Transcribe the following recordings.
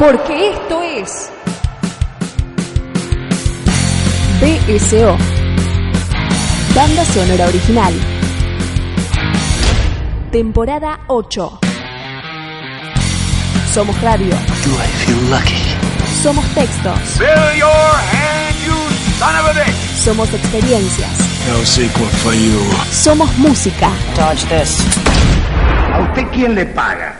Porque esto es BSO, Banda Sonora Original, temporada 8. Somos radio, Do I feel lucky? somos textos, Fill your hand, you son of a bitch! somos experiencias, No sequel for you. somos música. Dodge this. ¿A usted quién le paga?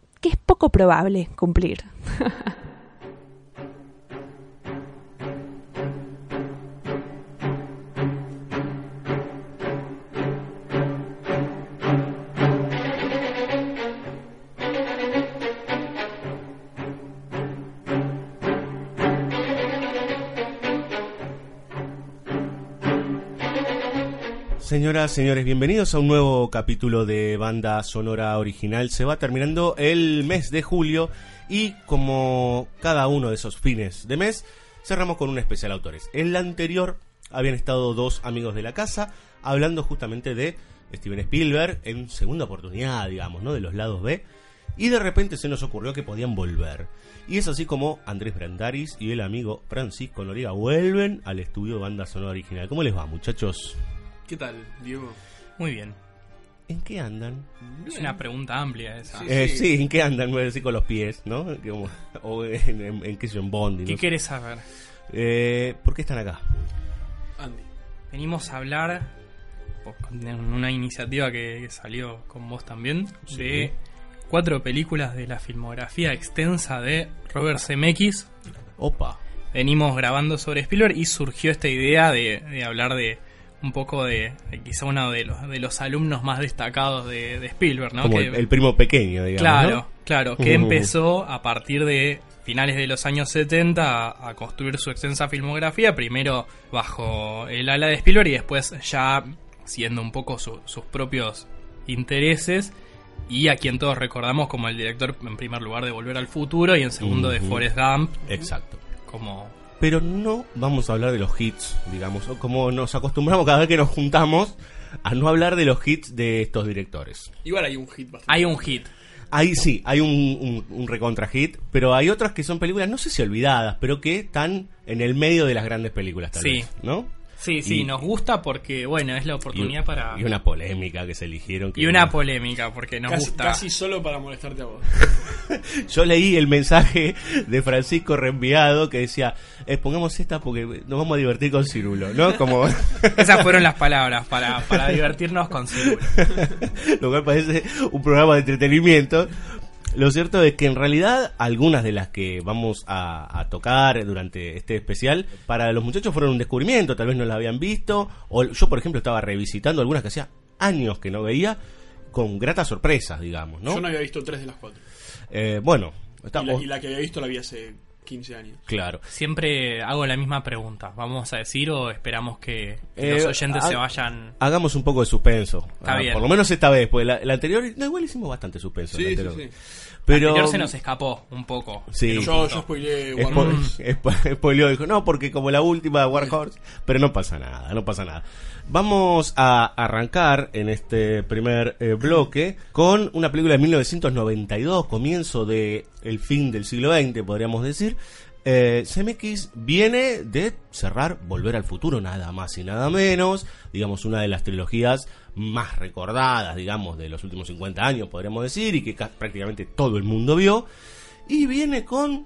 que es poco probable cumplir. Señoras, señores, bienvenidos a un nuevo capítulo de Banda Sonora Original. Se va terminando el mes de julio y como cada uno de esos fines de mes, cerramos con un especial autores. En el anterior habían estado dos amigos de la casa hablando justamente de Steven Spielberg en segunda oportunidad, digamos, ¿no? De los lados B. Y de repente se nos ocurrió que podían volver. Y es así como Andrés Brandaris y el amigo Francisco Noriega vuelven al estudio de Banda Sonora Original. ¿Cómo les va, muchachos? ¿Qué tal, Diego? Muy bien. ¿En qué andan? Es una pregunta amplia esa. Sí. Eh, sí, ¿en qué andan? Voy a decir con los pies, ¿no? Como- o en, en, en qué sé yo, en Bondi. ¿Qué no querés saber? Eh, ¿Por qué están acá? Andy. Venimos a hablar con una iniciativa que salió con vos también de cuatro películas de la filmografía extensa de Robert Zemeckis. Opa. Venimos grabando sobre Spielberg y surgió esta idea de, de hablar de un poco de, de quizá uno de los, de los alumnos más destacados de, de Spielberg, ¿no? Como Que- el, el primo pequeño, digamos. Claro, ¿no? claro, que Uh. empezó a partir de finales de los años 70 a, a construir su extensa filmografía, primero bajo el ala de Spielberg y después ya siendo un poco su- sus propios intereses y a quien todos recordamos como el director en primer lugar de Volver al Futuro y en segundo de. Forrest Gump, Exacto. como Pero no vamos a hablar de los hits, digamos, o como nos acostumbramos cada vez que nos juntamos a no hablar de los hits de estos directores. Igual hay un hit bastante. hay un hit. Ahí sí, hay un, un, un recontra hit, pero hay otras que son películas, no sé si olvidadas, pero que están en el medio de las grandes películas, tal Sí. vez, ¿no? Sí, sí, Y- nos gusta porque, bueno, es la oportunidad y, para... y una polémica que se eligieron. que y una polémica, porque nos casi, gusta... casi solo para molestarte a vos. Yo leí el mensaje de Francisco reenviado que decía, eh, pongamos esta porque nos vamos a divertir con Cirulo, ¿no? Como Esas fueron las palabras para, para divertirnos con Cirulo. lo cual parece un programa de entretenimiento. Lo cierto es que en realidad algunas de las que vamos a, a tocar durante este especial para los muchachos fueron un descubrimiento, tal vez no las habían visto, o yo por ejemplo estaba revisitando algunas que hacía años que no veía con gratas sorpresas, digamos, ¿no? Yo no había visto tres de las cuatro. Eh, bueno, Y la, estamos... y la que había visto la vi hace 15 años. Claro. Siempre hago la misma pregunta. ¿Vamos a decir o esperamos que, que Eh, los oyentes se vayan? Hagamos un poco de suspenso. Está Ah, bien. Por lo menos esta vez, porque la, la anterior, no, igual hicimos bastante suspenso. Sí, la sí, sí. Pero, Anterior se nos escapó un poco. Sí. Un Yo, yo spoileé Spo- Mm. Spoileó, dijo, no, porque como la última War Horse, pero no pasa nada, no pasa nada. Vamos a arrancar en este primer eh, bloque con una película de 1992, comienzo de el fin del siglo XX, podríamos decir. Eh, CMX viene de cerrar Volver al Futuro, nada más y nada menos, digamos una de las trilogías más recordadas, digamos, de los últimos 50 años, podríamos decir, y que ca- prácticamente todo el mundo vio. Y viene con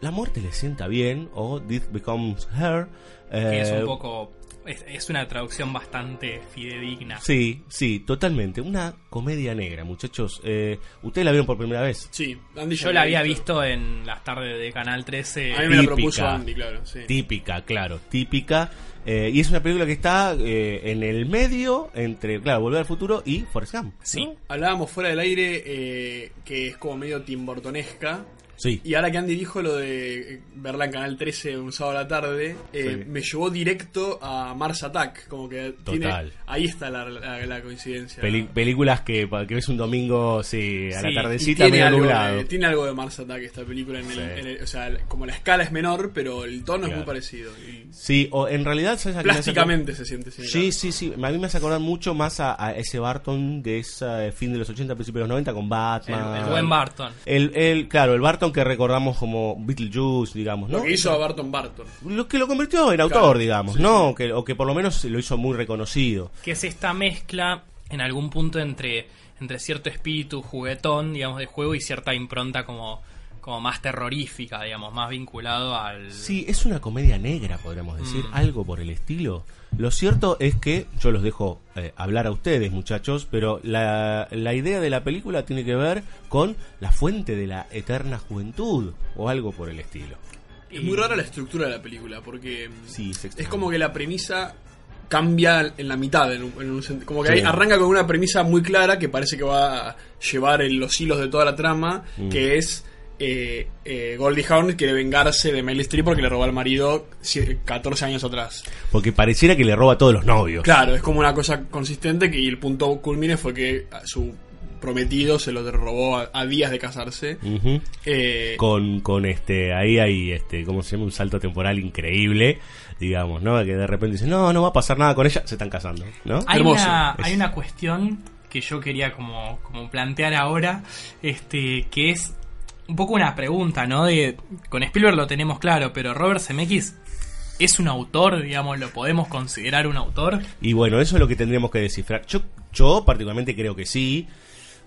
la muerte le sienta bien o Death Becomes Her. Que es eh, un poco. Es, es una traducción bastante fidedigna. Sí, sí, totalmente. Una comedia negra, muchachos. Eh, ¿Ustedes la vieron por primera vez? Sí, Andy Yo la había visto en las tardes de Canal 13. A mí me la Típica. propuso Andy, claro. Sí. Típica, claro, típica. Eh, y es una película que está eh, en el medio entre, claro, Volver al Futuro y Forrest Gump. Sí. ¿no? Hablábamos fuera del aire eh, que es como medio Tim Burtonesca. Sí. Y ahora que Andy dijo lo de eh, verla en Canal 13 un sábado a la tarde, eh, Sí. me llevó directo a Mars Attack. Como que tiene, Total. ahí está la, la- la coincidencia. Peli- películas que, que ves un domingo, sí, a Sí, la tardecita, tiene medio algo, de, tiene algo de Mars Attack esta película. En el, en el- o sea, como la escala es menor, pero el tono es muy parecido. Y Sí, o en realidad, ¿sabes plásticamente se siente similar. Sí, sí, sí. A mí me hace acordar mucho más a, a ese Barton de ese fin de los 80, principios de los 90 con El, Batman. el buen Barton. El, el- claro, el Barton que recordamos como Beetlejuice, digamos, ¿no? Lo que hizo a Barton Barton. Lo que lo convirtió en autor, Claro, digamos, sí, ¿no? Que, o que por lo menos lo hizo muy reconocido. Que es esta mezcla en algún punto entre, entre cierto espíritu juguetón, digamos, de juego y cierta impronta como, como más terrorífica, digamos, más vinculado al. Sí, es una comedia negra, podríamos decir, algo por el estilo. Lo cierto es que yo los dejo eh, hablar a ustedes, muchachos, pero la, la idea de la película tiene que ver con la fuente de la eterna juventud o algo por el estilo. Es muy rara la estructura de la película, porque mm, Sí, es como que la premisa cambia en la mitad, en un, en un sent- como que Sí. ahí arranca con una premisa muy clara que parece que va a llevar en los hilos de toda la trama, Mm. que es eh, eh, Goldie Hawn quiere vengarse de Meryl Streep porque le robó al marido sie- 14 años atrás. Porque pareciera que le roba a todos los novios. Claro, es como una cosa consistente que y el punto culmine fue que su prometido se lo robó a, a días de casarse. Eh, Con, con este, ahí hay, este, ¿cómo se llama? Un salto temporal increíble, digamos, ¿no? Que de repente dicen, no, no va a pasar nada con ella, se están casando, ¿no? Hay Hermoso. una, Es- hay una cuestión que yo quería como, como plantear ahora, este, que es un poco una pregunta, ¿no? De, con Spielberg lo tenemos claro, pero Robert Zemeckis es un autor, digamos, lo podemos considerar un autor. Y bueno, eso es lo que tendríamos que descifrar. Yo, yo particularmente creo que sí.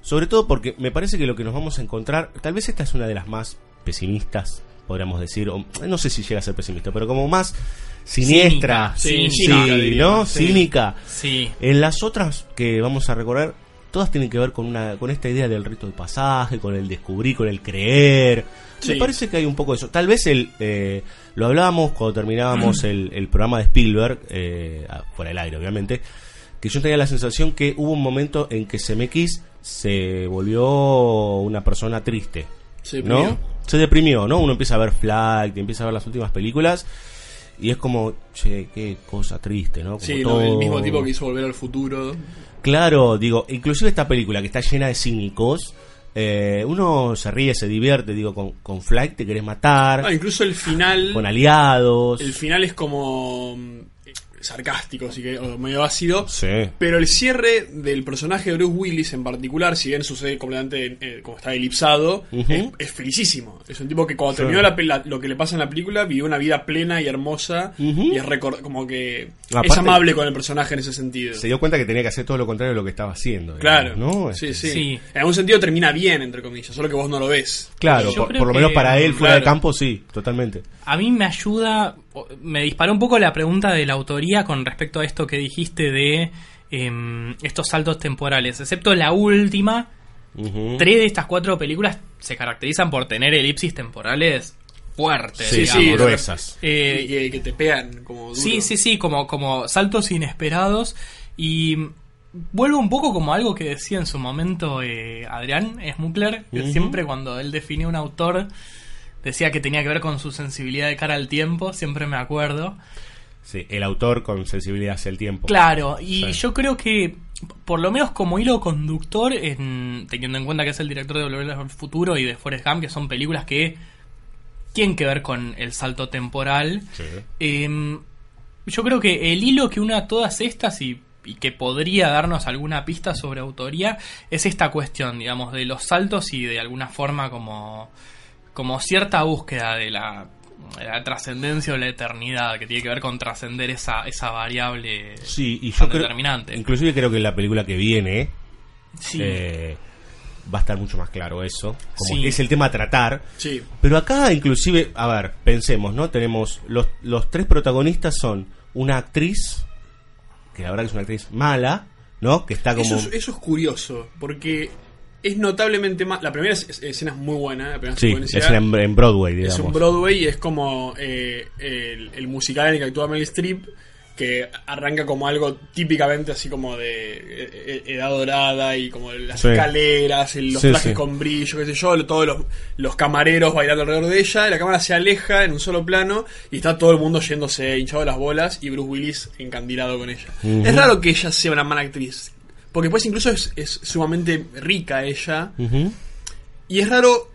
Sobre todo porque me parece que lo que nos vamos a encontrar, tal vez esta es una de las más pesimistas, podríamos decir, o, no sé si llega a ser pesimista, pero como más siniestra, Cínica. Sí, sí, cínica, diría. ¿no? Sí. Cínica. Sí. En las otras que vamos a recorrer, todas tienen que ver con una con esta idea del rito del pasaje, con el descubrir, con el creer. Me parece que hay un poco de eso. Tal vez el eh, lo hablábamos cuando terminábamos el, el programa de Spielberg, eh, fuera del aire obviamente, que yo tenía la sensación que hubo un momento en que CMX se volvió una persona triste. Se ¿No? deprimió. Se deprimió, ¿no? Uno empieza a ver Flight, empieza a ver las últimas películas y es como, che, qué cosa triste, ¿no? Como Sí, todo- no, el mismo tipo que hizo Volver al Futuro. Claro, digo, inclusive esta película que está llena de cínicos, eh, uno se ríe, se divierte, digo, con, con Flight te querés matar, Ah, incluso el final. con aliados. El final es como. Sarcástico, así que, o medio ácido. Sí. Pero el cierre del personaje de Bruce Willis en particular, si bien sucede completamente eh, como está elipsado, es, es felicísimo. Es un tipo que cuando Sí. terminó la, la- lo que le pasa en la película, vivió una vida plena y hermosa. Y es record- como que es amable con el personaje en ese sentido. Se dio cuenta que tenía que hacer todo lo contrario de lo que estaba haciendo. Claro, digamos, ¿no? sí, Este, sí, Sí. En algún sentido termina bien, entre comillas, solo que vos no lo ves. Claro, por, lo que- menos para él fuera de campo sí, totalmente. A mí me ayuda, me disparó un poco la pregunta de la autoría con respecto a esto que dijiste de em, estos saltos temporales, excepto la última. Tres de estas cuatro películas se caracterizan por tener elipsis temporales fuertes. Sí, digamos. sí, gruesas. Eh, Y que, que te pegan como duro. Sí, sí, sí, como, como saltos inesperados. Y vuelvo un poco como algo que decía en su momento eh, Adrián Smukler, que siempre cuando él definió un autor decía que tenía que ver con su sensibilidad de cara al tiempo, siempre me acuerdo. Sí, el autor con sensibilidad hacia el tiempo. Claro, y Sí. yo creo que por lo menos como hilo conductor, en- teniendo en cuenta que es el director de Volver al Futuro y de Forrest Gump, que son películas que tienen que ver con el salto temporal, Sí. Em, yo creo que el hilo que une a todas estas y, y que podría darnos alguna pista sobre autoría es esta cuestión, digamos, de los saltos y de alguna forma como, como cierta búsqueda de la, de la trascendencia o la eternidad que tiene que ver con trascender esa, esa variable Sí, y yo tan creo, determinante. inclusive creo que la película que viene Sí. eh, va a estar mucho más claro eso, como Sí. es el tema a tratar. Sí. Pero acá inclusive, a ver, pensemos, ¿no? Tenemos los, los tres protagonistas son una actriz, que la verdad que es una actriz mala, ¿no? Que está como... Eso, es, eso es curioso, porque es notablemente más. La primera es- es- escena es muy buena. La primera sí, es en, en Broadway, digamos. es un Broadway y es como eh, el, el musical en el que actúa Meryl Streep, que arranca como algo típicamente así como de eh, eh, edad dorada y como las Sí. escaleras, los Sí, trajes sí. con brillo, qué sé yo, todos los, los camareros bailando alrededor de ella, la cámara se aleja en un solo plano y está todo el mundo yéndose hinchado las bolas y Bruce Willis encandilado con ella. Es raro que ella sea una mala actriz, porque pues incluso es, es sumamente rica ella. Y es raro,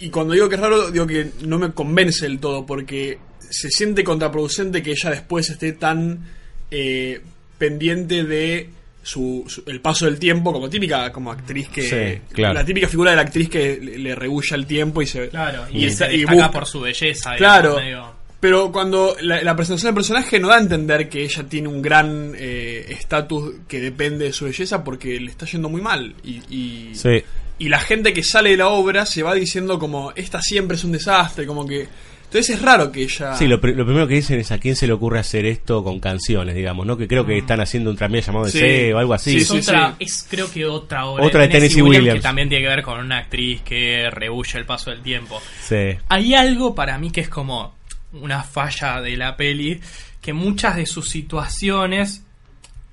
y cuando digo que es raro, digo que no me convence del todo, porque se siente contraproducente que ella después esté tan eh, pendiente de su, su- el paso del tiempo, como típica como actriz que... Sí, claro. La típica figura de la actriz que le, le rebulla el tiempo y se... Claro, y, se y destaca busca- por su belleza. Claro. medio- Pero cuando la, la presentación del personaje no da a entender que ella tiene un gran eh, estatus que depende de su belleza porque le está yendo muy mal. Y, y, Sí. y la gente que sale de la obra se va diciendo como, esta siempre es un desastre, como que... Entonces es raro que ella... Sí, lo, pri- lo primero que dicen es a quién se le ocurre hacer esto con canciones, digamos, ¿no? Que creo que están haciendo un tranvía llamado Mm. Sí. DC o algo así. Sí, es, sí, otra, sí. es creo que otra obra Otra de Tennessee Williams. que también tiene que ver con una actriz que rehuye el paso del tiempo. Sí. Hay algo para mí que es como una falla de la peli, que muchas de sus situaciones,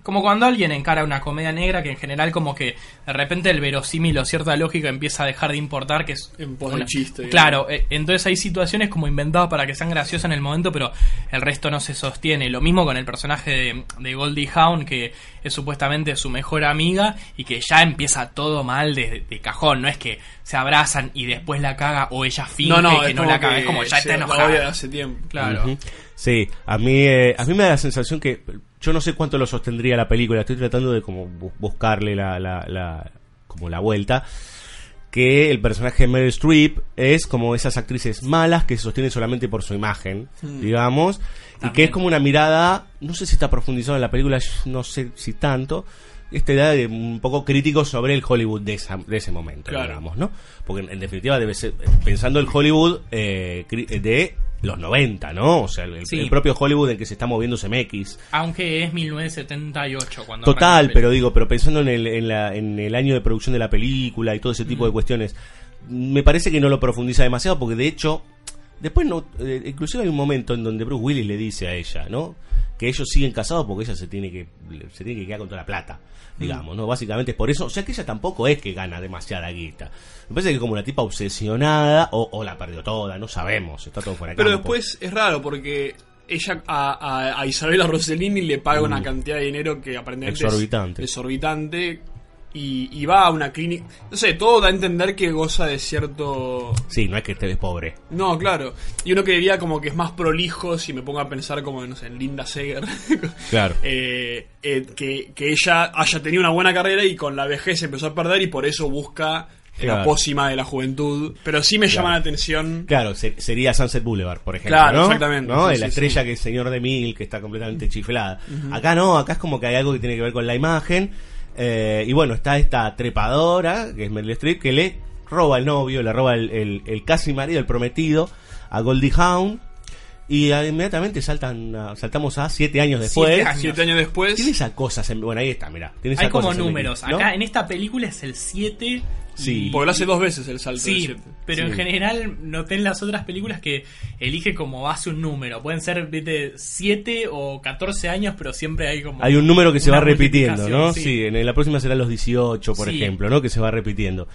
como cuando alguien encara una comedia negra, que en general como que de repente el verosímil o cierta lógica empieza a dejar de importar, que es En pos del chiste. Claro, eh, entonces hay situaciones como inventadas para que sean graciosas en el momento, pero el resto no se sostiene. Lo mismo con el personaje de, de Goldie Hawn, que es supuestamente su mejor amiga y que ya empieza todo mal de, de cajón. No es que se abrazan y después la caga o ella finge no, no, que es no como la caga. que Es como ya está enojada. hace tiempo. Claro. Ujú. Sí, a mí, eh, a mí me da la sensación que yo no sé cuánto lo sostendría la película, estoy tratando de como bu- buscarle la, la, la- como la vuelta, que el personaje de Meryl Streep es como esas actrices malas que se sostienen solamente por su imagen, digamos, y que es como una mirada, no sé si está profundizado en la película, no sé si tanto, esta idea de un poco crítico sobre el Hollywood de, esa- de ese momento, Claro. digamos, ¿no? Porque en, en definitiva debe ser, pensando el Hollywood eh, cri- de los 90, ¿no? O sea, el, Sí. el propio Hollywood en que se está moviendo CMX. Aunque es 1978 cuando Total, pero digo, pero pensando en el, en, la- en el año de producción de la película y todo ese tipo de cuestiones, me parece que no lo profundiza demasiado porque de hecho, después no, eh, inclusive hay un momento en donde Bruce Willis le dice a ella, ¿no? Que ellos siguen casados porque ella se tiene que, se tiene que quedar con toda la plata, digamos, ¿no? Básicamente es por eso, o sea que ella tampoco es que gana demasiada guita. Me parece que es como una tipa obsesionada o, o la perdió toda, no sabemos, está todo fuera de Pero campo. después es raro porque ella a, a- a Isabela Rossellini le paga una cantidad de dinero que aparentemente Mm. Exorbitante. es exorbitante y, y va a una clínica. No sé, todo da a entender que goza de cierto. Sí, no es que estés pobre. No, claro. Y uno que diría como que es más prolijo si me pongo a pensar como, no sé, en Linda Seger. Claro. Eh, eh, que, que ella haya tenido una buena carrera y con la vejez empezó a perder y por eso busca eh, la pócima de la juventud. Pero sí me llama la atención. Claro, se- sería Sunset Boulevard, por ejemplo. Claro, ¿no? exactamente, ¿No? sí, la sí, estrella sí. que es señor de mil, que está completamente chiflada. Acá no, acá es como que hay algo que tiene que ver con la imagen. Eh, y bueno, está esta trepadora, que es Meryl Streep, que le roba el novio, le roba el, el- el casi marido, el prometido, a Goldie Hawn. Y inmediatamente saltan, a- saltamos a siete años después. Siete años. Siete años después. Tiene esas cosas, en- bueno, ahí está, mira. Tiene esas Hay como cosas en- números. ¿no? Acá en esta película es el 7. Sí. Porque lo hace dos veces el salto. del Sí, siete. pero Sí. en general noté en las otras películas que elige como base un número. Pueden ser de 7 o 14 años, pero siempre hay como. Hay un número que se una va repitiendo, multiplicación, ¿no? Sí, en la próxima serán los 18, por Sí. ejemplo, ¿no? Que se va repitiendo.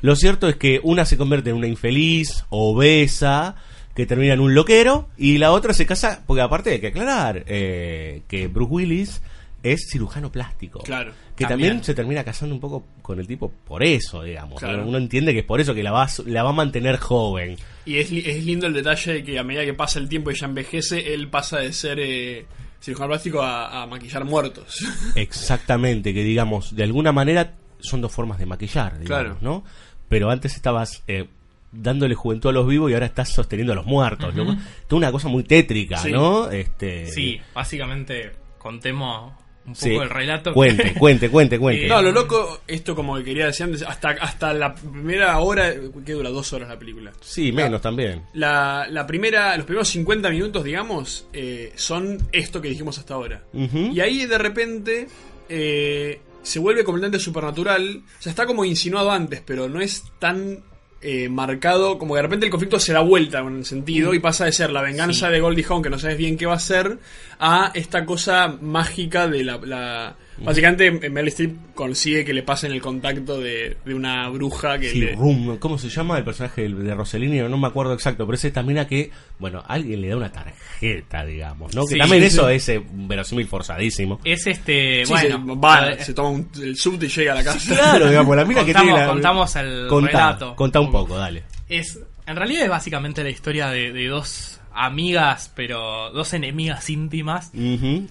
Lo cierto es que una se convierte en una infeliz, obesa, que termina en un loquero, y la otra se casa, porque aparte hay que aclarar eh, que Bruce Willis es cirujano plástico. Claro. Que también. También. se termina casando un poco con el tipo por eso, digamos. Uno entiende que es por eso que la va, a- la va a mantener joven. Y es, es lindo el detalle de que a medida que pasa el tiempo y ella envejece, él pasa de ser eh, cirujano plástico a, a maquillar muertos. Exactamente, que digamos, de alguna manera son dos formas de maquillar, digamos, Claro. ¿no? Pero antes estabas eh, dándole juventud a los vivos y ahora estás sosteniendo a los muertos, ¿no? Toda una cosa muy tétrica, Sí. ¿no? Este, Sí, básicamente contemos un poco Sí. el relato. Cuente, cuente, cuente, cuente. Eh, No, lo loco, esto como que quería decir antes, hasta, hasta la primera hora, que dura dos horas la película. Sí, menos también. La, la primera, los primeros 50 minutos, digamos, eh, son esto que dijimos hasta ahora. Y ahí de repente eh, se vuelve completamente supernatural. O sea, está como insinuado antes, pero no es tan eh, marcado. Como que de repente el conflicto se da vuelta en el sentido y pasa de ser la venganza de Goldie Hawn, que no sabes bien qué va a ser, a esta cosa mágica de la. la- Básicamente, Meryl Streep consigue que le pasen el contacto de, de una bruja que Sí, le- Rum, ¿cómo se llama el personaje de Rossellini? No me acuerdo exacto, pero es esta mina que, bueno, alguien le da una tarjeta, digamos, ¿no? Que Sí, también sí, eso sí. es eh, verosímil forzadísimo. Es este, Sí, bueno, se, va, eh, se toma un- el subte y llega a la casa. Claro, digamos, la mina que Contamos- tiene la... contamos el Contá, relato. Contá un poco, dale. es en realidad es básicamente la historia de, de dos amigas, pero dos enemigas íntimas.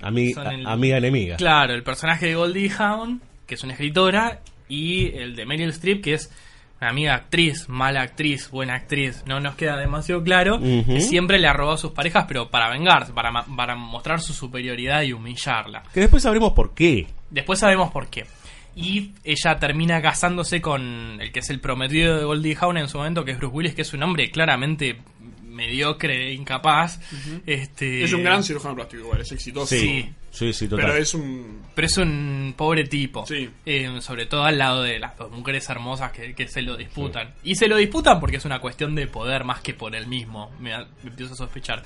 Ami- el- Amiga enemiga. Claro, el personaje de Goldie Hawn, que es una escritora, y el de Meryl Streep, que es una amiga actriz, mala actriz, buena actriz, no nos queda demasiado claro, que siempre le ha robado a sus parejas, pero para vengarse, para, ma- para mostrar su superioridad y humillarla. Que después sabremos por qué. Después sabemos por qué. Y ella termina casándose con el que es el prometido de Goldie Hawn en su momento, que es Bruce Willis, que es un hombre claramente mediocre e incapaz. este, Es un gran cirujano plástico igual, es exitoso. Sí. Sí, sí, total. Pero es un... Pero es un pobre tipo. Sí. Eh, sobre todo al lado de las dos mujeres hermosas que, que se lo disputan. Y se lo disputan porque es una cuestión de poder más que por él mismo. Me, da- me empiezo a sospechar.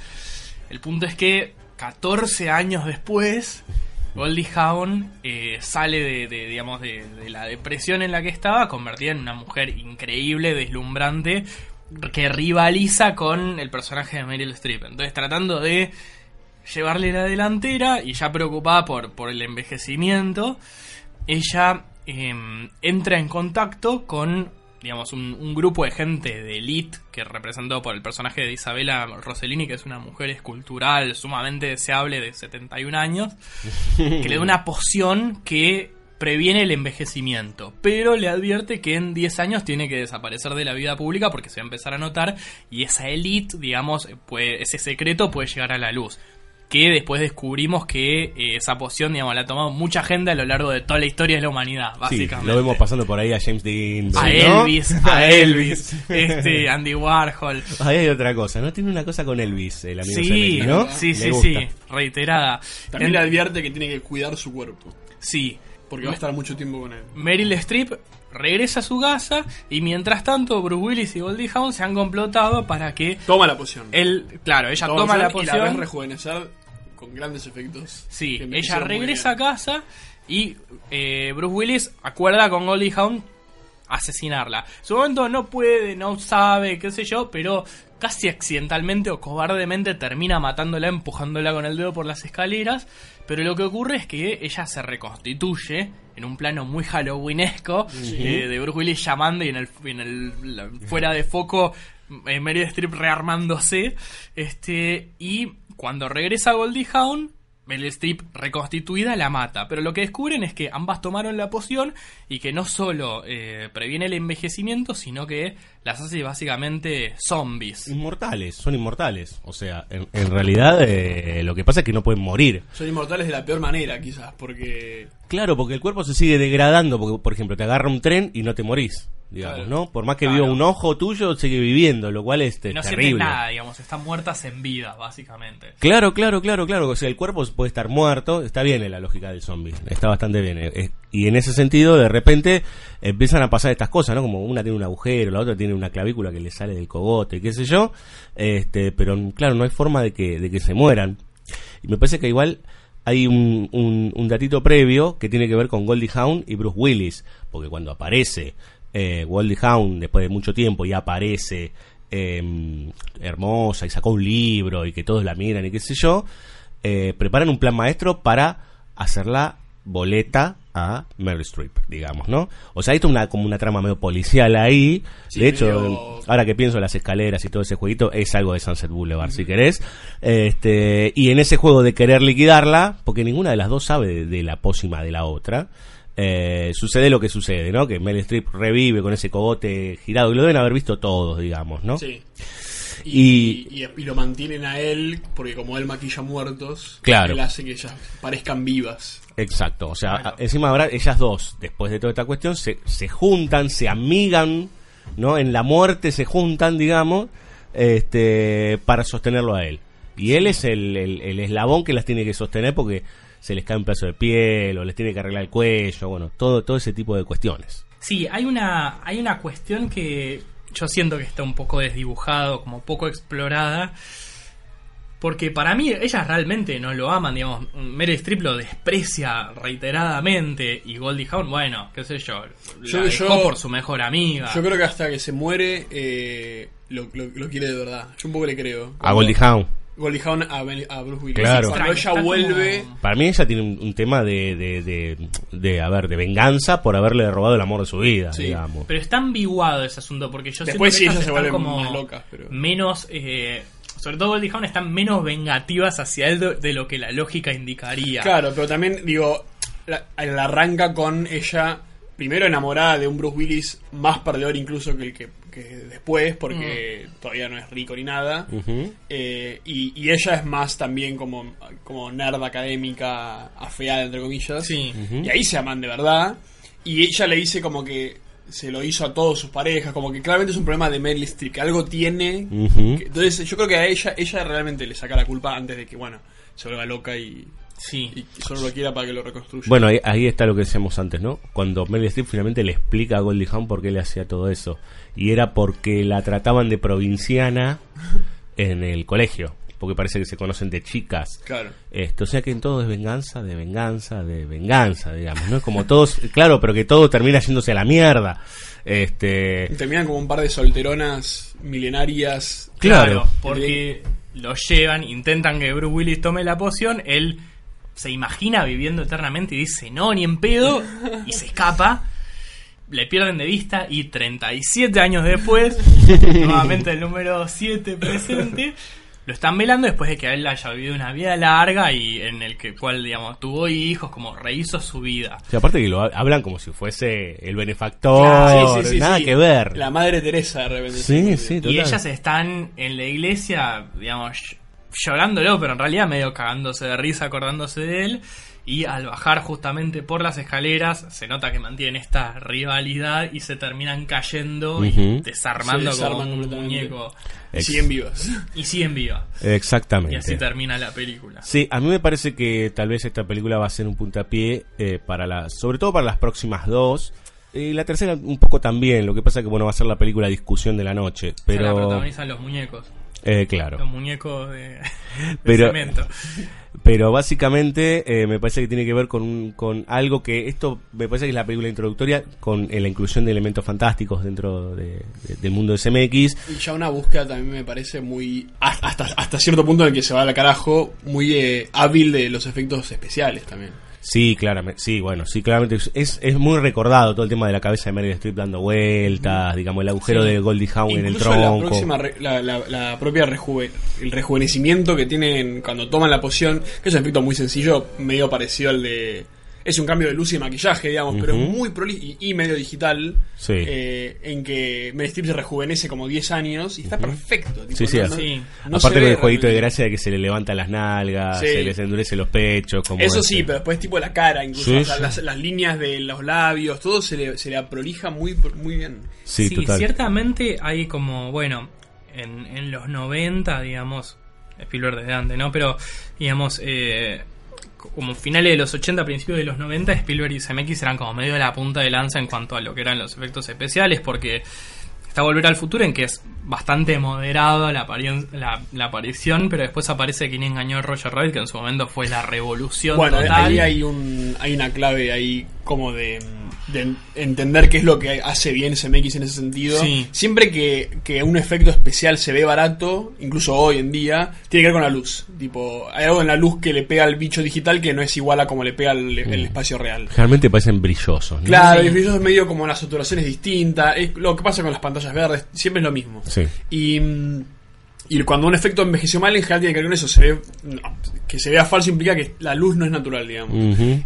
El punto es que 14 años después, Goldie Hawn eh, sale de, de, digamos, de, de la depresión en la que estaba, convertida en una mujer increíble, deslumbrante, que rivaliza con el personaje de Meryl Streep. Entonces, tratando de llevarle la delantera y ya preocupada por, por el envejecimiento, ella em, entra en contacto con, digamos, un, un grupo de gente de elite que representado por el personaje de Isabela Rossellini, que es una mujer escultural sumamente deseable de 71 años, que le da una poción que previene el envejecimiento, pero le advierte que en 10 años tiene que desaparecer de la vida pública porque se va a empezar a notar y esa elite, digamos, puede- ese secreto puede llegar a la luz. Que después descubrimos que eh, esa poción, digamos, la ha tomado mucha gente a lo largo de toda la historia de la humanidad, Sí, básicamente. lo vemos pasando por ahí a James Dean. a ¿no? Elvis, a Elvis, este, Andy Warhol. Ahí hay otra cosa, ¿no? Tiene una cosa con Elvis, el amigo Sí, Zemeckis, ¿no? sí, Le sí, gusta. sí, reiterada. También En- le advierte que tiene que cuidar su cuerpo. sí, Porque va a estar mucho tiempo con él. Meryl Streep regresa a su casa y mientras tanto Bruce Willis y Goldie Hawn se han complotado para que Toma la poción. él, claro, ella toma la Y la ves poción. rejuvenecer con grandes efectos. Sí, ella regresa a casa y eh, Bruce Willis acuerda con Goldie Hawn asesinarla. En su momento no puede, no sabe, qué sé yo, pero casi accidentalmente o cobardemente termina matándola, empujándola con el dedo por las escaleras. Pero lo que ocurre es que ella se reconstituye en un plano muy halloweenesco eh, de Bruce Willis llamando y en el, en el la- fuera de foco eh, Meryl Streep rearmándose. Este, y cuando regresa Goldie Hawn, Meryl Streep reconstituida la mata. Pero lo que descubren es que ambas tomaron la poción y que no solo eh, previene el envejecimiento, sino que las hace básicamente zombies. Inmortales, son inmortales. O sea, en, en realidad eh, lo que pasa es que no pueden morir. Son inmortales de la peor manera, quizás, porque. Claro, porque el cuerpo se sigue degradando, porque por ejemplo te agarra un tren y no te morís, digamos, Claro. ¿no? Por más que Claro. viva un ojo tuyo, sigue viviendo, lo cual es, Y no terrible. nada, digamos, están muertas en vida, básicamente. Claro, claro, claro, claro. O sea, el cuerpo puede estar muerto. Está bien en la lógica del zombie. Está bastante bien. eh, eh, Y en ese sentido, de repente, empiezan a pasar estas cosas, ¿no? Como una tiene un agujero, la otra tiene una clavícula que le sale del cogote, qué sé yo. Este, pero claro, no hay forma de que, de que se mueran. Y me parece que igual hay un, un, un datito previo que tiene que ver con Goldie Hawn y Bruce Willis. Porque cuando aparece eh, Goldie Hawn después de mucho tiempo y aparece eh, hermosa y sacó un libro y que todos la miran y qué sé yo, eh, preparan un plan maestro para hacerla boleta a Meryl Streep, digamos, ¿no? O sea, hay toda una, como una trama medio policial ahí. Sí, de hecho, medio- ahora que pienso en las escaleras y todo ese jueguito, es algo de Sunset Boulevard, si querés. Este, y en ese juego de querer liquidarla, porque ninguna de las dos sabe de, de la pócima de la otra, eh, sucede lo que sucede, ¿no? Que Meryl Streep revive con ese cogote girado, y lo deben haber visto todos, digamos, ¿no? Sí. Y, y- y lo mantienen a él, porque como él maquilla muertos, Claro. él hace que ellas parezcan vivas. Exacto, o sea, encima ahora ellas dos, después de toda esta cuestión, se, se juntan, se amigan, ¿no? En la muerte se juntan, digamos, este, para sostenerlo a él. Y él es el, el- el eslabón que las tiene que sostener porque se les cae un pedazo de piel o les tiene que arreglar el cuello, bueno, todo, todo ese tipo de cuestiones. Sí, hay una, hay una cuestión que yo siento que está un poco desdibujado, como poco explorada. Porque para mí ellas realmente no lo aman, digamos. Meryl Streep lo desprecia reiteradamente. Y Goldie Hawn, bueno, qué sé yo. Yo- la dejó yo- por su mejor amiga. Yo creo que hasta que se muere eh, lo, lo- lo quiere de verdad. Yo un poco le creo. A Goldie Hawn. Goldie Hawn a, Ben- a Bruce Willis. Claro. Cuando Está ella como- vuelve... Para mí ella tiene un, un tema de, de, de, de, a ver, de venganza por haberle robado el amor de su vida, Sí. digamos. Pero está ambiguado ese asunto, porque yo Después sí, siento que ellas se están como más locas, pero- menos... eh, sobre todo Goldie Hawn están menos vengativas hacia él de, de lo que la lógica indicaría. Claro, pero también, digo, la, la arranca con ella, primero enamorada de un Bruce Willis más perdedor incluso que el que, que después, porque Mm. todavía no es rico ni nada. Eh, y, y ella es más también como, como nerd académica, afeada, entre comillas. Sí. Y ahí se aman de verdad. Y ella le dice como que se lo hizo a todas sus parejas, como que claramente es un problema de Meryl Streep, que algo tiene. Que- entonces yo creo que a ella, ella realmente le saca la culpa antes de que, bueno, se vuelva loca y, Sí. y solo lo quiera para que lo reconstruya. Bueno, ahí, ahí está lo que decíamos antes, ¿no? Cuando Meryl Streep finalmente le explica a Goldie Hawn por qué le hacía todo eso. Y era porque la trataban de provinciana en el colegio. Porque parece que se conocen de chicas. Claro. Esto, o sea que en todo es venganza, de venganza, de venganza, digamos, ¿no? Es como todos, claro, pero que todo termina yéndose a la mierda. Este, Y terminan como un par de solteronas milenarias. Claro. Claro, porque lo llevan, intentan que Bruce Willis tome la poción, él se imagina viviendo eternamente y dice no, ni en pedo, y se escapa, le pierden de vista y 37 años después, nuevamente el número 7 presente, lo están velando después de que él haya vivido una vida larga y en el que cual, digamos, tuvo hijos, como rehizo su vida. o sea, aparte que lo ha- hablan como si fuese el benefactor, Claro, sí, sí, sí, nada sí. que ver. La madre Teresa de repente. Sí, sí, total. Y ellas están en la iglesia, digamos, llorándolo, pero en realidad medio cagándose de risa, acordándose de él. Y al bajar justamente por las escaleras, se nota que mantienen esta rivalidad y se terminan cayendo y desarmando Se como un muñeco. Y Ex- siguen vivas. Y siguen viva. Exactamente. Y así termina la película. Sí, a mí me parece que tal vez esta película va a ser un puntapié eh, para las, sobre todo para las próximas dos. Y la tercera un poco también, lo que pasa que bueno va a ser la película discusión de la noche, O sea, la pero protagonizan los muñecos. Eh, Los claro. muñecos de, de Pero- cemento. Pero básicamente eh, me parece que tiene que ver con, un- con algo que esto me parece que es la película introductoria con eh, la inclusión de elementos fantásticos dentro de- de- del mundo de CMX. Y ya una búsqueda también me parece muy. Hasta, hasta cierto punto en el que se va al carajo, muy eh, hábil de los efectos especiales también. Sí, claramente, sí, bueno, sí, claramente es, es muy recordado todo el tema de la cabeza de Meryl Streep dando vueltas, digamos el agujero Sí. de Goldie Hawn en el tronco. la próxima re- la, la- la propia rejuve- el rejuvenecimiento que tienen cuando toman la poción, que es un efecto muy sencillo, medio parecido al de es un cambio de luz y maquillaje, digamos, pero Ujú. muy prolijo y, y medio digital, Sí. eh, en que Meryl Streep se rejuvenece como 10 años y está perfecto. tipo, Sí, sí, no- así. no- Sí. no Aparte se con ve el jueguito de gracia de que se le levantan las nalgas, Sí. se les endurece los pechos. Como Eso ese. sí, pero después tipo la cara, incluso Sí, o sea, sí. Las, las líneas de los labios, todo se le, se le prolija muy, muy bien. Sí, Sí, total. ciertamente hay como, bueno, en, en los 90, digamos, Spielberg desde antes, ¿no? Pero, digamos, eh, como finales de los 80, principios de los 90, Spielberg y CMX eran como medio de la punta de lanza en cuanto a lo que eran los efectos especiales, porque está Volver al Futuro en que es bastante moderado la, la, la aparición, pero después aparece quien engañó a Roger Rabbit, que en su momento fue la revolución Bueno, total. ahí hay, un, hay una clave ahí como de, de entender qué es lo que hace bien CMX en ese sentido. Sí. Siempre que, que un efecto especial se ve barato, incluso hoy en día, tiene que ver con la luz. Tipo, hay algo en la luz que le pega al bicho digital que no es igual a como le pega el, el Mm. espacio real. Generalmente parecen brillosos, ¿no? Claro, Sí. y es medio como las saturaciones distintas. Es lo que pasa con las pantallas verdes, siempre es lo mismo. Sí. Y, mm, y cuando un efecto envejeció mal, en general tiene que ver con eso. Se ve, no, que se vea falso implica que la luz no es natural, digamos.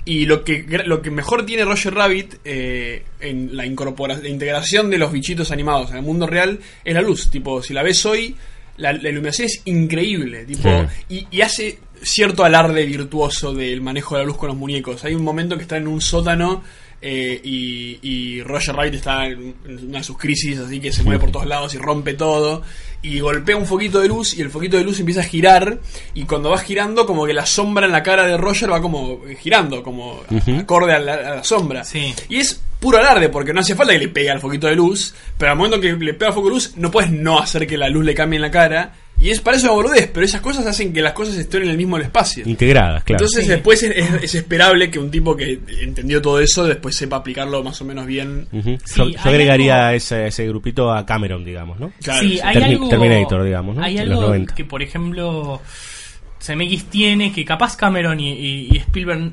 Y lo que, lo que mejor tiene Roger Rabbit eh, en la, incorpora- la integración de los bichitos animados en el mundo real es la luz. Tipo, si la ves hoy, la, la iluminación es increíble, tipo, y, y hace cierto alarde virtuoso del manejo de la luz con los muñecos. Hay un momento que está en un sótano eh, y, y Roger Rabbit está en una de sus crisis, así que se mueve por todos lados y rompe todo. Y golpea un foquito de luz y el foquito de luz empieza a girar. Y cuando va girando, como que la sombra en la cara de Roger va como girando, como acorde a la, a la sombra. Sí. Y es puro alarde, porque no hace falta que le pegue al foquito de luz, pero al momento que le pega al foco de luz, no puedes no hacer que la luz le cambie en la cara. Y es para eso una boludez, pero esas cosas hacen que las cosas estén en el mismo espacio. Integradas, claro. Entonces después es, es- es esperable que un tipo que entendió todo eso después sepa aplicarlo más o menos bien. Sí, yo, agregaría algo- ese, ese grupito a Cameron, digamos, ¿no? Claro, sí, hay Termi- algo, Terminator, digamos, ¿no? Hay los algo 90. que, por ejemplo, CMX tiene, que capaz Cameron y, y- y Spielberg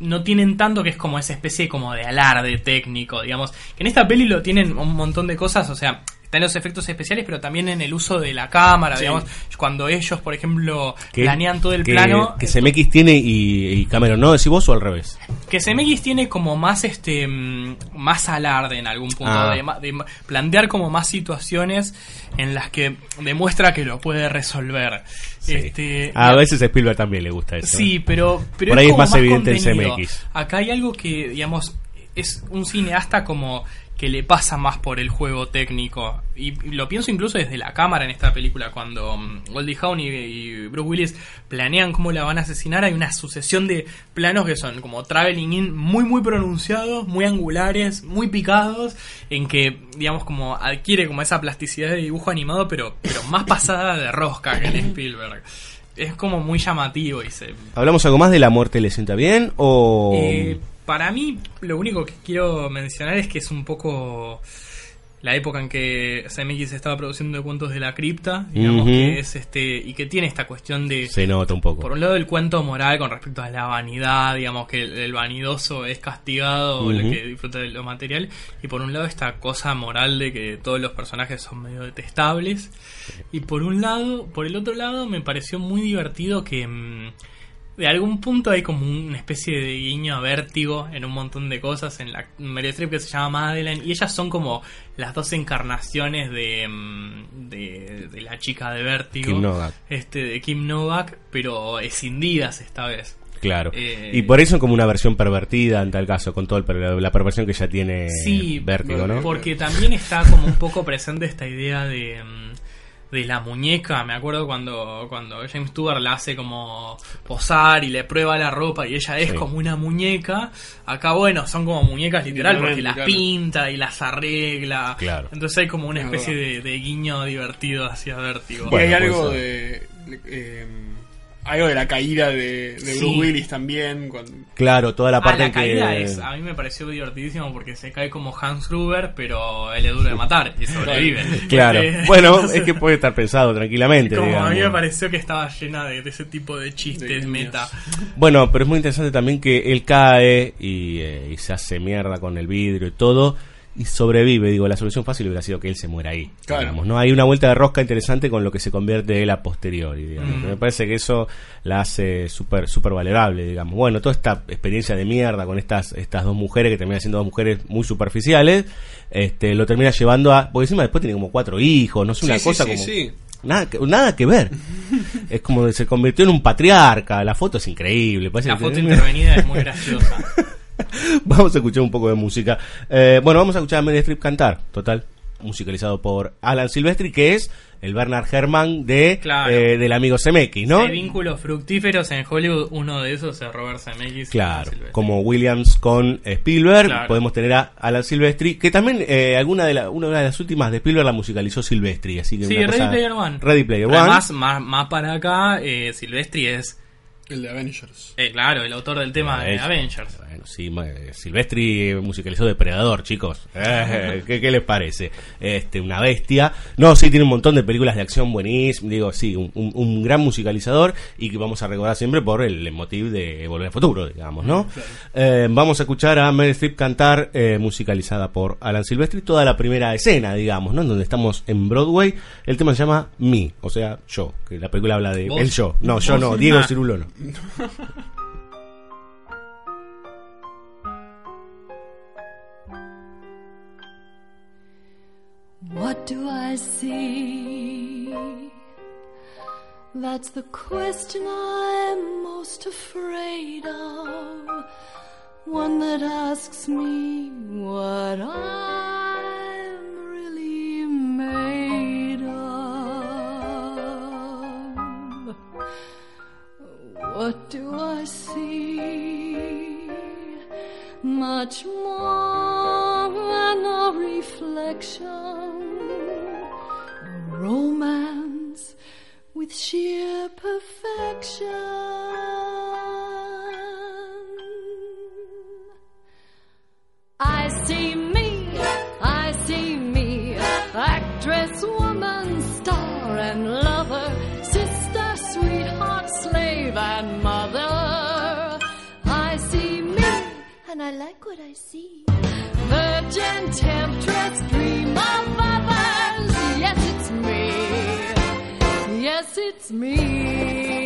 no tienen tanto, que es como esa especie como de alarde técnico, digamos. Que en esta peli lo tienen un montón de cosas, o sea, están los efectos especiales, pero también en el uso de la cámara, Sí. digamos. Cuando ellos, por ejemplo, Que- planean todo el que- plano. Que CMX tiene y, y Cameron no, ¿decís vos o al revés? Que CMX tiene como más este mm, más alarde en algún punto Ah. de, plantear como más situaciones en las que demuestra que lo puede resolver. Sí. Este, a y- veces a Spielberg también le gusta eso. Sí, ¿eh? pero, pero Por ahí es como más evidente el contenido. CMX. Acá hay algo que, digamos, es un cineasta como que le pasa más por el juego técnico. Y, lo pienso incluso desde la cámara en esta película, cuando um, Goldie Hawn y, y Bruce Willis planean cómo la van a asesinar, hay una sucesión de planos que son como traveling in muy muy pronunciados, muy angulares, muy picados, en que, digamos, como adquiere como esa plasticidad de dibujo animado, pero, pero más pasada de rosca que en Spielberg. Es como muy llamativo y se, ¿Hablamos algo más de la muerte le sienta bien o...? eh, para mí, lo único que quiero mencionar es que es un poco la época en que CMX estaba produciendo cuentos de la cripta, digamos que es este y que tiene esta cuestión de Se nota un poco. por un lado el cuento moral con respecto a la vanidad, digamos que el, el vanidoso es castigado, el Ujú. que disfruta de lo material, y por un lado esta cosa moral de que todos los personajes son medio detestables, y por un lado, por el otro lado me pareció muy divertido que mm, de algún punto hay como una especie de guiño a vértigo en un montón de cosas en la Meryl Streep que se llama Madeleine y ellas son como las dos encarnaciones de, mm, de, de la chica de vértigo Kim Novak. este de Kim Novak pero escindidas esta vez Claro. Eh, y por eso como una versión pervertida en tal caso, con toda la perversión que ya tiene sí Vértigo, ¿no? porque también está como un poco presente esta idea de mm, de la muñeca, me acuerdo cuando, cuando James Stewart la hace como posar y le prueba la ropa y ella es Sí. como una muñeca. Acá, bueno, son como muñecas literal porque las pinta y las arregla. Claro. Entonces hay como una Es especie de, de guiño divertido hacia Vértigo. Bueno, y hay algo ser. de. eh, algo de la caída de, de Bruce. Willis también. cuando- Claro, toda la Ah, parte la en que... caída es, a mí me pareció divertidísimo porque se cae como Hans Gruber, pero él es duro de matar y sobrevive. Claro. Este, Bueno, es que puede estar pensado tranquilamente. Como a mí me pareció que estaba llena de, de ese tipo de chistes De meta. Bueno, pero es muy interesante también que él cae y, eh, y se hace mierda con el vidrio y todo y sobrevive. Digo, la solución fácil hubiera sido que él se muera ahí. Claro. digamos, ¿no? Hay una vuelta de rosca interesante con lo que se convierte él a posteriori. Digamos. Mm. Me parece que eso la hace súper súper valorable. Digamos. Bueno, toda esta experiencia de mierda con estas estas dos mujeres que terminan siendo dos mujeres muy superficiales, este lo termina llevando a. Porque encima después tiene como cuatro hijos, no sé, una Sí, cosa sí, como. sí. Nada que, nada que ver. es como que se convirtió en un patriarca. La foto es increíble. parece La que- foto intervenida es muy graciosa. vamos a escuchar un poco de música. Eh, bueno, vamos a escuchar a Meryl Streep cantar, total, musicalizado por Alan Silvestri, que es el Bernard Herrmann de Claro. eh, del amigo CMX, ¿no? Hay vínculos fructíferos en Hollywood. Uno de esos es Robert Zemeckis. Claro, como Williams con Spielberg, Claro. podemos tener a Alan Silvestri, que también eh, alguna de la, una de las últimas de Spielberg la musicalizó Silvestri, así que Sí, Ready cosa- Player One. Ready Player One. Además, más, más para acá, eh, Silvestri es, El de Avengers. eh, claro, el autor del tema de Es- Avengers. Bueno, sí, eh, Silvestri musicalizó Depredador, chicos. Eh, ¿qué, qué les parece? Este, una bestia. No, sí, tiene un montón de películas de acción buenísimas. Digo, sí, un, un- un gran musicalizador y que vamos a recordar siempre por el motivo de Volver al Futuro, digamos, ¿no? Eh, vamos a escuchar a Meryl Streep cantar eh, musicalizada por Alan Silvestri toda la primera escena, digamos, ¿no? En donde estamos en Broadway. El tema se llama Me, o sea, yo, que la película habla de ¿Vos? el yo. No, yo no, Diego. Cirulo no. What do I see That's the question I'm most afraid of. One that asks me what I'm What do I see? Much more than a reflection. A romance with sheer perfection. I see me, I see me, actress, woman, star, and lover, slave, and mother. I see me, and I like what I see. Virgin, temptress, dream of others. Yes, it's me. Yes, it's me.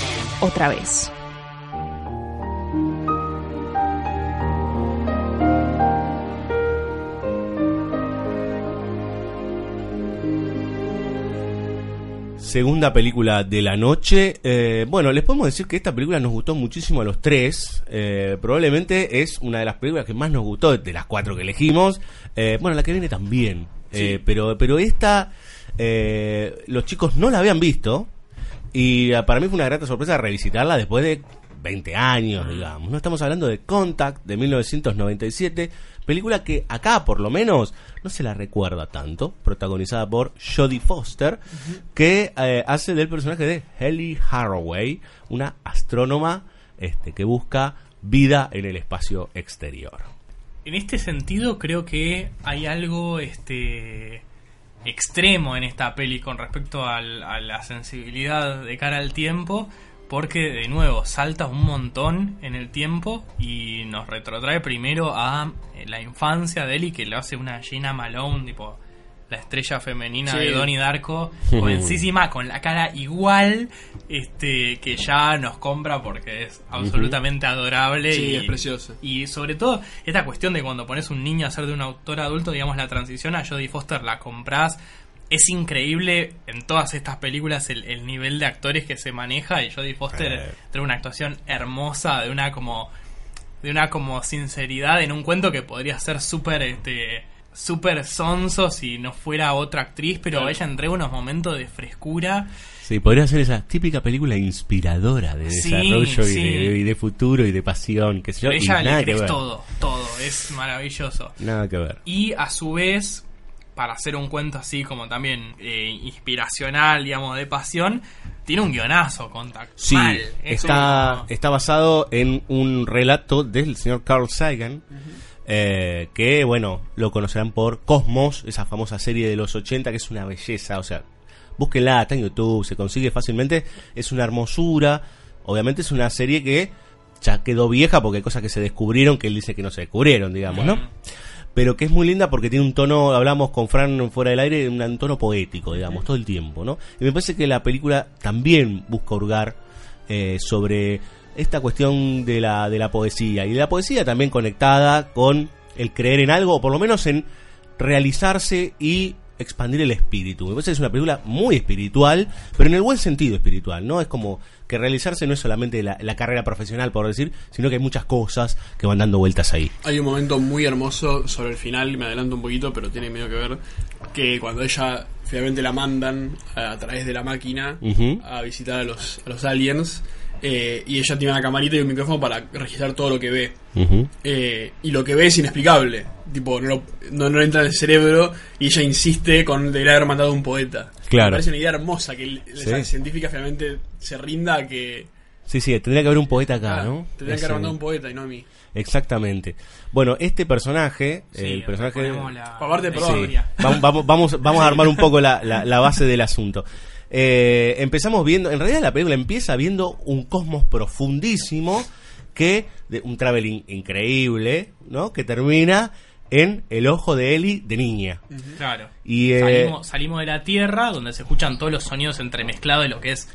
Otra vez. Segunda película de la noche. Eh, bueno, les podemos decir que esta película nos gustó muchísimo a los tres. Eh, probablemente es una de las películas que más nos gustó de las cuatro que elegimos. Eh, bueno, la que viene también. Eh, pero, pero esta, eh, los chicos no la habían visto. Y ah, para mí fue una grata sorpresa revisitarla después de 20 años, digamos. No estamos hablando de Contact de 1997, película que acá por lo menos no se la recuerda tanto, protagonizada por Jodie Foster, que eh, hace del personaje de Helly Haraway, una astrónoma este, que busca vida en el espacio exterior. En este sentido, creo que hay algo este extremo en esta peli con respecto a la sensibilidad de cara al tiempo, porque de nuevo salta un montón en el tiempo y nos retrotrae primero a eh, la infancia de él y que lo hace una Gina Malone, tipo la estrella femenina Sí. de Donnie Darko, jovencísima, con la cara igual, este, que ya nos compra porque es absolutamente adorable Sí, y es preciosa. y sobre todo, esta cuestión de cuando pones un niño a ser de un autor adulto, digamos, la transición a Jodie Foster la compras. Es increíble en todas estas películas el, el nivel de actores que se maneja y Jodie Foster Eh. trae una actuación hermosa, de una como de una como sinceridad en un cuento que podría ser súper este súper sonso si no fuera otra actriz, pero Claro. ella entrega unos momentos de frescura. Sí, podría ser esa típica película inspiradora de Sí, desarrollo y, sí. de, y de futuro y de pasión, que sé yo. Ella le crees todo, todo, es maravilloso. Nada que ver. Y a su vez, para hacer un cuento así como también eh, inspiracional, digamos, de pasión, tiene un guionazo contacto. Sí, Mal. Es está, un- está basado en un relato del señor Carl Sagan, eh, que, bueno, lo conocerán por Cosmos, esa famosa serie de los 80, que es una belleza, o sea, búsquenla, está en YouTube, se consigue fácilmente, es una hermosura, obviamente es una serie que ya quedó vieja porque hay cosas que se descubrieron que él dice que no se descubrieron, digamos, ¿no? pero que es muy linda porque tiene un tono, hablamos con Fran fuera del aire, un, tono poético, digamos, todo el tiempo, ¿no? Y me parece que la película también busca hurgar eh, sobre esta cuestión de la, de la poesía, y de la poesía también conectada con el creer en algo, o por lo menos en realizarse y expandir el espíritu. Me parece que es una película muy espiritual, pero en el buen sentido espiritual, ¿no? Es como que realizarse no es solamente la, la carrera profesional, por decir, sino que hay muchas cosas que van dando vueltas ahí. Hay un momento muy hermoso sobre el final, me adelanto un poquito, pero tiene medio que ver, que cuando ella finalmente la mandan a, a través de la máquina a visitar a los, a los aliens, eh, y ella tiene una camarita y un micrófono para registrar todo lo que ve. Eh, y lo que ve es inexplicable. Tipo, no, lo- no, no entra en el cerebro y ella insiste con debería haber matado a un poeta. Claro. Me parece una idea hermosa que Sí. esa científica finalmente se rinda a que Sí, sí, tendría que haber un poeta acá, ah, ¿no? tendría que haber mandado a un poeta y no a mí. Exactamente. Bueno, este personaje, Sí, el personaje... la- Aparte, la perdón. historia. Vamos, vamos, vamos, vamos a armar un poco la, la- la base del asunto. Eh, empezamos viendo, en realidad la película empieza viendo un cosmos profundísimo que, de, un traveling increíble, ¿no? Que termina en el ojo de Ellie de niña. Claro. Y, eh, salimos, salimos de la Tierra, donde se escuchan todos los sonidos entremezclados de lo que es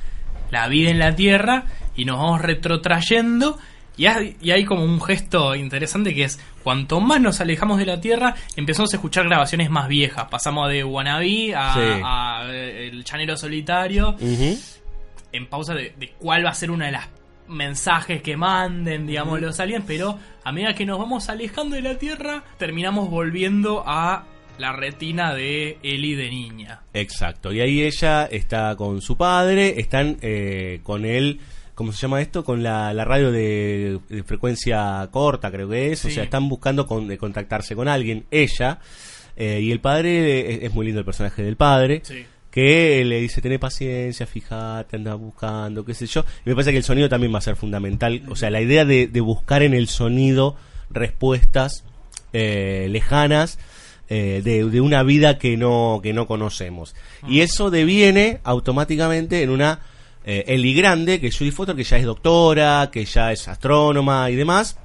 la vida en la Tierra, y nos vamos retrotrayendo. Y hay, y hay como un gesto interesante que es, cuanto más nos alejamos de la Tierra, empezamos a escuchar grabaciones más viejas. Pasamos de Wannabe a, Sí. a, eh, El Chanero Solitario, en pausa de, de cuál va a ser una de las mensajes que manden, digamos, los aliens, pero a medida que nos vamos alejando de la Tierra, terminamos volviendo a la retina de Ellie de niña. Exacto. Y ahí ella está con su padre, están eh, con él, ¿cómo se llama esto? Con la, la radio de, de frecuencia corta, creo que es. O sea, están buscando con- de contactarse con alguien, ella. eh, y el padre, es, es muy lindo el personaje del padre. Sí. Que le dice, tené paciencia, fíjate, anda buscando, qué sé yo. Y me parece que el sonido también va a ser fundamental. O sea, la idea de, de buscar en el sonido respuestas eh, lejanas eh, de, de una vida que no, que no conocemos. Y eso deviene automáticamente en una eh, Ellie grande, que es Judy Foster, que ya es doctora, que ya es astrónoma y demás,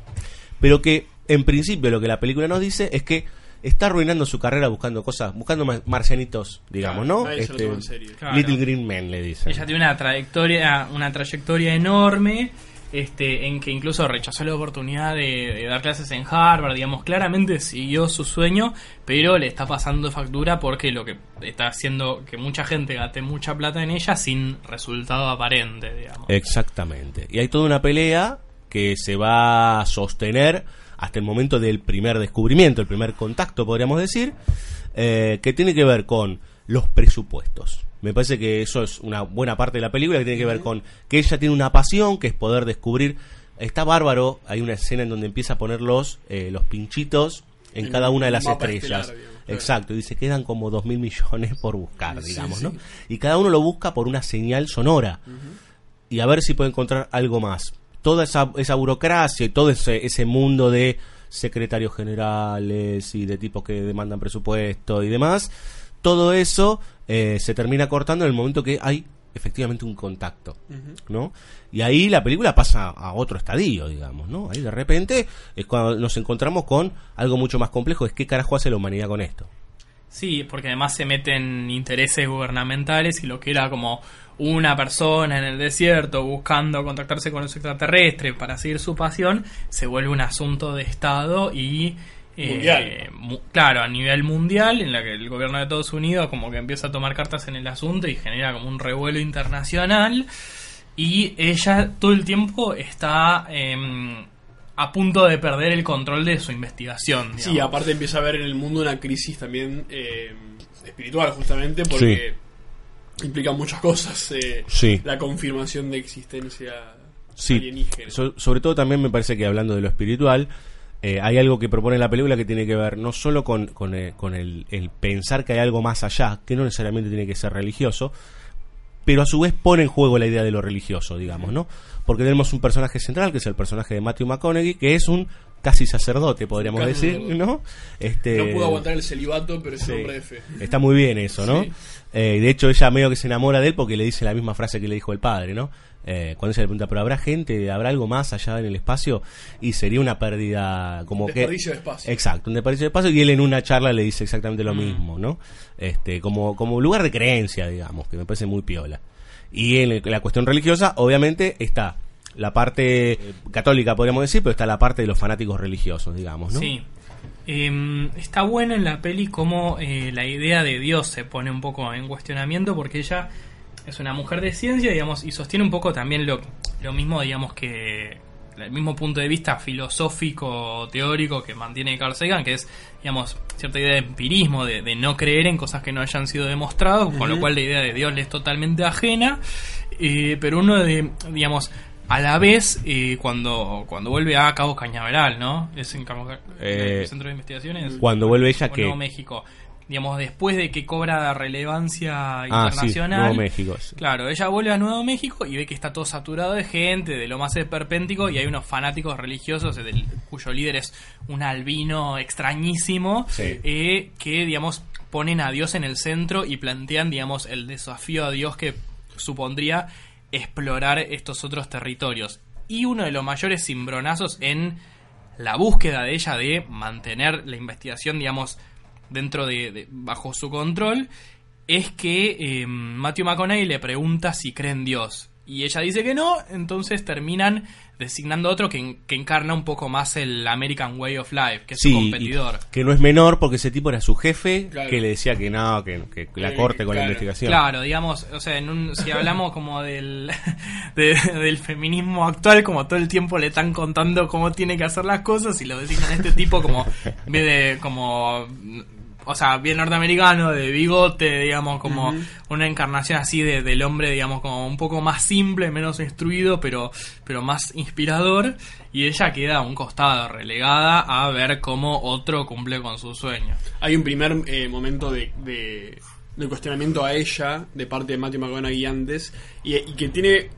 pero que en principio lo que la película nos dice es que está arruinando su carrera buscando cosas, buscando ma- marcianitos, digamos, Claro, ¿no? nadie se lo Este, toma en serio. Claro. Little Green Men le dicen. Ella tiene una trayectoria, una trayectoria enorme, este, en que incluso rechazó la oportunidad de, dar clases en Harvard, digamos, claramente siguió su sueño, pero le está pasando factura porque lo que está haciendo que mucha gente gaste mucha plata en ella sin resultado aparente, digamos. Exactamente. Y hay toda una pelea que se va a sostener hasta el momento del primer descubrimiento, el primer contacto, podríamos decir, eh, que tiene que ver con los presupuestos. Me parece que eso es una buena parte de la película que tiene que ver con que ella tiene una pasión, que es poder descubrir. Está bárbaro, hay una escena en donde empieza a poner los, eh, los pinchitos en cada una de las estrellas. estelar, digamos, claro. Exacto, y dice quedan como dos mil millones por buscar, digamos, sí. ¿no? Y cada uno lo busca por una señal sonora y a ver si puede encontrar algo más. Toda esa, esa burocracia y todo ese, ese mundo de secretarios generales y de tipos que demandan presupuesto y demás, todo eso eh, se termina cortando en el momento que hay efectivamente un contacto, ¿no? Y ahí la película pasa a otro estadio, digamos, ¿no? Ahí de repente es cuando nos encontramos con algo mucho más complejo, es qué carajo hace la humanidad con esto. Sí, porque además se meten intereses gubernamentales y lo que era como una persona en el desierto buscando contactarse con los extraterrestres para seguir su pasión, se vuelve un asunto de Estado y... eh, mu- claro, a nivel mundial, en la que el gobierno de Estados Unidos como que empieza a tomar cartas en el asunto y genera como un revuelo internacional. Y ella todo el tiempo está em, a punto de perder el control de su investigación. Sí, aparte empieza a haber en el mundo una crisis también eh, espiritual, justamente, porque implica muchas cosas. eh, Sí. La confirmación de existencia Sí, alienígena. so- sobre todo también me parece que hablando de lo espiritual, eh, hay algo que propone la película que tiene que ver no solo con, con, eh, con el, el pensar que hay algo más allá, que no necesariamente tiene que ser religioso, pero a su vez pone en juego la idea de lo religioso, digamos, ¿no? Porque tenemos un personaje central, que es el personaje de Matthew McConaughey, que es un casi sacerdote, podríamos Casi decir. ¿no? Este, No pudo aguantar el celibato, pero es Sí. un hombre de fe. Está muy bien eso, ¿no? Sí. Eh, de hecho ella medio que se enamora de él porque le dice la misma frase que le dijo el padre, ¿no? Eh, cuando ella le pregunta, ¿pero habrá gente, habrá algo más allá en el espacio? Y sería una pérdida como que... Desperdicio de espacio. Exacto, un desperdicio de espacio y él en una charla le dice exactamente Mm. lo mismo, ¿no? Este, como, como lugar de creencia, digamos, que me parece muy piola. Y en el- la cuestión religiosa, obviamente, está la parte católica, podríamos decir, pero está la parte de los fanáticos religiosos, digamos, ¿no? Sí. Eh, está bueno en la peli como eh, la idea de Dios se pone un poco en cuestionamiento porque ella es una mujer de ciencia, digamos, y sostiene un poco también lo, lo mismo, digamos, que el mismo punto de vista filosófico, teórico que mantiene Carl Sagan, que es, digamos, cierta idea de empirismo, de, de no creer en cosas que no hayan sido demostradas, con lo cual la idea de Dios le es totalmente ajena, eh, pero uno de, digamos, a la vez, eh, cuando, cuando vuelve a Cabo Cañaveral, ¿no? Es en Cabo Ca- Eh, el centro de investigaciones. cuando vuelve ella, o. Nuevo México. Digamos, después de que cobra relevancia Ah, sí, internacional. Nuevo México. sí. Claro, ella vuelve a Nuevo México y ve que está todo saturado de gente, de lo más esperpéntico, y hay unos fanáticos religiosos del- cuyo líder es un albino extrañísimo, Sí. eh, que, digamos, ponen a Dios en el centro y plantean, digamos, el desafío a Dios que supondría explorar estos otros territorios. Y uno de los mayores cimbronazos en la búsqueda de ella de mantener la investigación, digamos, dentro de, de- bajo su control, es que eh, Matthew McConaughey le pregunta si cree en Dios. Y ella dice que no, entonces terminan designando otro que, que encarna un poco más el American Way of Life, que es Sí, su competidor. que no es menor porque ese tipo era su jefe Claro. que le decía que no, que, que la corte con la investigación. Claro, digamos, o sea, en un, si hablamos como del, de- del feminismo actual, como todo el tiempo le están contando cómo tiene que hacer las cosas y lo designan a este tipo como, en vez de como, o sea, bien norteamericano, de bigote, digamos, como una encarnación así de, del hombre, digamos, como un poco más simple, menos instruido, pero, pero más inspirador. Y ella queda a un costado, relegada a ver cómo otro cumple con su sueño. Hay un primer eh, momento de, de, de cuestionamiento a ella de parte de Matthew McConaughey antes y, y que tiene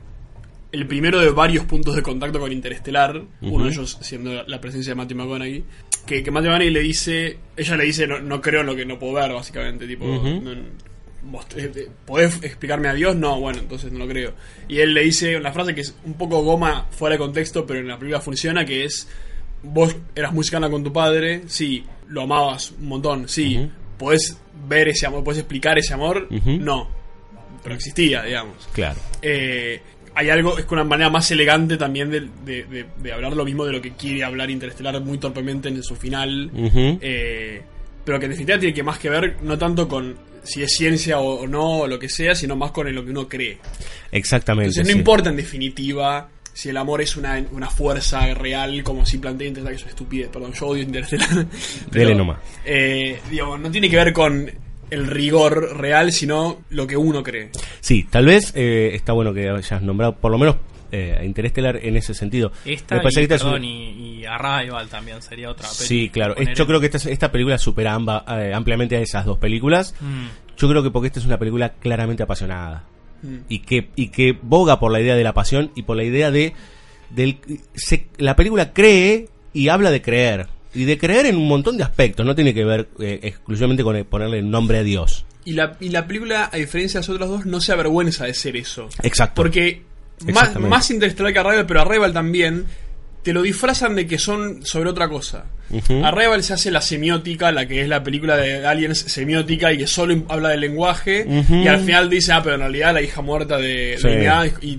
el primero de varios puntos de contacto con Interestelar, uno de ellos siendo la, la presencia de Matthew McConaughey, que, que McConaughey le dice, ella le dice no, no creo en lo que no puedo ver básicamente, tipo, Ujú. no- vos, eh, eh, ¿podés explicarme a Dios? No, bueno, entonces no lo creo. Y él le dice una frase que es un poco goma fuera de contexto, pero en la película funciona, que es vos eras muy cercana con tu padre, sí, lo amabas un montón, sí, Ujú. podés ver ese amor, podés explicar ese amor, Ujú. no, pero existía, digamos. Claro. Eh, hay algo, es con una manera más elegante también de, de- de- de hablar lo mismo de lo que quiere hablar Interestelar muy torpemente en su final, eh, pero que en definitiva tiene que más que ver no tanto con si es ciencia o, o no, o lo que sea, sino más con lo que uno cree. Exactamente. Entonces no sí. importa en definitiva si el amor es una, una fuerza real, como si plantea Interestelar, que es una estupidez, perdón, yo odio Interestelar. Dele nomás. eh, digamos, no tiene que ver con el rigor real, sino lo que uno cree. Sí, tal vez eh, está bueno que hayas nombrado por lo menos eh, a Interestelar en ese sentido. Esta Me parece y, que esta es y, y Arrival también sería otra peli. Sí, claro. Es- yo creo que esta, esta película supera amba- eh, ampliamente a esas dos películas. Mm. Yo creo que porque esta es una película claramente apasionada. Mm. Y que, y que boga por la idea de la pasión y por la idea de... Del, se- la película cree y habla de creer. Y de creer en un montón de aspectos. No tiene que ver eh, exclusivamente con ponerle el nombre a Dios. Y la, y la película, a diferencia de las otras dos, no se avergüenza de ser eso. Exacto. Porque más, más Interestelar que Arrival, pero Arrival también, te lo disfrazan de que son sobre otra cosa. Ujú. Arrival se hace la semiótica, la que es la película de Aliens semiótica y que solo habla del lenguaje. Y al final dice, ah, pero en realidad la hija muerta de, Sí. de mi mamá", y,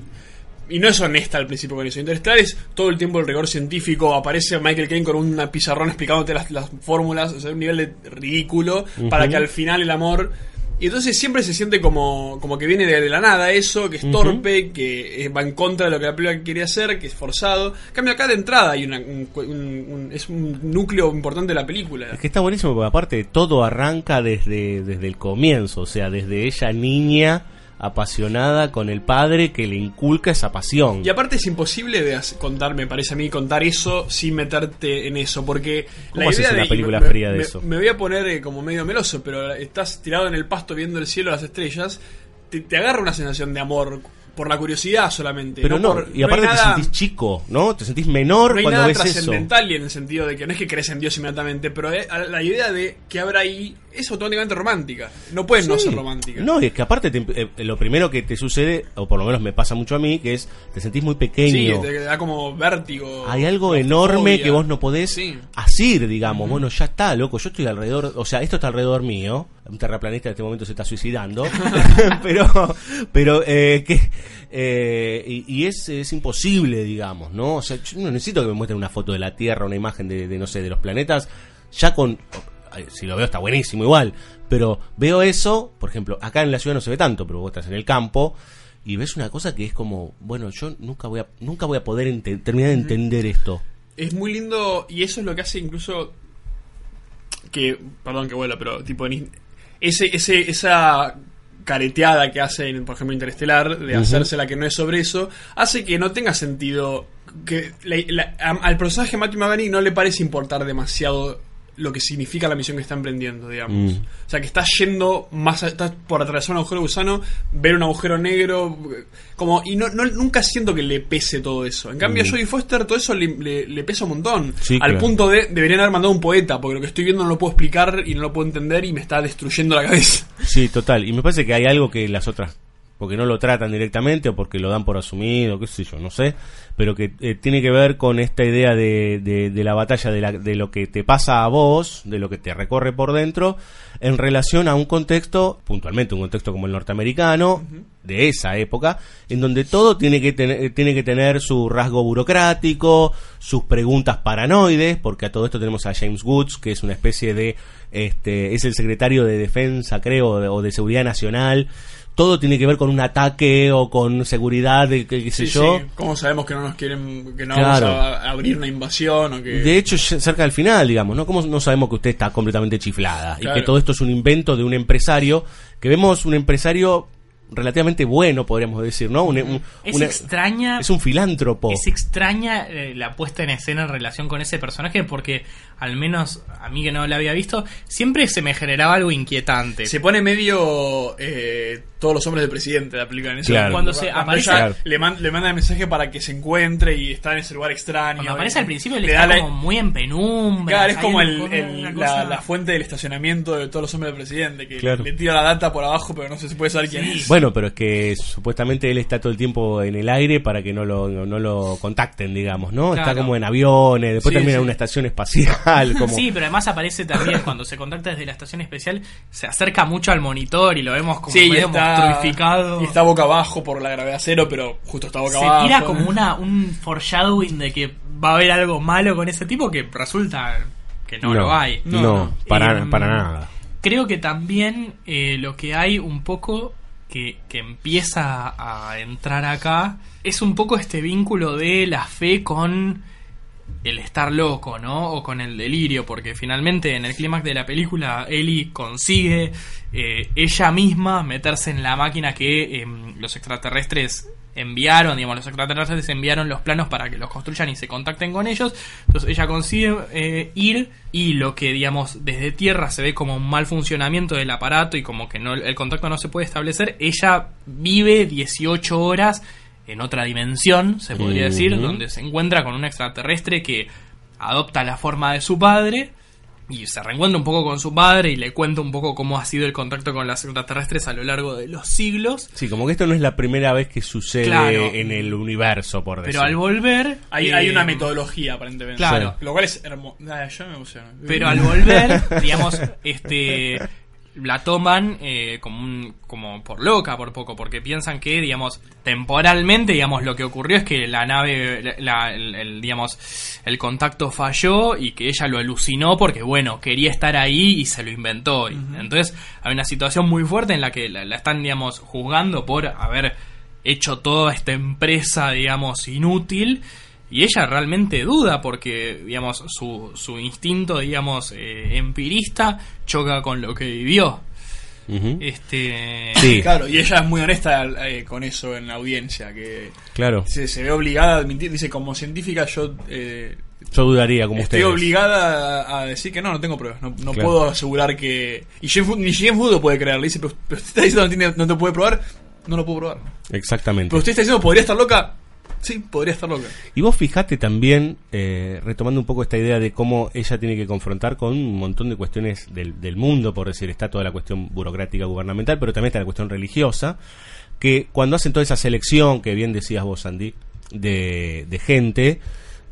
y no es honesta al principio con eso. Interestelar es todo el tiempo el rigor científico. Aparece Michael Caine con una pizarrón explicándote las, las fórmulas, o sea, un nivel de ridículo, para que al final el amor Y entonces siempre se siente como, como que viene de, de la nada eso, que es torpe, que va en contra de lo que la película quería hacer, que es forzado. En cambio acá de entrada hay una, un- un- un- es un núcleo importante de la película. Es que está buenísimo porque aparte todo arranca desde, desde el comienzo, o sea, desde ella niña apasionada con el padre que le inculca esa pasión. Y aparte es imposible de contar, me parece a mí, contar eso sin meterte en eso, porque ¿Cómo haces una y película me- fría de me- eso? Me voy a poner eh, como medio meloso, pero estás tirado en el pasto viendo el cielo, las estrellas, te, te agarra una sensación de amor por la curiosidad solamente. Pero no, por- y aparte te nada- sentís chico, ¿no? Te sentís menor no hay cuando nada ves eso. trascendental y en el sentido de que no es que crees en Dios inmediatamente, pero eh, la idea de que habrá ahí es automáticamente romántica. No puede no Sí. ser romántica. No, y es que aparte te- eh, lo primero que te sucede, o por lo menos me pasa mucho a mí, que es te sentís muy Sí, pequeño. te da como vértigo. Hay algo enorme que vos no podés Sí. asir, digamos. Bueno, ya está, loco. Yo estoy alrededor, o sea, esto está alrededor mío. Un terraplanista en este momento se está suicidando. pero, pero, eh, que, eh, y, y es, es imposible, digamos, ¿no? O sea, yo no necesito que me muestren una foto de la Tierra, una imagen de, de, no sé, de los planetas. Ya con, si lo veo está buenísimo igual. Pero veo eso, por ejemplo, acá en la ciudad no se ve tanto, pero vos estás en el campo y ves una cosa que es como, bueno, yo nunca voy a, nunca voy a poder ente- terminar de entender esto. Es muy lindo y eso es lo que hace incluso que, perdón que vuela, pero tipo ese, ese, esa careteada que hace en, por ejemplo, Interestelar, de Ujú. hacerse la que no es sobre eso, hace que no tenga sentido que la- la- a- al personaje Matthew McConaughey no le parece importar demasiado lo que significa la misión que está emprendiendo, digamos. Mm. O sea, que está yendo más, está por atravesar un agujero gusano, ver un agujero negro, como, y no, no- nunca siento que le pese todo eso. En cambio, Mm. a Jodie Foster todo eso le, le- le pesa un montón. Sí, al claro. punto de, deberían haber mandado un poeta, porque lo que estoy viendo no lo puedo explicar y no lo puedo entender y me está destruyendo la cabeza. Sí, total. Y me parece que hay algo que las otras, porque no lo tratan directamente o porque lo dan por asumido, qué sé yo, no sé, pero que eh, tiene que ver con esta idea de, de, de la batalla, de, la- de lo que te pasa a vos, de lo que te recorre por dentro, en relación a un contexto, puntualmente un contexto como el norteamericano, de esa época, en donde todo tiene que, tener, tiene que tener su rasgo burocrático, sus preguntas paranoides, porque a todo esto tenemos a James Woods, que es una especie de, este, es el secretario de defensa, creo, o de seguridad nacional. Todo tiene que ver con un ataque o con seguridad, de, qué, sé Sí, yo. sí. ¿Cómo sabemos que no nos quieren, que no Claro. vamos a, abrir una invasión o que... De hecho, cerca del final, digamos, ¿no? ¿Cómo no sabemos que usted está completamente chiflada? Y que todo esto es un invento de un empresario, que vemos un empresario relativamente bueno, podríamos decir, ¿no? Un, un- Es una- extraña. es un filántropo. Es extraña eh, la puesta en escena en relación con ese personaje porque, al menos a mí que no la había visto, siempre se me generaba algo inquietante. Se pone medio eh, todos los hombres del presidente la película en eso. Claro. Cuando se aparece- Claro. le, man- le manda el mensaje para que se encuentre y está en ese lugar extraño. Cuando aparece Y al principio le está da la- como muy en penumbra. Claro, es como el, cosa- la, la fuente del estacionamiento de todos los hombres del presidente, que Claro. le tira la data por abajo, pero no se puede saber quién es. Bueno, pero es que supuestamente él está todo el tiempo en el aire para que no lo, no, no lo contacten, digamos, ¿no? Está como en aviones, después Sí, termina sí. en una estación espacial, como... Sí, pero además aparece también cuando se contacta desde la estación especial, se acerca mucho al monitor y lo vemos como Sí, y medio está, monstruificado. y está boca abajo por la gravedad cero, pero justo está boca se abajo. tira como una un foreshadowing de que va a haber algo malo con ese tipo que resulta que no, lo hay. No, No, no. Para, Em, para nada. Creo que también eh, lo que hay un poco que, que empieza a entrar acá es un poco este vínculo de la fe con el estar loco, ¿no? O con el delirio, porque finalmente en el clímax de la película Ellie consigue eh, ella misma meterse en la máquina que em, los extraterrestres enviaron, digamos, los extraterrestres enviaron los planos para que los construyan y se contacten con ellos. Entonces ella consigue eh, ir y lo que, digamos, desde tierra se ve como un mal funcionamiento del aparato y como que no, el contacto no se puede establecer, ella vive 18 horas en otra dimensión, se podría decir, donde se encuentra con un extraterrestre que adopta la forma de su padre y se reencuentra un poco con su padre y le cuenta un poco cómo ha sido el contacto con los extraterrestres a lo largo de los siglos. Sí, como que esto no es la primera vez que sucede Claro. en el universo, por decirlo. Pero al volver... Hay, eh, hay una metodología, aparentemente. Claro. Lo cual es hermoso. yo me emociono. Pero al volver, digamos, este la toman eh, como, un- como por loca por poco, porque piensan que, digamos, temporalmente, digamos, lo que ocurrió es que la nave, la- la- el, el, digamos, el contacto falló y que ella lo alucinó porque, bueno, quería estar ahí y se lo inventó. Y Entonces, hay una situación muy fuerte en la que la, la están, digamos, juzgando por haber hecho toda esta empresa, digamos, inútil. Y ella realmente duda porque, digamos, su, su instinto, digamos, eh, empirista choca con lo que vivió. Este. Sí. Claro, y ella es muy honesta eh, con eso en la audiencia, que Claro. se, se ve obligada a admitir, dice, como científica yo eh, Yo dudaría como estoy ustedes. obligada a, a decir que no, no tengo pruebas, no, no Claro. puedo asegurar que... Y Jane Food- ni lo puede creer, le dice, pero, pero usted está diciendo que no, tiene- no te puede probar, no lo puedo probar. Exactamente. Pero usted está diciendo, ¿podría estar loca? Sí, podría estar loca. Y vos fijate también, eh, retomando un poco esta idea de cómo ella tiene que confrontar con un montón de cuestiones del, del mundo, por decir, está toda la cuestión burocrática gubernamental, pero también está la cuestión religiosa, que cuando hacen toda esa selección, que bien decías vos, Andy, de, de gente,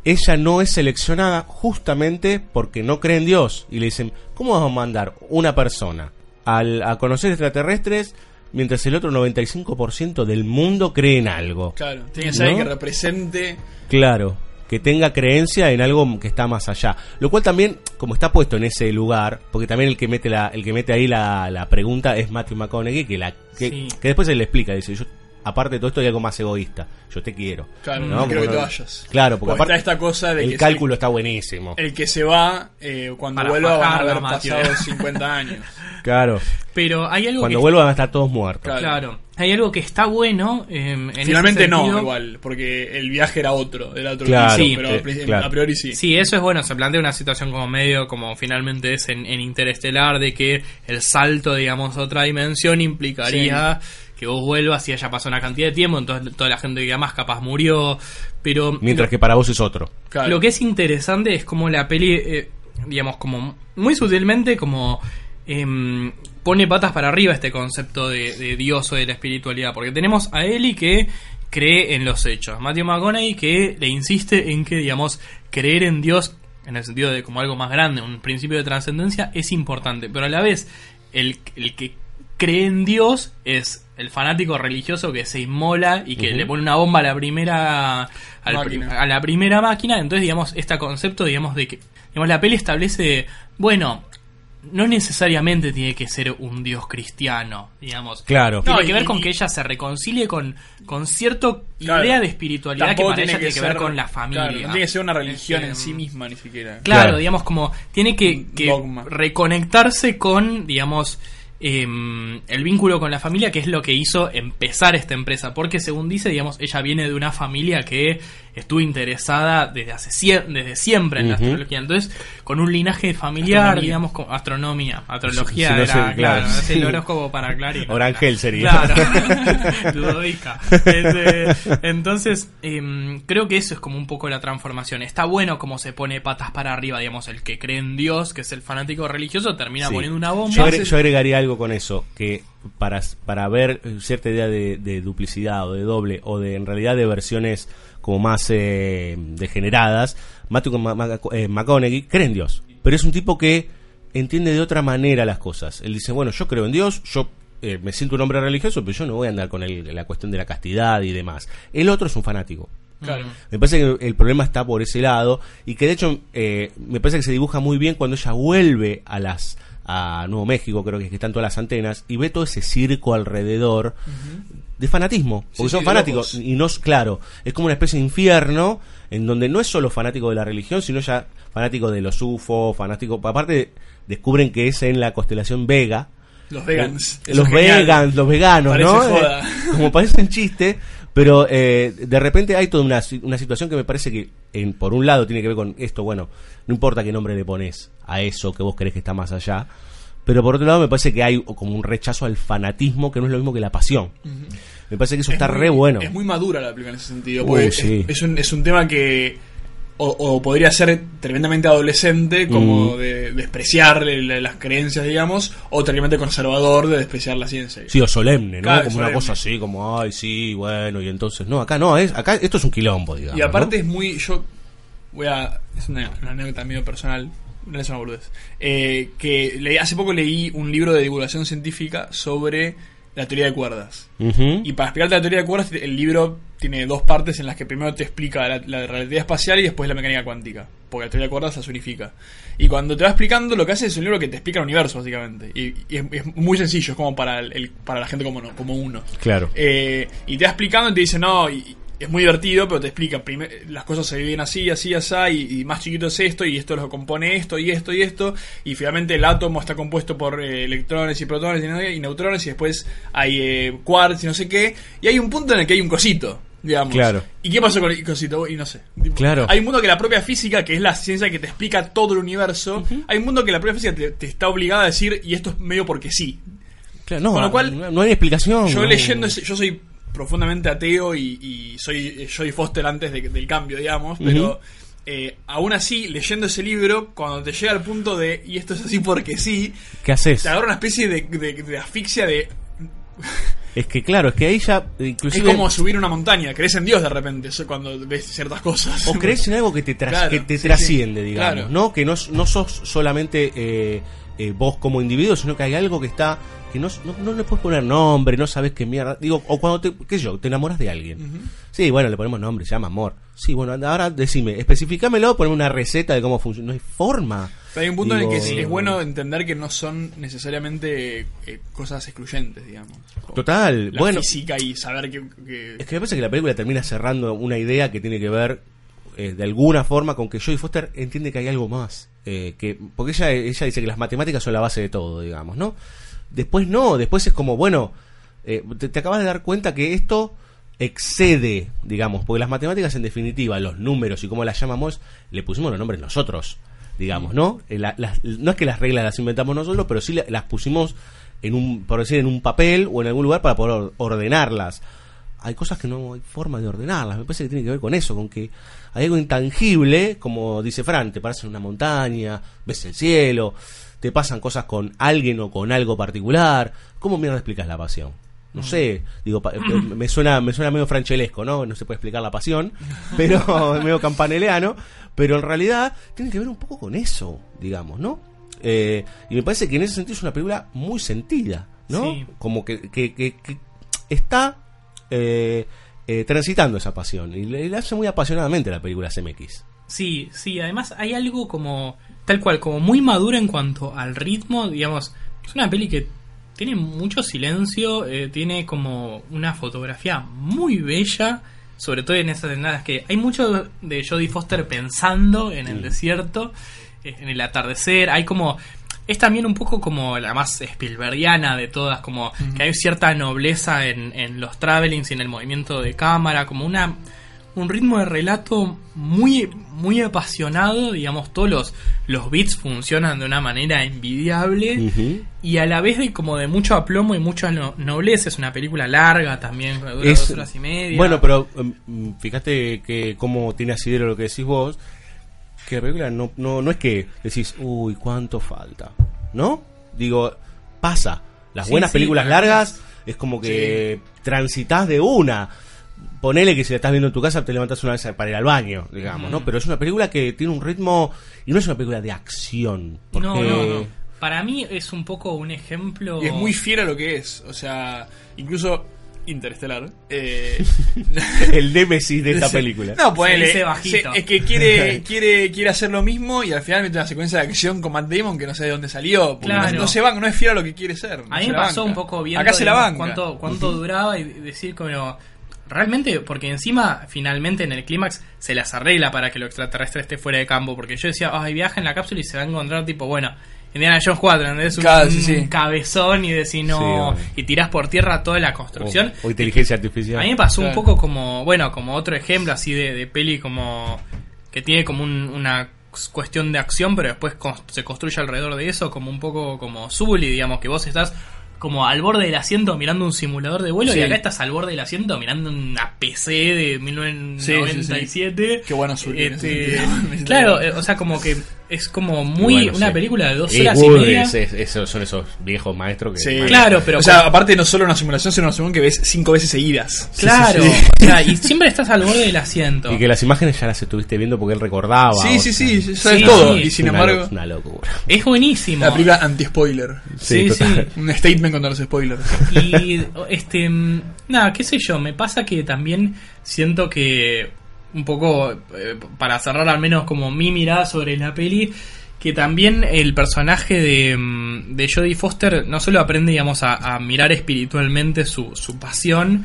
ella no es seleccionada justamente porque no cree en Dios. Y le dicen, ¿cómo vamos a mandar una persona al, a conocer extraterrestres mientras el otro 95% del mundo cree en algo? Claro, tiene que ser ¿No? que represente... Claro, que tenga creencia en algo que está más allá. Lo cual también, como está puesto en ese lugar, porque también el que mete la, el que mete ahí la, la pregunta es Matthew McConaughey, que la que, Sí. que después él le explica, dice, yo aparte de todo esto hay algo más egoísta, yo te quiero. Claro, no quiero Como que te vayas. Claro, porque, Porque aparte está esta cosa de el que cálculo está buenísimo. El que se va, eh, cuando Para vuelva van a haber pasado 50 años. Claro. Pero hay algo Cuando que. vuelvan a estar todos muertos. Claro. Claro. Hay algo que está bueno. eh, en Finalmente no, igual, porque el viaje era otro, era otro Claro, sí, pero eh, claro. a priori sí. Sí, eso es bueno. Se plantea una situación como medio, como finalmente es en, en Interestelar, de que el salto, digamos, a otra dimensión implicaría que vos vuelvas y haya pasado una cantidad de tiempo, entonces toda la gente que más capaz murió. Pero Mientras que para vos es otro. Claro. Lo que es interesante es como la peli, eh, digamos, como muy sutilmente, como em, pone patas para arriba este concepto de, de Dios o de la espiritualidad. Porque tenemos a Ellie que cree en los hechos. Matthew McConaughey que le insiste en que, digamos, creer en Dios, en el sentido de como algo más grande, un principio de trascendencia, es importante. Pero a la vez, el, el que cree en Dios es el fanático religioso que se inmola y que le pone una bomba a la primera al a la primera máquina entonces digamos este concepto digamos de que digamos la peli establece bueno no necesariamente tiene que ser un dios cristiano digamos Claro. tiene No, que y- ver con que ella se reconcilie con con cierta Claro. idea de espiritualidad que para ella tiene tiene que que ver con la familia claro, no tiene que ser una religión Este, en sí misma, ni siquiera. Claro, Claro. digamos como tiene que, que reconectarse con, digamos, em, el vínculo con la familia, que es lo que hizo empezar esta empresa. Porque según dice, digamos, ella viene de una familia que estuvo interesada desde hace desde siempre en la astrología. Entonces, con un linaje familiar, Astronomía. digamos, con astronomía, astrología Si no era, sé, claro, claro. es el horóscopo para Clarín. Orangel sería. Claro, Ludovica. Este, entonces, em, creo que eso es como un poco la transformación. Está bueno como se pone patas para arriba, digamos, el que cree en Dios, que es el fanático religioso, termina Sí. poniendo una bomba. Yo, agre- yo agregaría algo con eso, que para, para ver eh, cierta idea de, de duplicidad o de doble o de en realidad de versiones como más eh, degeneradas, Matthew Ma- Ma- eh, McConaughey cree en Dios, pero es un tipo que entiende de otra manera las cosas. Él dice, bueno, yo creo en Dios, yo eh, me siento un hombre religioso, pero yo no voy a andar con el- la cuestión de la castidad y demás. El otro es un fanático. Claro. Me parece que el problema está por ese lado y que de hecho eh, me parece que se dibuja muy bien cuando ella vuelve a las a Nuevo México, creo que es que están todas las antenas y ve todo ese circo alrededor de fanatismo, porque Sí, son sí, fanáticos y no es claro, es como una especie de infierno en donde no es solo fanático de la religión, sino ya fanático de los UFO, fanático, aparte descubren que es en la constelación Vega, Los vegans. eh, los vegans, los veganos, Parece ¿no? joda. Eh, como parece un chiste, pero eh, de repente hay toda una, una situación que me parece que, en, por un lado, tiene que ver con esto, bueno, no importa qué nombre le pones a eso que vos crees que está más allá, pero por otro lado me parece que hay como un rechazo al fanatismo que no es lo mismo que la pasión. Me parece que eso Es está muy- re bueno. Es muy madura la película en ese sentido. Uh, es- un, es un tema que o, o podría ser tremendamente adolescente, como Mm. de despreciar las creencias, digamos, o tremendamente conservador de despreciar la ciencia. Sí, o solemne, ¿no? Claro, como una cosa así, como, ay, sí, bueno, y entonces, no, acá no, es, acá esto es un quilombo, digamos. Y aparte ¿no? es muy. Yo voy a. Es una, una anécdota medio personal. no es una boludez. Eh, que le- hace poco leí un libro de divulgación científica sobre la teoría de cuerdas. Y para explicarte la teoría de cuerdas, el libro tiene dos partes en las que primero te explica la, la relatividad espacial y después la mecánica cuántica. Porque la teoría de cuerdas las unifica. Y cuando te va explicando, lo que hace es un libro que te explica el universo, básicamente. Y, y es, es muy sencillo, es como para, el- para la gente como, no- como uno. Claro. Eh, y te va explicando y te dice, no, y es muy divertido, pero te explica, primer- las cosas se dividen así, así, así, y, y más chiquito es esto, y esto lo compone esto, y esto, y esto, y finalmente el átomo está compuesto por eh, electrones y protones y, neutrones, y después hay eh, quarks y no sé qué, y hay un punto en el que hay un cosito, digamos. Claro. ¿Y qué pasó con el cosito? Y no sé. Tipo, Claro. Hay un mundo que la propia física, que es la ciencia que te explica todo el universo, hay un mundo que la propia física te, te está obligada a decir, y esto es medio porque sí. Claro, no, Con lo cual, no, no hay explicación. Yo no. leyendo, ese- yo soy profundamente ateo y, y soy eh, Jodie Foster antes de- del cambio, digamos, pero eh, aún así, leyendo ese libro, cuando te llega al punto de, y esto es así porque sí, ¿Qué haces? te agarra una especie de, de- de asfixia de... Es que claro, es que ahí ya Es inclusive como subir una montaña, crees en Dios de repente cuando ves ciertas cosas. o crees en algo que te, tras- Claro, que te sí, trasciende, sí. digamos, Claro. ¿no? Que no, no sos solamente eh, eh, vos como individuo, sino que hay algo que está que no, no, no le puedes poner nombre, no sabes qué mierda. Digo, o cuando te, qué sé yo, te enamoras de alguien. Sí, bueno, le ponemos nombre, se llama amor. Sí, bueno, ahora decime, especificámelo, poneme una receta de cómo funciona. No hay forma. Pero hay un punto en el que sí es bueno entender que no son necesariamente eh, cosas excluyentes, digamos. Total, La bueno. física y saber que... que- Es que me parece que la película termina cerrando una idea que tiene que ver eh, de alguna forma con que Jodie Foster entiende que hay algo más. Eh, que Porque ella, ella dice que las matemáticas son la base de todo, digamos, ¿no? Después no, después es como, bueno, eh, te, acabas de dar cuenta que esto excede, digamos, porque las matemáticas en definitiva, los números y cómo las llamamos, le pusimos los nombres nosotros, digamos, ¿no? Eh, la- las- no es que las reglas las inventamos nosotros, pero sí la- las pusimos en un, por decir, en un papel o en algún lugar para poder or- ordenarlas. Hay cosas que no hay forma de ordenarlas, me parece que tiene que ver con eso, con que hay algo intangible, como dice Fran, te paras en una montaña, ves el cielo, te pasan cosas con alguien o con algo particular. ¿Cómo mierda explicas la pasión? No sé, digo, pa- eh, me suena, me suena medio franchelesco, ¿no? No se puede explicar la pasión, pero medio campaneleano, pero en realidad tiene que ver un poco con eso, digamos, ¿no? Eh, y me parece que en ese sentido es una película muy sentida, ¿no? Sí. Como que, que- que- que está eh, eh, transitando esa pasión y le, le hace muy apasionadamente la película CMX. Sí, sí, además hay algo como, tal cual, como muy madura en cuanto al ritmo, digamos, es una peli que tiene mucho silencio, eh, tiene como una fotografía muy bella, sobre todo en esas escenas que hay mucho de Jodie Foster pensando en el desierto, eh, en el atardecer, hay como... Es también un poco como la más Spielbergiana de todas, como que hay cierta nobleza en, en los travelings y en el movimiento de cámara, como una un ritmo de relato muy muy apasionado, digamos, todos los, los beats funcionan de una manera envidiable y a la vez de como de mucho aplomo y mucha no- nobleza, es una película larga también, dura Es- dos horas y media. Bueno, pero mm, fíjate que como tiene asidero lo que decís vos, que la película no, no, no es que decís, uy, cuánto falta, ¿no? Digo, pasa. Las Sí, buenas sí, películas largas es como que transitas de una. Ponele que si la estás viendo en tu casa te levantas una vez para ir al baño, digamos, ¿no? Pero es una película que tiene un ritmo y no es una película de acción. Porque... No, no, no. Para mí es un poco un ejemplo. Y es muy fiel a lo que es. O sea, incluso Interestelar. Eh, El némesis de esta película. No, pues Se dice bajito. es que quiere, quiere, quiere hacer lo mismo y al final mete una secuencia de acción con Matt Damon que no sé de dónde salió. Claro. No, no se van, no es fiel a lo que quiere ser. no A mí me pasó banca. un poco viendo Acá se la banca. cuánto, cuánto duraba y decir como realmente porque encima finalmente en el clímax se las arregla para que lo extraterrestre esté fuera de campo porque yo decía ay viaja en la cápsula y se va a encontrar tipo bueno Indiana Jones 4 ¿entendés? un, Claro, sí, sí. un cabezón y decir no Sí, y tirás por tierra toda la construcción O, o inteligencia artificial. a mí me pasó un poco como, bueno, como otro ejemplo así de, de peli como que tiene como un- una cuestión de acción, pero después se construye alrededor de eso, como un poco como Zully, digamos, que vos estás como al borde del asiento mirando un simulador de vuelo Sí. y acá estás al borde del asiento mirando una PC de 1997. Qué bueno Zully en ese Este, claro, eh, o sea, como que es como muy Bueno, una sí. película de dos Y horas y Woody media. es- es- esos son esos viejos maestros que. Sí. Claro, pero O sea, aparte no solo una simulación, sino una simulación que ves cinco veces seguidas. Claro, Sí, sí, sí. o sea, y siempre estás al borde del asiento. Y que las imágenes ya las estuviste viendo porque él recordaba. Sí, sí, sea, sí, sabes Sí, todo. sí. Y sin una embargo, lo- una locura. Es buenísimo. la película anti-spoiler. Sí, sí. Un statement contra los spoilers. Y este mm, nada, qué sé yo, me pasa que también siento que un poco eh, para cerrar al menos como mi mirada sobre la peli que también el personaje de, mm, de Jodie Foster no solo aprende digamos a, a mirar espiritualmente su, su pasión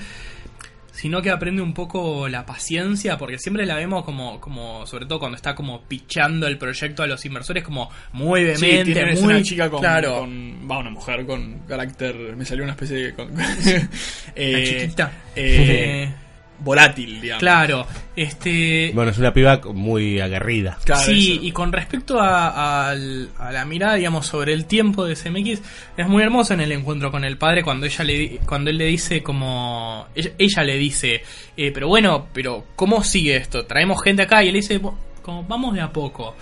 sino que aprende un poco la paciencia, porque siempre la vemos como, como sobre todo cuando está como pichando el proyecto a los inversores, como muy Sí, tiene- muy una chica con, claro, con- va una mujer con carácter, me salió una especie de con- eh, chiquita. eh, volátil, digamos. Claro, este. Bueno, es una piba muy aguerrida. Claro, sí, eso. y con respecto a, la mirada, digamos, sobre el tiempo de CMX, es muy hermoso en el encuentro con el padre cuando ella le di- cuando él le dice como ella, ella le dice, eh, pero bueno, pero ¿cómo sigue esto? Traemos gente acá y él dice, "Bo- como vamos de a poco.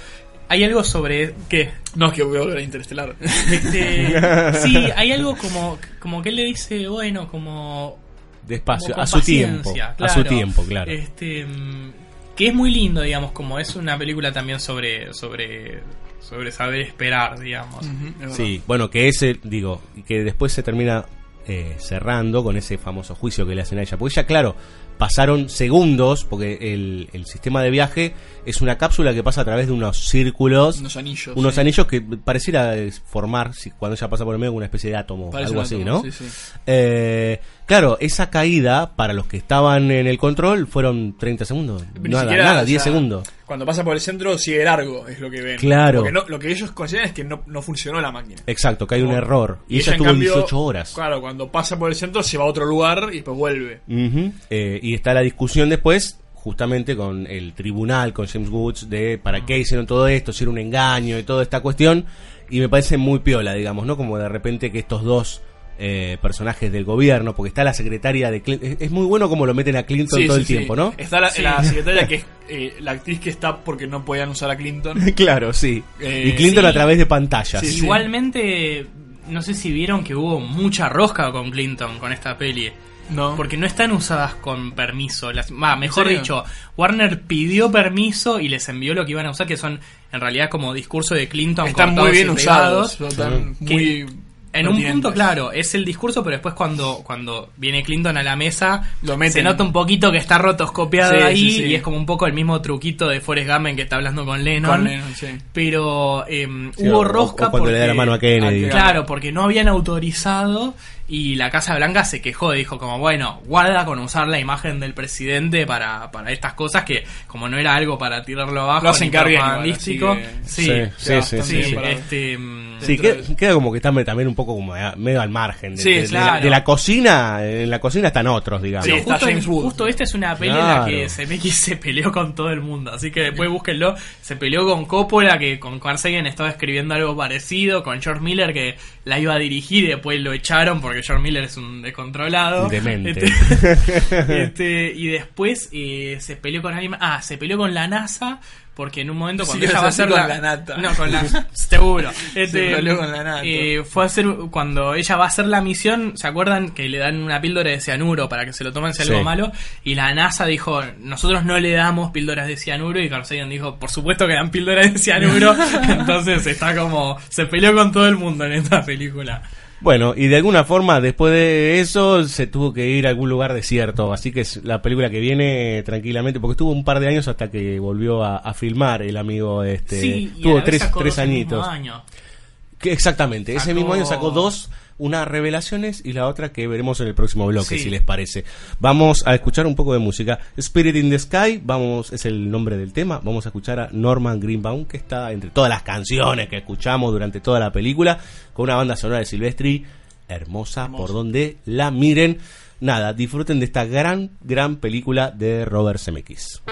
Hay algo sobre que No, es que voy a volver a Interestelar. este, sí, hay algo como como que él le dice, bueno, como Despacio, a su tiempo. A su tiempo, claro. Este, mm, que es muy lindo, digamos, como es una película también sobre sobre sobre saber esperar, digamos. Sí, bueno, que ese, digo, y que después se termina eh, cerrando con ese famoso juicio que le hacen a ella. Porque ya, claro, pasaron segundos, porque el, el sistema de viaje es una cápsula que pasa a través de unos círculos, Unos anillos. unos sí. anillos que pareciera eh, formar, si- cuando ella pasa por el medio, una especie de átomo, Parece algo así, átomo, ¿no? sí, sí. Eh, claro, esa caída, para los que estaban en el control, fueron 30 segundos. Ni nada, siquiera, nada, o 10 sea, segundos. Cuando pasa por el centro sigue largo, es lo que ven. Claro. Porque no- lo que ellos consideran es que no, no funcionó la máquina. Exacto, que hay un error. Y, ella en estuvo cambio, 18 horas. Claro, cuando pasa por el centro se va a otro lugar y después vuelve. Eh, y está la discusión después, justamente con el tribunal, con James Woods, de para qué hicieron todo esto, si era un engaño y toda esta cuestión. Y me parece muy piola, digamos, ¿no? Como de repente que estos dos eh, personajes del gobierno, porque está la secretaria de Clinton. Es, es muy bueno como lo meten a Clinton Sí, todo sí, el sí. tiempo, ¿no? Está la, Sí. la secretaria que es eh, la actriz que está porque no podían usar a Clinton. claro, sí. Eh, y Clinton sí. a través de pantallas. Sí, sí. Igualmente, no sé si vieron que hubo mucha rosca con Clinton con esta peli. No. Porque no están usadas con permiso. Las, va, mejor dicho, Warner pidió permiso y les envió lo que iban a usar, que son en realidad como discurso de Clinton. están muy bien usados. pegados. Están Que muy En un punto, claro, es el discurso, pero después cuando, cuando viene Clinton a la mesa, Lo meten. se nota un poquito que está rotoscopiado Sí, ahí sí, sí. y es como un poco el mismo truquito de Forrest Gump en que está hablando con Lennon. Con Lennon, sí. Pero em, Sí, hubo o- rosca o cuando le da la porque- mano a Kennedy. Claro, porque no habían autorizado y la Casa Blanca se quejó, dijo como, bueno, guarda con usar la imagen del presidente para, para estas cosas que como no era algo para tirarlo abajo, Lo hacen ni propagandístico, que- sí, Sí, sí, sí, este, mm, Sí, queda, de- queda como que está también un poco como medio al margen. De, Sí, de- de claro. la, de la cocina, en la cocina están otros, digamos. Sí, está justo, James Wood. justo esta es una peli en la que CMX se peleó con todo el mundo, así que después búsquenlo. Se peleó con Coppola, que con Carsagan estaba escribiendo algo parecido, con George Miller, que la iba a dirigir y después lo echaron porque George Miller es un descontrolado. Demente. Este, este, y después eh, se peleó con alguien. Ah, se peleó con la NASA. Porque en un momento cuando ella va a hacer con la, la nata. No, con la. Seguro. Este, peleó con la nata. eh, fue a hacer. Cuando ella va a hacer la misión, ¿se acuerdan que le dan una píldora de cianuro para que se lo tomen si Sí. algo malo? Y la NASA dijo: Nosotros no le damos píldoras de cianuro. Y Carl Sagan dijo: Por supuesto que dan píldoras de cianuro. Entonces está como. Se peleó con todo el mundo en esta película. Bueno, y de alguna forma, después de eso, se tuvo que ir a algún lugar desierto. Así que es la película que viene tranquilamente, porque estuvo un par de años hasta que volvió a, a filmar el amigo este. sí, tuvo tres, tres añitos. año. Que exactamente, ese mismo año sacó dos, una revelaciones y la otra que veremos en el próximo bloque, Sí. si les parece. Vamos a escuchar un poco de música. Spirit in the Sky, vamos, es el nombre del tema. Vamos a escuchar a Norman Greenbaum, que está entre todas las canciones que escuchamos durante toda la película, con una banda sonora de Silvestri, hermosa, por donde la miren. Nada, disfruten de esta gran, gran película de Robert Zemeckis.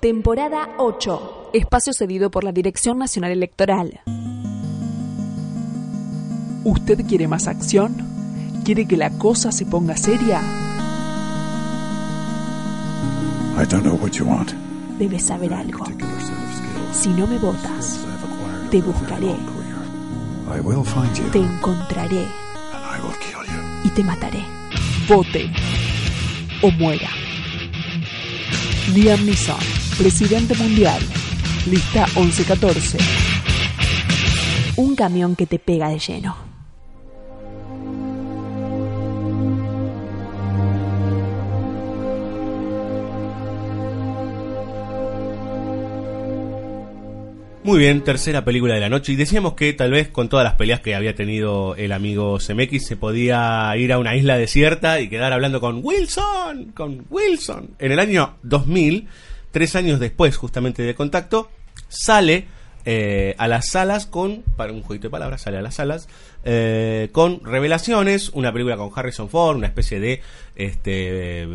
Temporada 8, espacio cedido por la Dirección Nacional Electoral. ¿Usted quiere más acción? ¿Quiere que la cosa se ponga seria? I don't know what you want. Debes saber algo. Si no me votas, te buscaré, I will find you. te encontraré And I will kill you. y te mataré. Vote o muera. Liam Neeson, presidente mundial. Lista 1114. Un camión que te pega de lleno. Muy bien, tercera película de la noche. Y decíamos que tal vez con todas las peleas que había tenido el amigo CMX se podía ir a una isla desierta y quedar hablando con Wilson, con Wilson. En el año 2000, tres años después justamente de contacto, sale eh, a las salas con, para un jueguito de palabras, sale a las salas eh, con Revelaciones, una película con Harrison Ford, una especie de este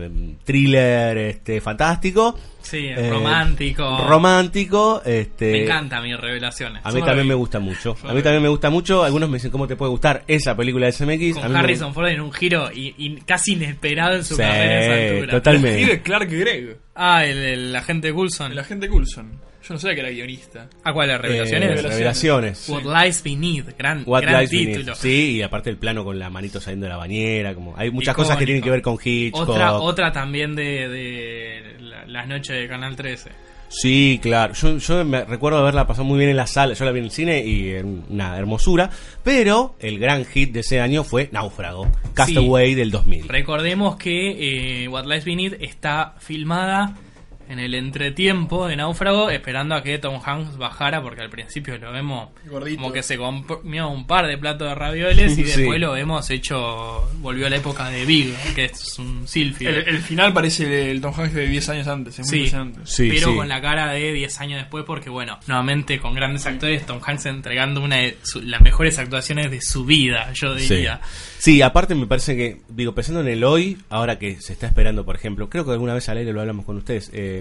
thriller este fantástico. Sí, Eh, romántico. Romántico, este Me encanta mis revelaciones. a mí Yo también me gusta mucho. Yo A mí también me gusta mucho. Algunos me dicen cómo te puede gustar esa película de SMX. A Con me- Harrison Ford en un giro y, y casi inesperado en su Sí, carrera a esa altura. totalmente. Escribe Clark Gregg. Ah, el, el agente Coulson. El agente Coulson. Yo no sabía que era guionista. ¿A cuál? ¿Las revelaciones? Eh, revelaciones. What Lies Beneath. Gran, What gran Lies Beneath. título. Sí, y aparte el plano con la manito saliendo de la bañera. como Hay muchas cosas que tienen que ver con Hitchcock. Otra, otra también de, de la- las noches de Canal 13. Sí, claro. Yo, yo me recuerdo haberla pasado muy bien en la sala. Yo la vi en el cine y en una hermosura. Pero el gran hit de ese año fue Náufrago. Castaway del 2000. Recordemos que eh, What Lies Beneath está filmada en el entretiempo de Náufrago, esperando a que Tom Hanks bajara, porque al principio lo vemos Gordito. como que se comió un par de platos de ravioles y Sí. después lo vemos hecho, volvió a la época de Big, que es un Silphid. El, el final parece el Tom Hanks de 10 años antes. Es muy Sí, impresionante. pero con la cara de 10 años después, porque bueno, nuevamente con grandes actores, Tom Hanks entregando una de su- las mejores actuaciones de su vida, yo diría. Sí. Sí, aparte me parece que, digo, pensando en el hoy, ahora que se está esperando, por ejemplo, creo que alguna vez al aire lo hablamos con ustedes, eh,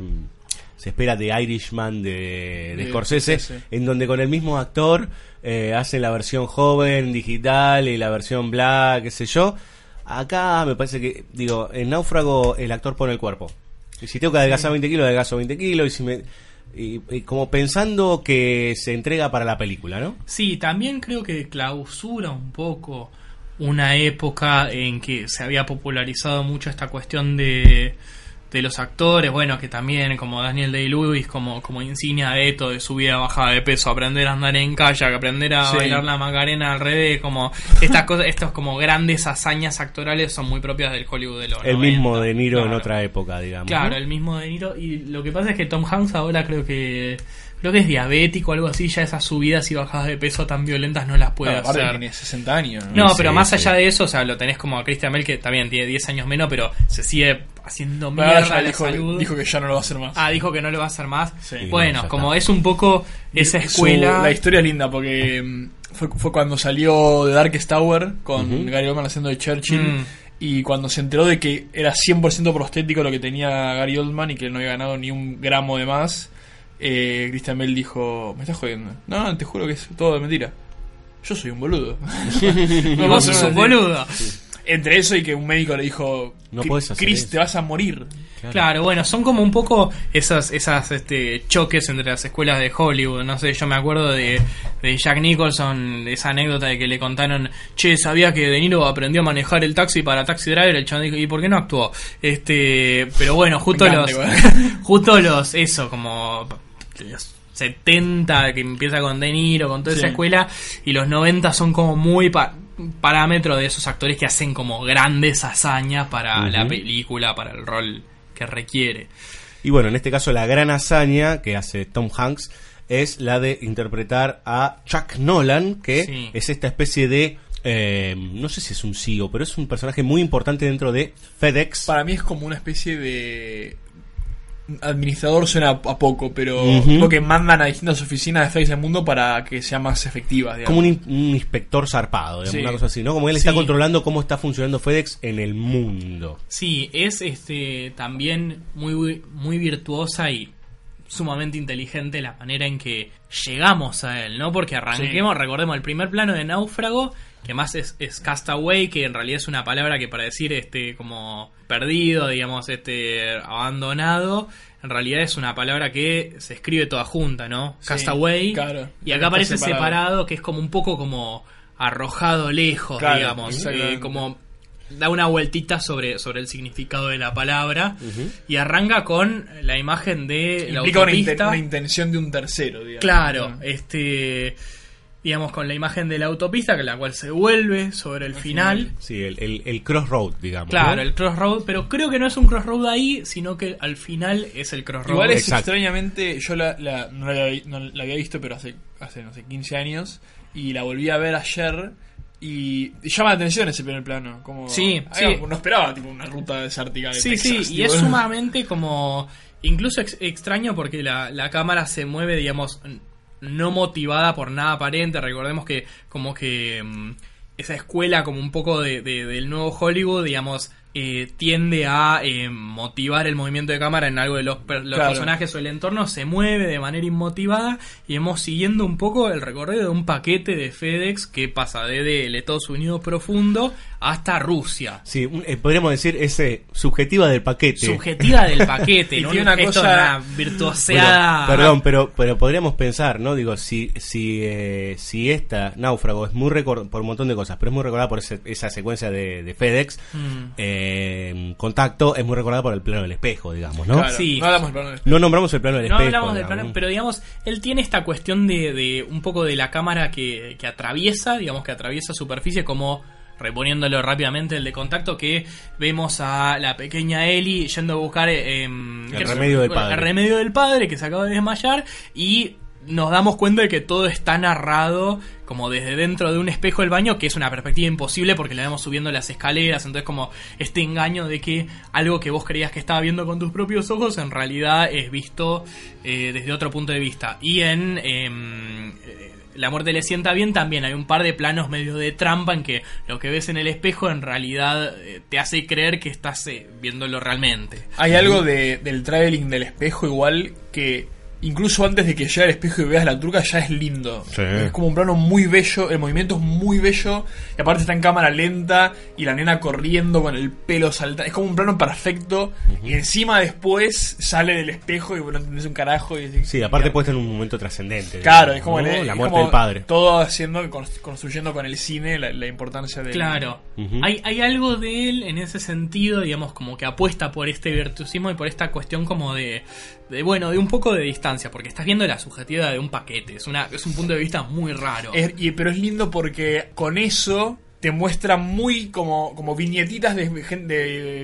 se espera The Irishman de, de De Scorsese, en donde con el mismo actor eh, hacen la versión joven, digital y la versión black, qué sé yo. Acá me parece que, digo, en Náufrago el actor pone el cuerpo. Y si tengo que adelgazar 20 kilos, adelgazo 20 kilos, y si me... Y, y como pensando que se entrega para la película, ¿no? Sí, también creo que clausura un poco una época en que se había popularizado mucho esta cuestión de, de los actores, bueno, que también como Daniel Day-Lewis, como, como insignia de esto, de su vida bajada de peso, aprender a andar en kayak, aprender a Sí. bailar la macarena al revés, como estas cosas, estos como grandes hazañas actorales son muy propias del Hollywood de los El 90. mismo De Niro en otra época, digamos. Claro, ¿no? el mismo De Niro. Y lo que pasa es que Tom Hanks ahora creo que creo que es diabético o algo así. Ya esas subidas y bajadas de peso tan violentas no las puede aparte hacer. tiene 60 años. No, Sí, pero más sí. allá de eso, o sea, lo tenés como a Christian Bale que también tiene 10 años menos, pero se sigue haciendo mierda ya la dijo, salud. dijo que ya no lo va a hacer más. Ah, dijo que no lo va a hacer más. Sí. Bueno, como es un poco esa Su- escuela. la historia es linda porque mm, fue, fue cuando salió The Darkest Tower con. Gary Oldman haciendo de Churchill. Mm. Y cuando se enteró de que era 100% prostético lo que tenía Gary Oldman y que él no había ganado ni un gramo de más, eh, Christian Bell dijo: Me estás jodiendo. No, no, te juro que es todo de mentira. Yo soy un boludo. y No, vos no, sos no, un sí. boludo. Entre eso y que un médico le dijo: No "Cri- podés hacer Chris, eso". te vas a morir. Claro, bueno, son como un poco esas, esas este, choques entre las escuelas de Hollywood. No sé, yo me acuerdo de, de Jack Nicholson, esa anécdota de que le contaron, che, sabía que De Niro aprendió a manejar el taxi para Taxi Driver. El chabón dijo, ¿y por qué no actuó? Este, pero bueno, justo los, justo los, eso, como los 70 que empieza con De Niro, con toda Sí. esa escuela, y los 90 son como muy pa- parámetro de esos actores que hacen como grandes hazañas para la película, para el rol que requiere. Y bueno, en este caso la gran hazaña que hace Tom Hanks es la de interpretar a Chuck Nolan, que Sí. es esta especie de... eh, no sé si es un CEO, pero es un personaje muy importante dentro de FedEx. Para mí es como una especie de administrador suena a poco, pero tipo que mandan a distintas oficinas de FedEx del mundo para que sean más efectivas. digamos. Como un, in- un inspector zarpado, digamos, Sí. una cosa así, ¿no? Como él está controlando cómo está funcionando FedEx en el mundo. Sí, es este también muy, muy virtuosa y sumamente inteligente la manera en que llegamos a él, ¿no? Porque arranquemos, recordemos, el primer plano de Náufrago, que más es, es Castaway, que en realidad es una palabra que para decir este como perdido, digamos, este abandonado, en realidad es una palabra que se escribe toda junta, ¿no? Sí, Castaway. claro. Y acá aparece separado. separado. que es como un poco como arrojado lejos, Claro, digamos. eh, como da una vueltita sobre, sobre el significado de la palabra y arranca con la imagen de la Implica una, inten- una intención de un tercero, digamos. Claro, este digamos con la imagen de la autopista, que la cual se vuelve sobre el final. Sí, el, el, el crossroad, digamos. Claro, ¿no? el crossroad, pero creo que no es un crossroad ahí, sino que al final es el crossroad. Igual es Exacto. extrañamente, yo la, la- no, la había, no la había visto, pero hace, hace, no sé, 15 años, y la volví a ver ayer, y, y llama la atención ese primer plano. Como, Sí, sí. No esperaba tipo una ruta desértica de Sí, Texas, sí, y es sumamente como incluso ex- extraño porque la, la cámara se mueve, digamos, no motivada por nada aparente. Recordemos que como que mm, esa escuela como un poco de, de- del nuevo Hollywood, digamos, eh, tiende a eh, motivar el movimiento de cámara en algo de los, per- los Claro. personajes o el entorno, se mueve de manera inmotivada y hemos siguiendo un poco el recorrido de un paquete de FedEx que pasa desde el Estados Unidos profundo hasta Rusia. Sí, eh, podríamos decir ese subjetiva del paquete. subjetiva del paquete, Y ¿no? tiene una Esto cosa- Bueno, virtuoseada. perdón, pero, pero podríamos pensar, ¿no? Digo, si, si, eh, si esta náufrago es muy recordada por un montón de cosas, pero es muy recordada por ese- esa secuencia de, de FedEx, Mm. eh, contacto es muy recordada por el plano del espejo, digamos, ¿no? Claro, Sí. no hablamos del plano del No nombramos el plano del No espejo. hablamos del plano, ¿no? pero digamos, él tiene esta cuestión de, de un poco de la cámara que, que atraviesa, digamos que atraviesa superficie como reponiéndolo rápidamente el de contacto que vemos a la pequeña Ellie yendo a buscar eh, em, El que- remedio del padre. el remedio del padre que se acaba de desmayar y nos damos cuenta de que todo está narrado como desde dentro de un espejo del baño, que es una perspectiva imposible porque la vemos subiendo las escaleras, entonces como este engaño de que algo que vos creías que estaba viendo con tus propios ojos en realidad es visto eh, desde otro punto de vista. Y en em, eh, La muerte le sienta bien también hay un par de planos medio de trampa en que lo que ves en el espejo en realidad eh, te hace creer que estás viéndolo realmente. Hay algo de, del traveling del espejo igual que incluso antes de que llegue al espejo y veas la truca ya es lindo. Sí. Es como un plano muy bello, el movimiento es muy bello y aparte está en cámara lenta y la nena corriendo con el pelo saltando. Es como un plano perfecto y encima después sale del espejo y no entendés un carajo. Y, Sí, aparte puesta en un momento trascendente. Claro, es como, ¿no? el- la muerte como del padre. Todo haciendo, cons- construyendo con el cine la, la importancia de Claro. Hay, hay algo de él en ese sentido, digamos, como que apuesta por este virtuosismo y por esta cuestión como de, de, bueno, de un poco de distancia, porque estás viendo la subjetividad de un paquete. Es, una, es un punto de vista muy raro. Es- y- pero es lindo porque con eso te muestra muy como, como viñetitas de,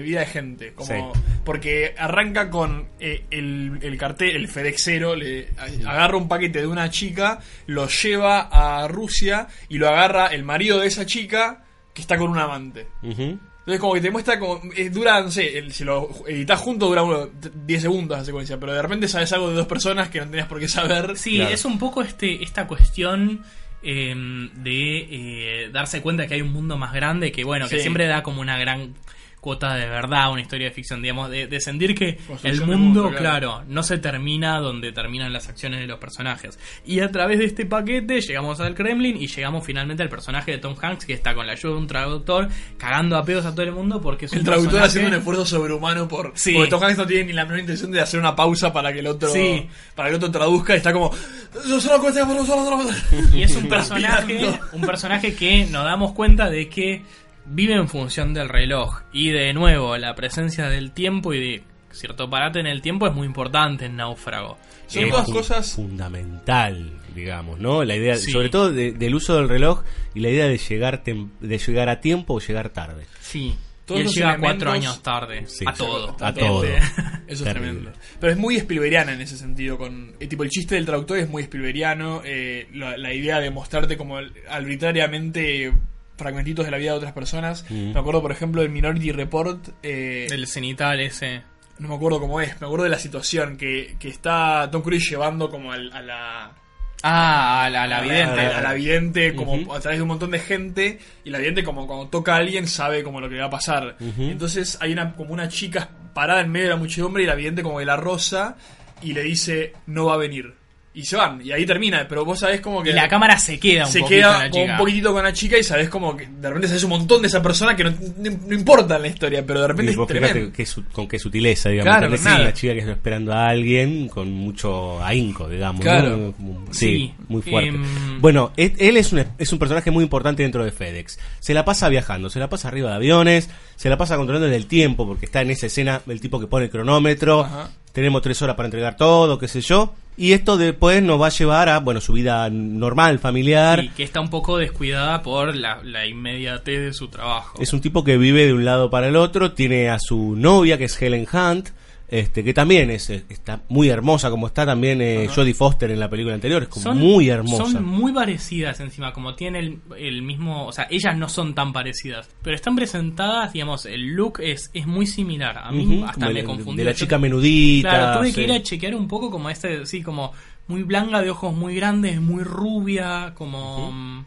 vida de gente. Como, Sí. Porque arranca con eh, el, el cartel, el FedExero, le a- agarra un paquete de una chica, lo lleva a Rusia y lo agarra el marido de esa chica que está con un amante. Ujú. Entonces como que te muestra como... eh, dura, no sé, el- si lo editas junto dura uno, t- 10 segundos la secuencia, pero de repente sabes algo de dos personas que no tenías por qué saber. Sí, Claro. es un poco este esta cuestión eh, de eh, darse cuenta que hay un mundo más grande que, bueno, que siempre da como una gran cuota de verdad, una historia de ficción, digamos, de, de sentir que el mundo, mundo, claro. claro. no se termina donde terminan las acciones de los personajes. Y a través de este paquete llegamos al Kremlin y llegamos finalmente al personaje de Tom Hanks que está con la ayuda de un traductor cagando a pedos a todo el mundo porque es El un traductor personaje- haciendo un esfuerzo sobrehumano por. Sí. Porque Tom Hanks no tiene ni la menor intención de hacer una pausa para que el otro. Sí. Para que el otro traduzca y está como. "Yo solo cuento- solo- solo- solo-". Y es un personaje, un personaje que nos damos cuenta de que vive en función del reloj. Y de nuevo, la presencia del tiempo y de cierto parate en el tiempo es muy importante en Náufrago. Son fun- cosas- fundamental, digamos, ¿no? La idea, Sí. sobre todo de- del uso del reloj y la idea de llegar tem- de llegar a tiempo o llegar tarde. Sí. Todos y él los llega elementos- cuatro años tarde. Sí, a todo. a todo. Eso es Terrible. tremendo. Pero es muy Spielbergiana en ese sentido. con eh, Tipo, el chiste del traductor es muy Spielbergiano. eh, la, la idea de mostrarte como arbitrariamente fragmentitos de la vida de otras personas. Mm. Me acuerdo, por ejemplo, del Minority Report. eh, El cenital ese. no me acuerdo cómo es, me acuerdo de la situación que, que está Tom Cruise llevando como al- a la Ah, a la, a la vidente. a la, a la vidente como a través de un montón de gente y la vidente como cuando toca a alguien sabe como lo que va a pasar. Entonces hay una como una chica parada en medio de la muchedumbre y la vidente como que la rosa y le dice no va a venir. Y se van, y ahí termina, pero vos sabés como que... Y la cámara se queda un se poquito queda en la chica. un poquitito con la chica y sabés como que de repente sabés un montón de esa persona que no, no- no importa en la historia, pero de repente Y vos es fíjate tremendo. qué su- con qué sutileza, digamos. Claro, con una chica que está esperando a alguien con mucho ahínco, digamos. Claro. sí, Sí, muy fuerte. em, Bueno, él es un, es un personaje muy importante dentro de FedEx. Se la pasa viajando, se la pasa arriba de aviones, se la pasa controlando el tiempo, porque está en esa escena el tipo que pone el cronómetro. Ajá. Tenemos tres horas para entregar todo, qué sé yo. Y esto después nos va a llevar a, bueno, su vida normal, familiar. Y que está un poco descuidada por la, la inmediatez de su trabajo. Es un tipo que vive de un lado para el otro, tiene a su novia que es Helen Hunt, este que también es eh, está muy hermosa como está también eh. Jodie Foster en la película anterior, es como Son- muy hermosa. Son muy parecidas encima, como tienen el, el mismo, o sea, ellas no son tan parecidas, pero están presentadas, digamos, el look es, es muy similar. A mí hasta como me confundí. de la chica menudita, Claro, tuve sí. que ir a chequear un poco como este, sí, como muy blanca, de ojos muy grandes, muy rubia, como... mm,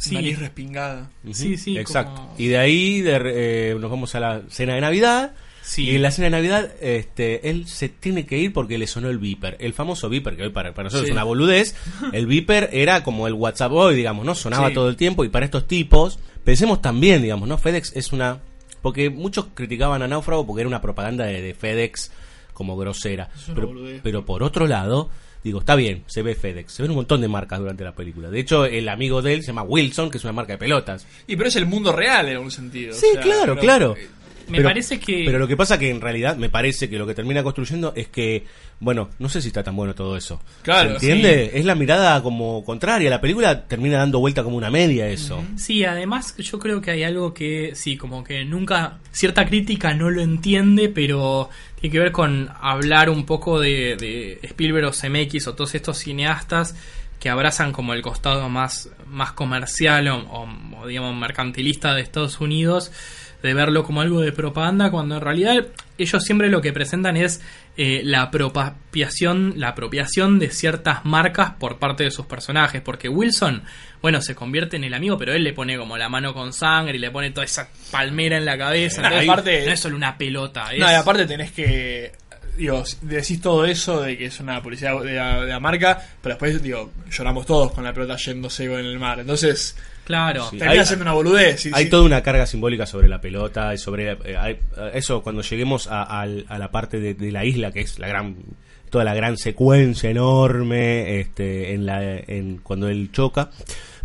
Sí, Nariz respingada. Sí, sí, exacto. como- Y de ahí de eh, nos vamos a la cena de Navidad. Sí. Y en la cena de Navidad, este, él se tiene que ir porque le sonó el beeper. El famoso beeper, que hoy para, para nosotros Sí. es una boludez. El beeper era como el WhatsApp hoy, digamos, ¿no? Sonaba Sí. todo el tiempo. Y para estos tipos, pensemos también, digamos, ¿no? FedEx es una. Porque muchos criticaban a Náufrago porque era una propaganda de, de FedEx como grosera. Pero, pero por otro lado, digo, está bien, se ve FedEx. Se ven un montón de marcas durante la película. De hecho, el amigo de él se llama Wilson, que es una marca de pelotas. Y pero es el mundo real en algún sentido. Sí, o sea, claro, claro. Me parece que- Pero lo que pasa que en realidad me parece que lo que termina construyendo es que, bueno, no sé si está tan bueno todo eso. Claro, ¿Se entiende? Es la mirada como contraria. La película termina dando vuelta como una media eso. Sí, además yo creo que hay algo que sí, como que nunca cierta crítica no lo entiende, pero tiene que ver con hablar un poco de, de Spielberg o Zemeckis o todos estos cineastas que abrazan como el costado más, más comercial o, o- o, digamos mercantilista de Estados Unidos de verlo como algo de propaganda cuando en realidad ellos siempre lo que presentan es eh, la apropiación la apropiación de ciertas marcas por parte de sus personajes porque Wilson bueno se convierte en el amigo pero él le pone como la mano con sangre y le pone toda esa palmera en la cabeza entonces aparte- no es solo una pelota es- No, y aparte tenés que. Digo, decís todo eso de que es una publicidad de la, de la marca, pero después, digo, lloramos todos con la pelota yéndose en el mar. Entonces, claro Sí. termina Hay- siendo una boludez. sí, Hay sí. toda una carga simbólica sobre la pelota y sobre eh, hay- eso cuando lleguemos a, la parte de, de la isla que es la gran toda la gran secuencia enorme este en la en cuando él choca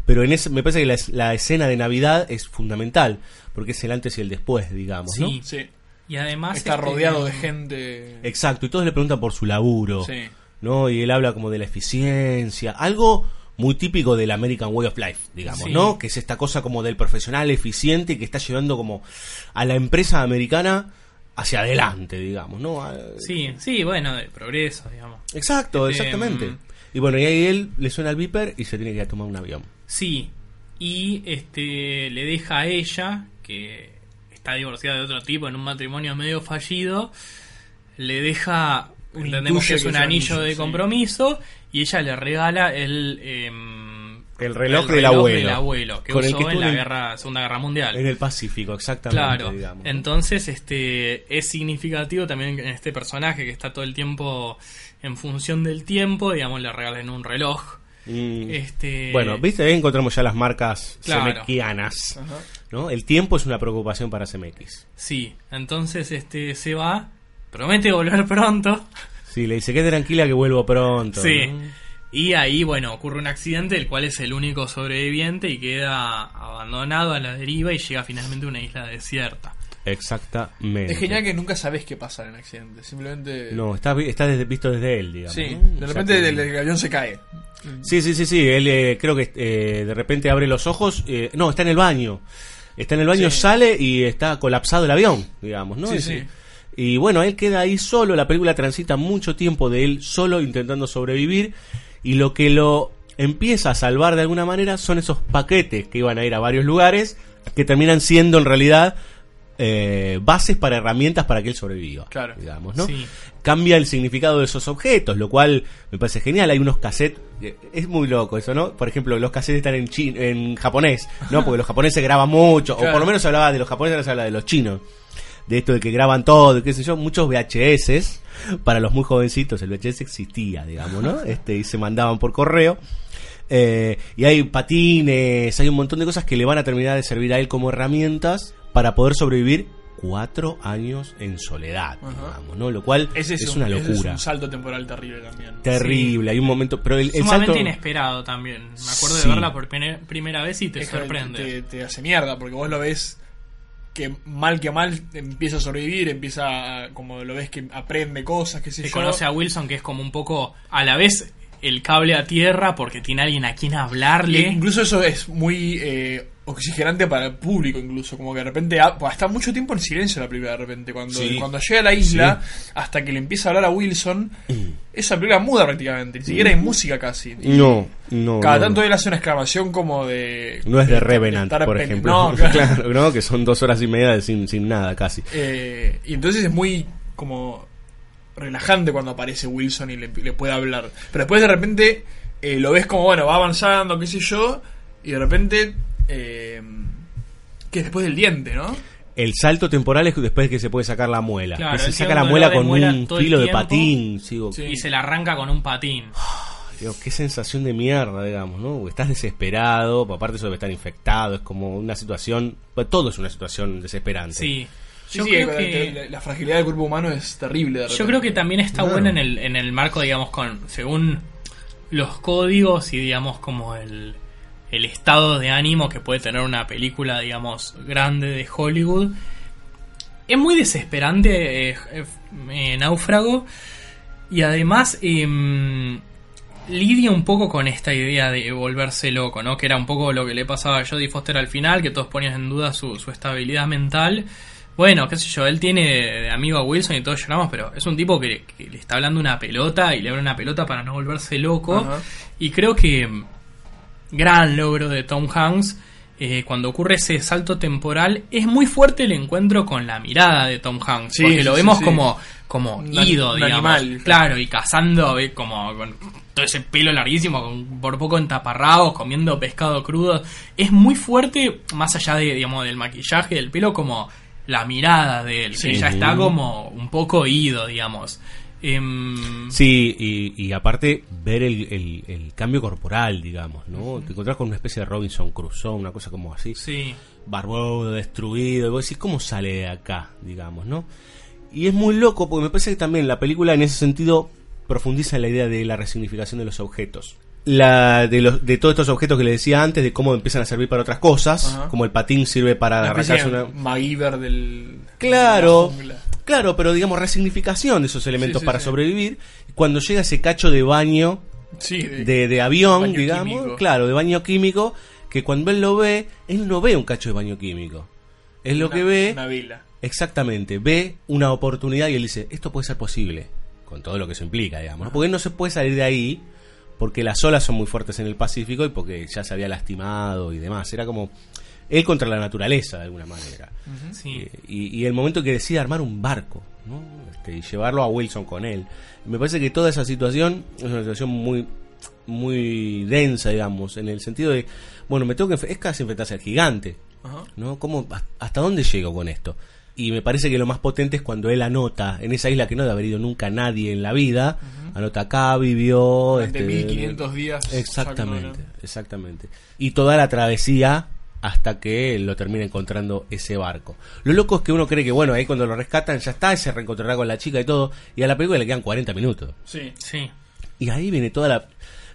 pero en ese, me parece que la, es- la escena de Navidad es fundamental porque es el antes y el después digamos ¿no? Sí. Sí. y además Está este, rodeado de gente. exacto y todos le preguntan por su laburo Sí. ¿no? Y él habla como de la eficiencia, algo muy típico del American Way of Life, digamos, Sí. ¿no? Que es esta cosa como del profesional eficiente que está llevando como a la empresa americana hacia adelante, digamos, ¿no? A- sí sí bueno de progreso digamos Exacto, Este, exactamente. mm. Y bueno, y ahí él le suena el viper y se tiene que ir a tomar un avión. Sí, y este le deja a ella, que está divorciada de otro tipo en un matrimonio medio fallido, le deja, entendemos que es un anillo de sí. compromiso, y ella le regala el... em, El reloj el del abuelo. del abuelo, que Con el usó que en la en- guerra, Segunda Guerra Mundial. En el Pacífico, exactamente, Claro, digamos. entonces este es significativo también en este personaje que está todo el tiempo en función del tiempo, digamos, le regalan un reloj. Mm. Este, Bueno, viste, ahí encontramos ya las marcas Claro. semequianas. ¿no? El tiempo es una preocupación para CMX. Sí, entonces este se va, promete volver pronto. Sí, le dice, quede tranquila que vuelvo pronto. Sí. ¿no? Y ahí, bueno, ocurre un accidente, el cual es el único sobreviviente y queda abandonado a la deriva y llega finalmente a una isla desierta. Exactamente. Es genial que nunca sabes qué pasa en el accidente. Simplemente. No, está, vi- está desde- visto desde él, digamos. Sí, de repente el, el avión se cae. Sí, sí, sí, sí. Él eh, creo que eh, de repente abre los ojos. eh, no, está en el baño. Está en el baño, Sí. sale y está colapsado el avión, digamos, ¿no? Sí, Y- sí. Y bueno, él queda ahí solo. La película transita mucho tiempo de él solo intentando sobrevivir. Y lo que lo empieza a salvar de alguna manera son esos paquetes que iban a ir a varios lugares que terminan siendo en realidad eh, bases para herramientas para que él sobreviva. Claro. Digamos, ¿no? Sí. Cambia el significado de esos objetos, lo cual me parece genial. Hay unos cassettes, eh, es muy loco eso, ¿no? Por ejemplo, los cassettes están en, chi- en japonés, ¿no? Porque los japoneses graban mucho, o por lo menos se hablaba de los japoneses, ahora se habla de los chinos. De esto de que graban todo, y qué sé yo, muchos VHS, para los muy jovencitos, el VHS existía, digamos, ¿no? Este, y se mandaban por correo. Eh, y hay patines, hay un montón de cosas que le van a terminar de servir a él como herramientas para poder sobrevivir cuatro años en soledad, digamos, ¿no? Lo cual Ese es, es, una un, ese es locura. un salto temporal terrible también. Terrible, hay un momento, pero el, el Sumamente salto inesperado también. Me acuerdo Sí. de verla por primera vez y te Es sorprende. Te, te hace mierda, porque vos lo ves que mal que mal empieza a sobrevivir, empieza a- como lo ves que aprende cosas, sé Se conoce a Wilson que es como un poco a la vez el cable a tierra porque tiene alguien a quien hablarle. E incluso eso es muy eh, oxigenante para el público, incluso. Como que de repente pues, está mucho tiempo en silencio la película de repente. Cuando, Sí. cuando llega a la isla, hasta que le empieza a hablar a Wilson, esa película muda prácticamente. Ni siquiera hay música casi. No, no, Cada no, tanto no. él hace una exclamación como de. No es de estar Revenant, por ejemplo. No, claro. claro, ¿no? Que son dos horas y media de sin, sin nada casi. Eh, y entonces es muy como relajante cuando aparece Wilson y le, le puede hablar. Pero después de repente eh, lo ves como, bueno, va avanzando, qué sé yo, y de repente... Eh, que es después del diente, ¿no? El salto temporal es después que se puede sacar la muela. Claro, que se saca la muela con muela un filo de patín. sigo- Y se la arranca con un patín. Digo, qué sensación de mierda, digamos, ¿no? Porque estás desesperado, pues aparte eso de estar infectado, es como una situación, pues todo es una situación desesperante. Sí. Sí, Yo sí, creo la- que- la, la fragilidad del cuerpo humano es terrible. de Yo creo que también está Claro. buena en el, en el marco, digamos, con según los códigos y, digamos, como el, el estado de ánimo que puede tener una película, digamos, grande de Hollywood. Es muy desesperante eh, eh, eh, Náufrago y además em, lidia un poco con esta idea de volverse loco, ¿no? Que era un poco lo que le pasaba a Jodie Foster al final, que todos ponían en duda su, su estabilidad mental. Bueno, qué sé yo, él tiene de amigo a Wilson y todos lloramos, pero es un tipo que, que le está hablando una pelota y le abre una pelota para no volverse loco. Y creo que mm, gran logro de Tom Hanks. Eh, cuando ocurre ese salto temporal es muy fuerte el encuentro con la mirada de Tom Hanks Sí, porque lo vemos sí. como como Un ido digamos. animal. claro y cazando como con todo ese pelo larguísimo con, por poco en taparrabos comiendo pescado crudo. Es muy fuerte más allá de digamos del maquillaje del pelo como la mirada de él que ya está como un poco ido digamos Em, Sí, y, y aparte ver el, el- el cambio corporal, digamos, ¿no? Te encontrás con una especie de Robinson Crusoe, una cosa como así. Sí. Barbudo, destruido, y vos decís, ¿cómo sale de acá, digamos, no? Y es muy loco porque me parece que también la película en ese sentido profundiza en la idea de la resignificación de los objetos. La, de, los, de todos estos objetos que le decía antes, de cómo empiezan a servir para otras cosas, como el patín sirve para especie arrancarse una, MacGyver del. Claro, de la. Claro, pero digamos resignificación de esos elementos Sí, sí, para sí. sobrevivir. Cuando llega ese cacho de baño Sí, de- de, de avión, baño digamos, químico. claro, de baño químico, que cuando él lo ve, él no ve un cacho de baño químico. Es lo Una- que ve, Una vela. exactamente, ve una oportunidad y él dice, esto puede ser posible, con todo lo que eso implica, digamos, ¿no? porque él no se puede salir de ahí, porque las olas son muy fuertes en el Pacífico y porque ya se había lastimado y demás, era como él contra la naturaleza de alguna manera. sí. Eh, y, y el momento que decide armar un barco ¿no? Este, y llevarlo a Wilson con él. Me parece que toda esa situación es una situación muy muy densa, digamos, en el sentido de, bueno, me tengo que es casi enfrentarse al gigante, Ajá. ¿no? ¿Cómo, ¿Hasta dónde llego con esto? Y me parece que lo más potente es cuando él anota en esa isla que no debe haber ido nunca nadie en la vida, anota acá, vivió... Durante este, 1500 días. Exactamente, exactamente. Y toda la travesía hasta que lo termina encontrando ese barco. Lo loco es que uno cree que, bueno, ahí cuando lo rescatan ya está, y se reencontrará con la chica y todo, y a la película le quedan 40 minutos. Sí. sí Y ahí viene toda la...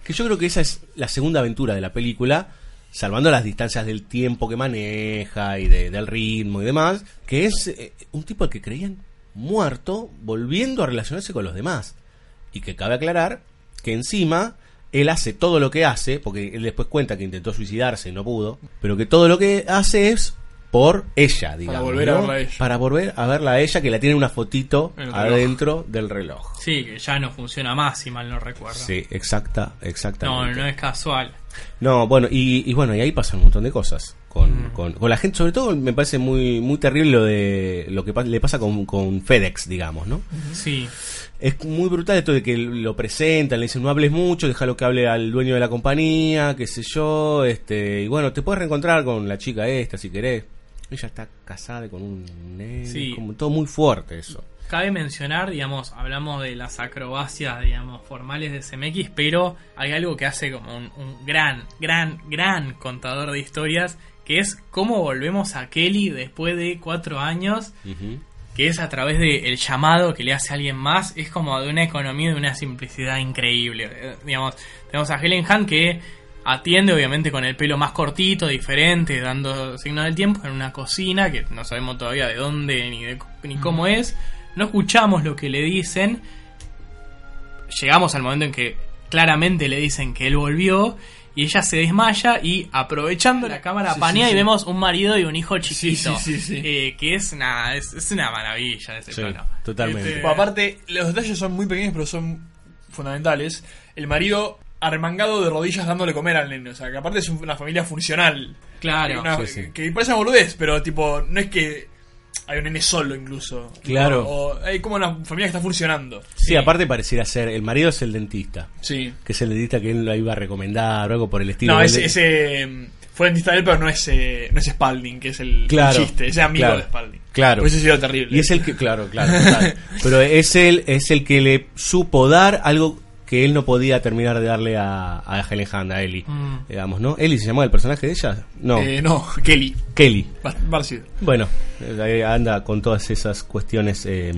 Que yo creo que esa es la segunda aventura de la película, salvando las distancias del tiempo que maneja y de- del ritmo y demás, que es eh, un tipo al que creían muerto volviendo a relacionarse con los demás. Y que cabe aclarar que encima él hace todo lo que hace, porque él después cuenta que intentó suicidarse y no pudo, pero que todo lo que hace es por ella, digamos. volver a ¿no? verla a ella. Para volver a verla a ella, que la tiene una fotito adentro del reloj. Sí, que ya no funciona más, si mal no recuerdo. Sí, exacta, no, exactamente. no es casual. No, bueno, y, y bueno, y ahí pasan un montón de cosas con, con, con la gente, sobre todo me parece muy muy terrible lo de lo que pa- le pasa con, con FedEx, digamos, ¿no? Sí. Es muy brutal esto de que lo presentan, le dicen no hables mucho, déjalo que hable al dueño de la compañía, qué sé yo, este, y bueno, te puedes reencontrar con la chica esta si querés. Ella está casada con un nene, Sí. como todo muy fuerte eso. Cabe mencionar, digamos, hablamos de las acrobacias, digamos, formales de CMX, pero hay algo que hace como un, un gran, gran, gran contador de historias, que es cómo volvemos a Kelly después de cuatro años, que es a través del llamado que le hace a alguien más, es como de una economía de una simplicidad increíble. Eh, digamos, tenemos a Helen Hunt que atiende obviamente con el pelo más cortito, diferente, dando signos del tiempo en una cocina que no sabemos todavía de dónde ni, de- ni cómo es. No escuchamos lo que le dicen. Llegamos al momento en que claramente le dicen que él volvió y ella se desmaya y aprovechando la cámara Sí, panea sí, y sí. vemos un marido y un hijo chiquito. sí, sí, sí. eh, que es una, es, es una maravilla ese Sí, plano. totalmente. Este, aparte, los detalles son muy pequeños, pero son fundamentales. El marido arremangado de rodillas dándole comer al nene. O sea, que aparte es una familia funcional. Claro. Una- Sí, sí. Que parece una boludez, pero tipo, no es que hay un nene solo incluso. Claro. O, o hay como una familia que está funcionando. Sí, aparte pareciera ser, el marido es el dentista. Sí. Que es el dentista que él lo iba a recomendar o algo por el estilo. No, ese, ese fue dentista de él, pero no es, eh, no es Spalding, que es el, el Claro, chiste. Ese amigo claro, de Spalding. Claro. Hubiese sido terrible. Y es el que, claro, claro. total. Pero es él, es el que le supo dar algo que él no podía terminar de darle a, a Helen Hunt, a Ellie. Mm. Digamos, ¿no? ¿Ellie se llamaba el personaje de ella? No. Eh, no, Kelly. Kelly. Bueno, eh, ahí anda con todas esas cuestiones eh,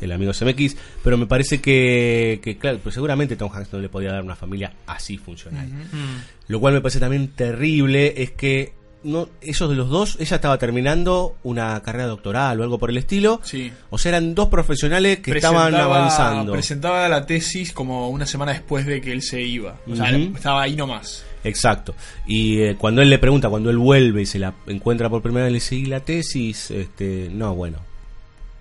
el amigo CMX, pero me parece que, que, claro, pues seguramente Tom Hanks no le podía dar una familia así funcional. Mm. Lo cual me parece también terrible es que no ellos de los dos, ella estaba terminando una carrera doctoral o algo por el estilo. Sí. O sea, eran dos profesionales que estaban avanzando. Presentaba la tesis como una semana después de que él se iba. O sea, estaba ahí nomás. Exacto. Y eh, cuando él le pregunta, cuando él vuelve y se la encuentra por primera vez, le ¿y la tesis? Este, no, bueno,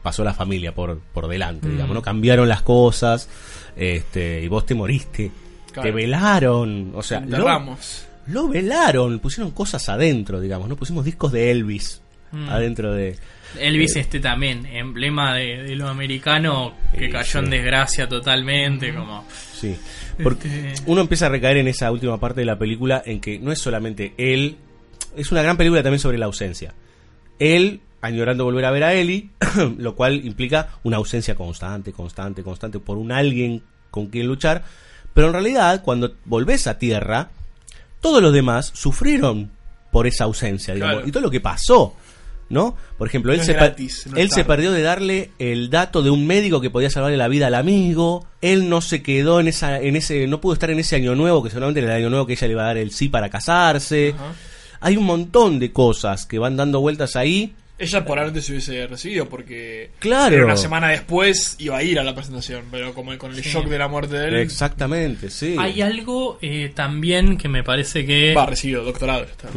pasó la familia por, por delante, Mm. digamos, ¿no? Cambiaron las cosas, este, y vos te moriste. Claro. Te velaron, o sea, lo. Lo velaron, pusieron cosas adentro, digamos, ¿no? Pusimos discos de Elvis Mm. adentro de... Elvis eh, este también, emblema de, de lo americano que Sí, cayó en desgracia totalmente, como... Sí, porque Este- uno empieza a recaer en esa última parte de la película en que no es solamente él, es una gran película también sobre la ausencia. Él añorando volver a ver a Ellie, lo cual implica una ausencia constante, constante, constante por un alguien con quien luchar, pero en realidad cuando volvés a tierra, todos los demás sufrieron por esa ausencia, digamos, Claro. y todo lo que pasó. ¿No? Por ejemplo, él, No se, per- gratis, no él se perdió de darle el dato de un médico que podía salvarle la vida al amigo. Él no se quedó en esa, en ese, no pudo estar en ese año nuevo, que seguramente era el año nuevo que ella le iba a dar el sí para casarse. Hay un montón de cosas que van dando vueltas ahí. Ella probablemente se hubiese recibido porque Claro. era una semana después iba a ir a la presentación, pero como con el Sí. shock de la muerte de él, Exactamente, sí. Hay algo eh, también que me parece que... va recibido doctorado. está.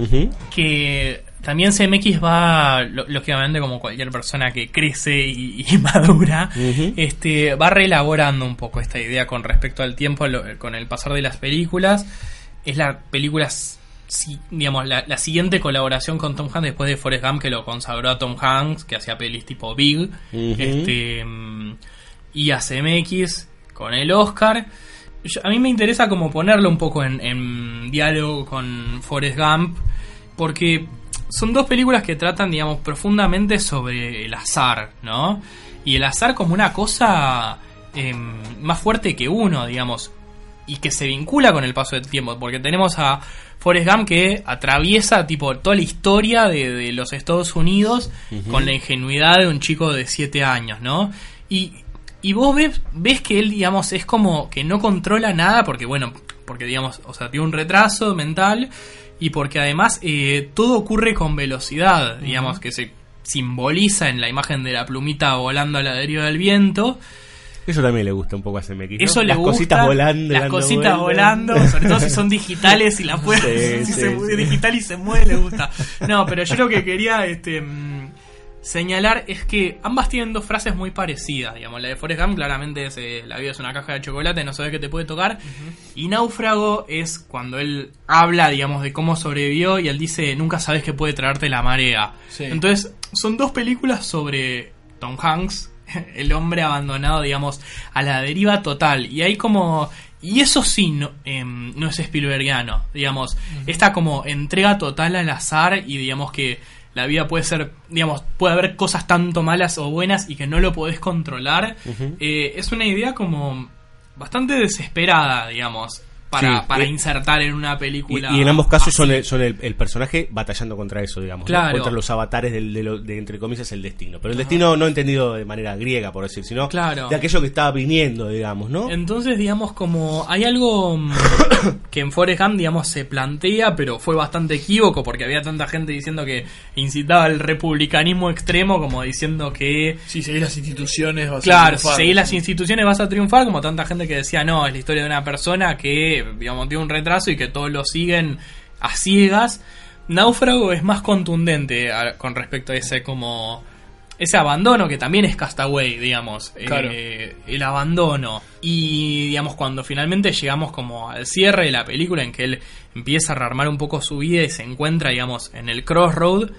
Que también CMX va, lógicamente como cualquier persona que crece y, y madura, este, va reelaborando un poco esta idea con respecto al tiempo, lo- con el pasar de las películas. Es la película, si- digamos, la, la siguiente colaboración con Tom Hanks después de Forrest Gump que lo consagró a Tom Hanks, que hacía pelis tipo Big, Ujú. este, mm, y a CMX con el Oscar. Yo- a mí me interesa como ponerlo un poco en, en diálogo con Forrest Gump, porque son dos películas que tratan, digamos, profundamente sobre el azar, ¿no? Y el azar como una cosa em, más fuerte que uno, digamos, y que se vincula con el paso del tiempo, porque tenemos a Forrest Gump que atraviesa tipo toda la historia de, de los Estados Unidos con la ingenuidad de un chico de 7 años, ¿no? Y, y vos ves, ves que él, digamos, es como que no controla nada, porque bueno, porque digamos, o sea, tiene un retraso mental y porque además eh, todo ocurre con velocidad, digamos, que se simboliza en la imagen de la plumita volando a la deriva del viento. Eso también le gusta un poco a CMX. ¿no? Eso le Las gusta. cositas volando. Las cositas vueltas. volando, sobre todo si son digitales y la puedes. Sí, si sí, se sí. digital y se mueve, le gusta. No, pero yo lo que quería este, mm, señalar es que ambas tienen dos frases muy parecidas. Digamos, la de Forrest Gump claramente es eh, la vida es una caja de chocolate, no sabes qué te puede tocar. Y Náufrago es cuando él habla, digamos, de cómo sobrevivió y él dice nunca sabes qué puede traerte la marea. Entonces, son dos películas sobre Tom Hanks, el hombre abandonado, digamos, a la deriva total. Y hay como... Y eso sí no, em, no es Spielbergiano, digamos. Esta como entrega total al azar y digamos que la vida puede ser, digamos, puede haber cosas tanto malas o buenas y que no lo podés controlar. Eh, es una idea como bastante desesperada, digamos, para, Sí, para y- insertar en una película. y en ambos casos así. son, el, son el, el personaje batallando contra eso, digamos. Contra los avatares del, de, lo- de, entre comillas, el destino. Pero el destino no entendido de manera griega, por decir, sino Claro. de aquello que estaba viniendo, digamos, ¿no? Entonces, digamos, como hay algo mm, que en Forrest Gump, digamos, se plantea, pero fue bastante equívoco porque había tanta gente diciendo que incitaba al republicanismo extremo, como diciendo que. Si seguís las instituciones vas a Claro, si triunfar. seguís las instituciones vas a triunfar, como tanta gente que decía, no, es la historia de una persona que, digamos, tiene un retraso y que todos lo siguen a ciegas. Náufrago es más contundente a- con respecto a ese como ese abandono que también es Castaway, digamos, Claro. eh, el abandono y digamos cuando finalmente llegamos como al cierre de la película en que él empieza a rearmar un poco su vida y se encuentra, digamos, en el crossroad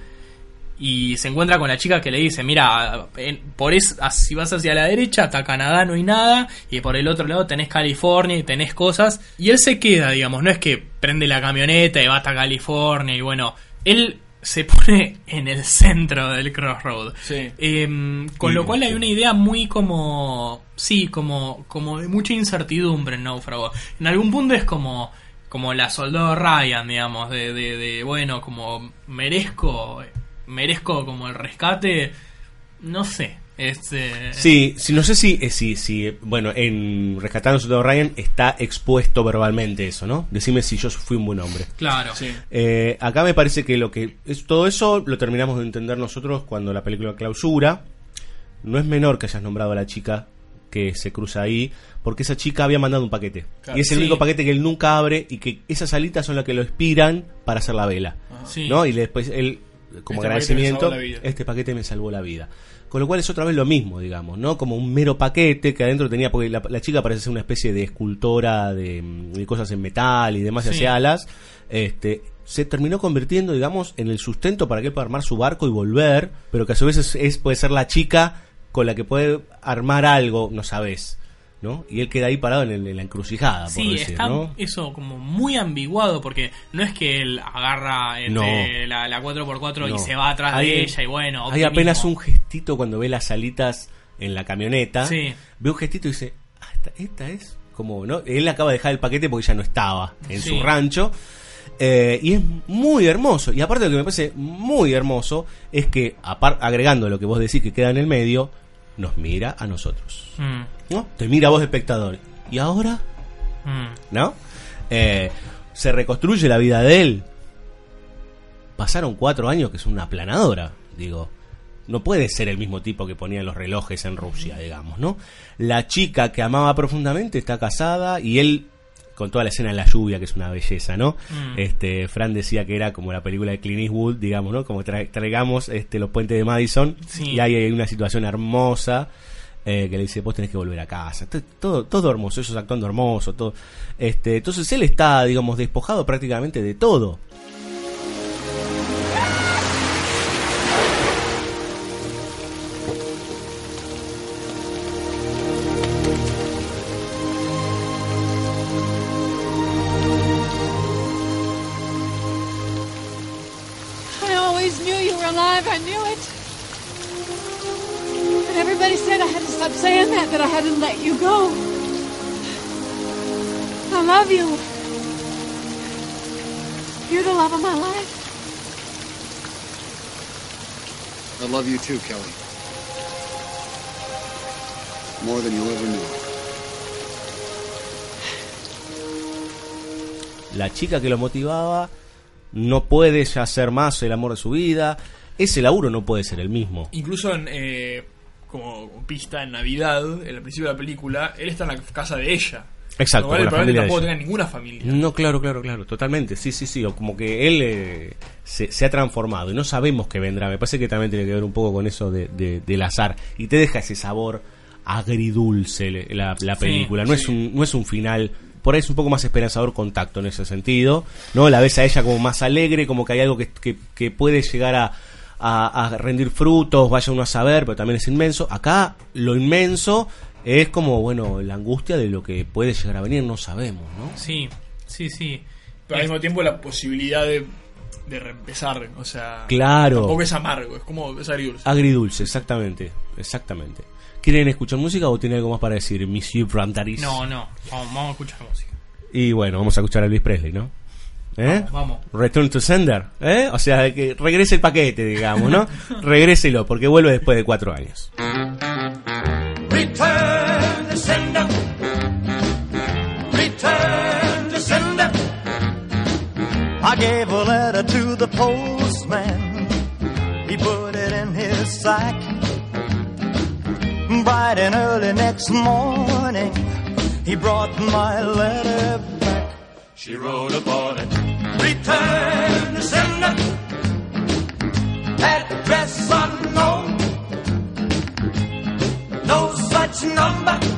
y se encuentra con la chica que le dice, mira, por es, si vas hacia la derecha, hasta Canadá no hay nada, y por el otro lado tenés California y tenés cosas, y él se queda, digamos, no es que prende la camioneta y va hasta California, y bueno, él se pone en el centro del crossroad. Sí. Em, con lo cual hay una idea muy como, sí, como, como de mucha incertidumbre en Náufrago. En algún punto es como, como la soldado Ryan, digamos, de, de, de, bueno, como merezco, merezco como el rescate, no sé, este... Sí, sí, no sé si, eh, si, si, bueno, en Rescatando a Soldado Ryan está expuesto verbalmente eso, ¿no? Decime si yo fui un buen hombre. Claro. Eh, acá me parece que lo que es todo eso lo terminamos de entender nosotros cuando la película clausura. No es menor que hayas nombrado a la chica que se cruza ahí, porque esa chica había mandado un paquete. Claro. y es el Sí. único paquete que él nunca abre y que esas alitas son las que lo inspiran para hacer la vela. Sí. ¿No? Y después él, como Este agradecimiento, este paquete me salvó la vida. Con lo cual es otra vez lo mismo, digamos, ¿no? Como un mero paquete que adentro tenía, porque la, la chica parece ser una especie de escultora de, de cosas en metal y demás, y Sí. hacía alas. Este, se terminó convirtiendo, digamos, en el sustento para que él pueda armar su barco y volver, pero que a su vez es, es- puede ser la chica con la que puede armar algo, no sabes, ¿no? Y él queda ahí parado en, el- en la encrucijada, por Sí, decir, está ¿no? eso como muy ambiguado porque no es que él agarra la, la 4x4 y se va atrás Hay- de ella y bueno, Hay apenas un gestito cuando ve las alitas en la camioneta. Sí. Ve un gestito y dice, ah, esta, esta es como, ¿no? Él acaba de dejar el paquete porque ya no estaba en Sí. su rancho. Eh, y es muy hermoso. Y aparte lo que me parece muy hermoso es que, agregando lo que vos decís que queda en el medio, nos mira a nosotros. Mm, ¿No? Te mira a vos, espectador. ¿Y ahora? mm. ¿no? Eh, se reconstruye la vida de él. Pasaron cuatro años que es una aplanadora, digo. No puede ser el mismo tipo que ponía los relojes en Rusia, digamos, ¿no? La chica que amaba profundamente está casada y él, con toda la escena en la lluvia, que es una belleza, ¿no? Mm. Este, Fran decía que era como la película de Clint Eastwood, digamos, ¿no? Como tra- traigamos este, los puentes de Madison Sí. y ahí hay una situación hermosa eh, que le dice, vos tenés que volver a casa. Todo, todo hermoso, ellos actuando hermoso, todo. Este, entonces él está, digamos, despojado prácticamente de todo. Saying that, I had to let you go. I love you. You're the love of my life. I love you too, Kelly. More than you'll ever know. La chica que lo motivaba no puede ya ser más el amor de su vida. Ese laburo no puede ser el mismo. Incluso en, eh, como pista en Navidad, en el principio de la película, él está en la casa de ella. Exacto, Con lo cual él tampoco tenga ninguna familia. No, claro, claro, claro, totalmente. Sí, sí, sí. O como que él eh, se, se ha transformado y no sabemos qué vendrá. Me parece que también tiene que ver un poco con eso de, de- del azar. Y te deja ese sabor agridulce la, la Sí, película. no, sí. es un, no es un final. Por ahí es un poco más esperanzador contacto en ese sentido. ¿no? La ves a ella como más alegre, como que hay algo que, que- que puede llegar a, a- a rendir frutos, vaya uno a saber, pero también es inmenso. Acá lo inmenso es como, bueno, la angustia de lo que puede llegar a venir, no sabemos, ¿no? Sí, sí, sí. Pero al mismo tiempo la posibilidad de, de reempezar. O sea, Claro. tampoco es amargo, es como es agridulce. Agridulce, exactamente, exactamente. ¿Quieren escuchar música o tiene algo más para decir, Monsieur Brandaris? No, no, vamos, vamos a escuchar música. Y bueno, vamos a escuchar a Elvis Presley, ¿no? ¿Eh? Vamos, vamos. Return to sender, ¿eh? O sea, que regrese el paquete, digamos, ¿no? Regréselo, porque vuelve después de cuatro años. Return to sender. Return to sender. I gave a letter to the postman. He put it in his sack. Bright and early next morning, he brought my letter back. She wrote upon it. Return to sender. Address unknown. No such number.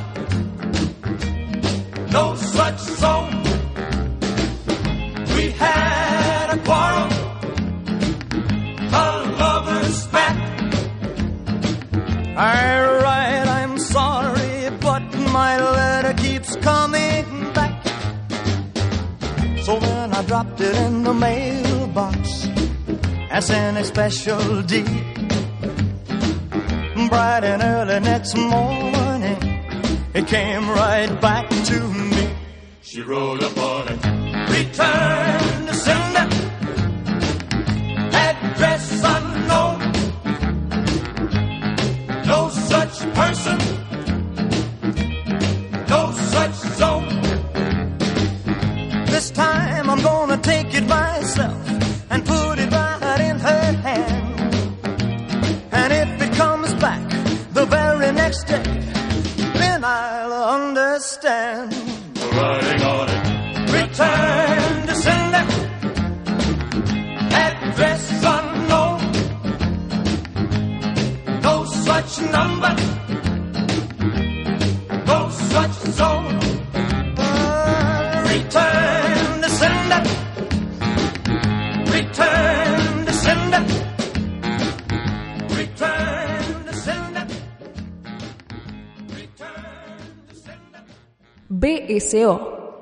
Mailbox as in a special deed. Bright and early next morning, it came right back to me. She wrote upon it. Return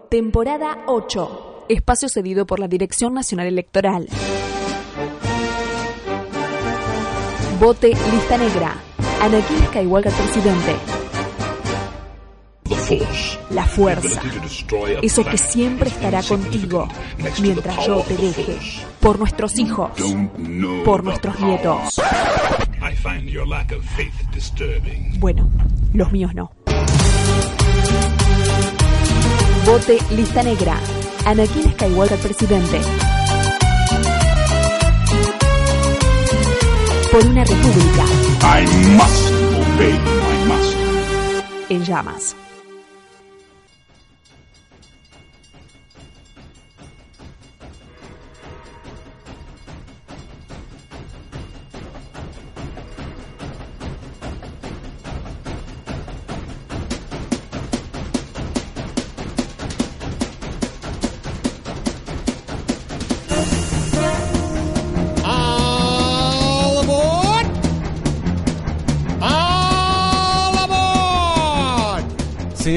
Temporada 8, espacio cedido por la Dirección Nacional Electoral. Vote lista negra. Anakin Skywalker presidente. La fuerza. Eso que siempre estará contigo mientras yo te deje. Por nuestros hijos. Por nuestros nietos. Bueno, los míos no. Vote lista negra. Anakin Skywalker presidente. Por una república I must obey my master. en llamas.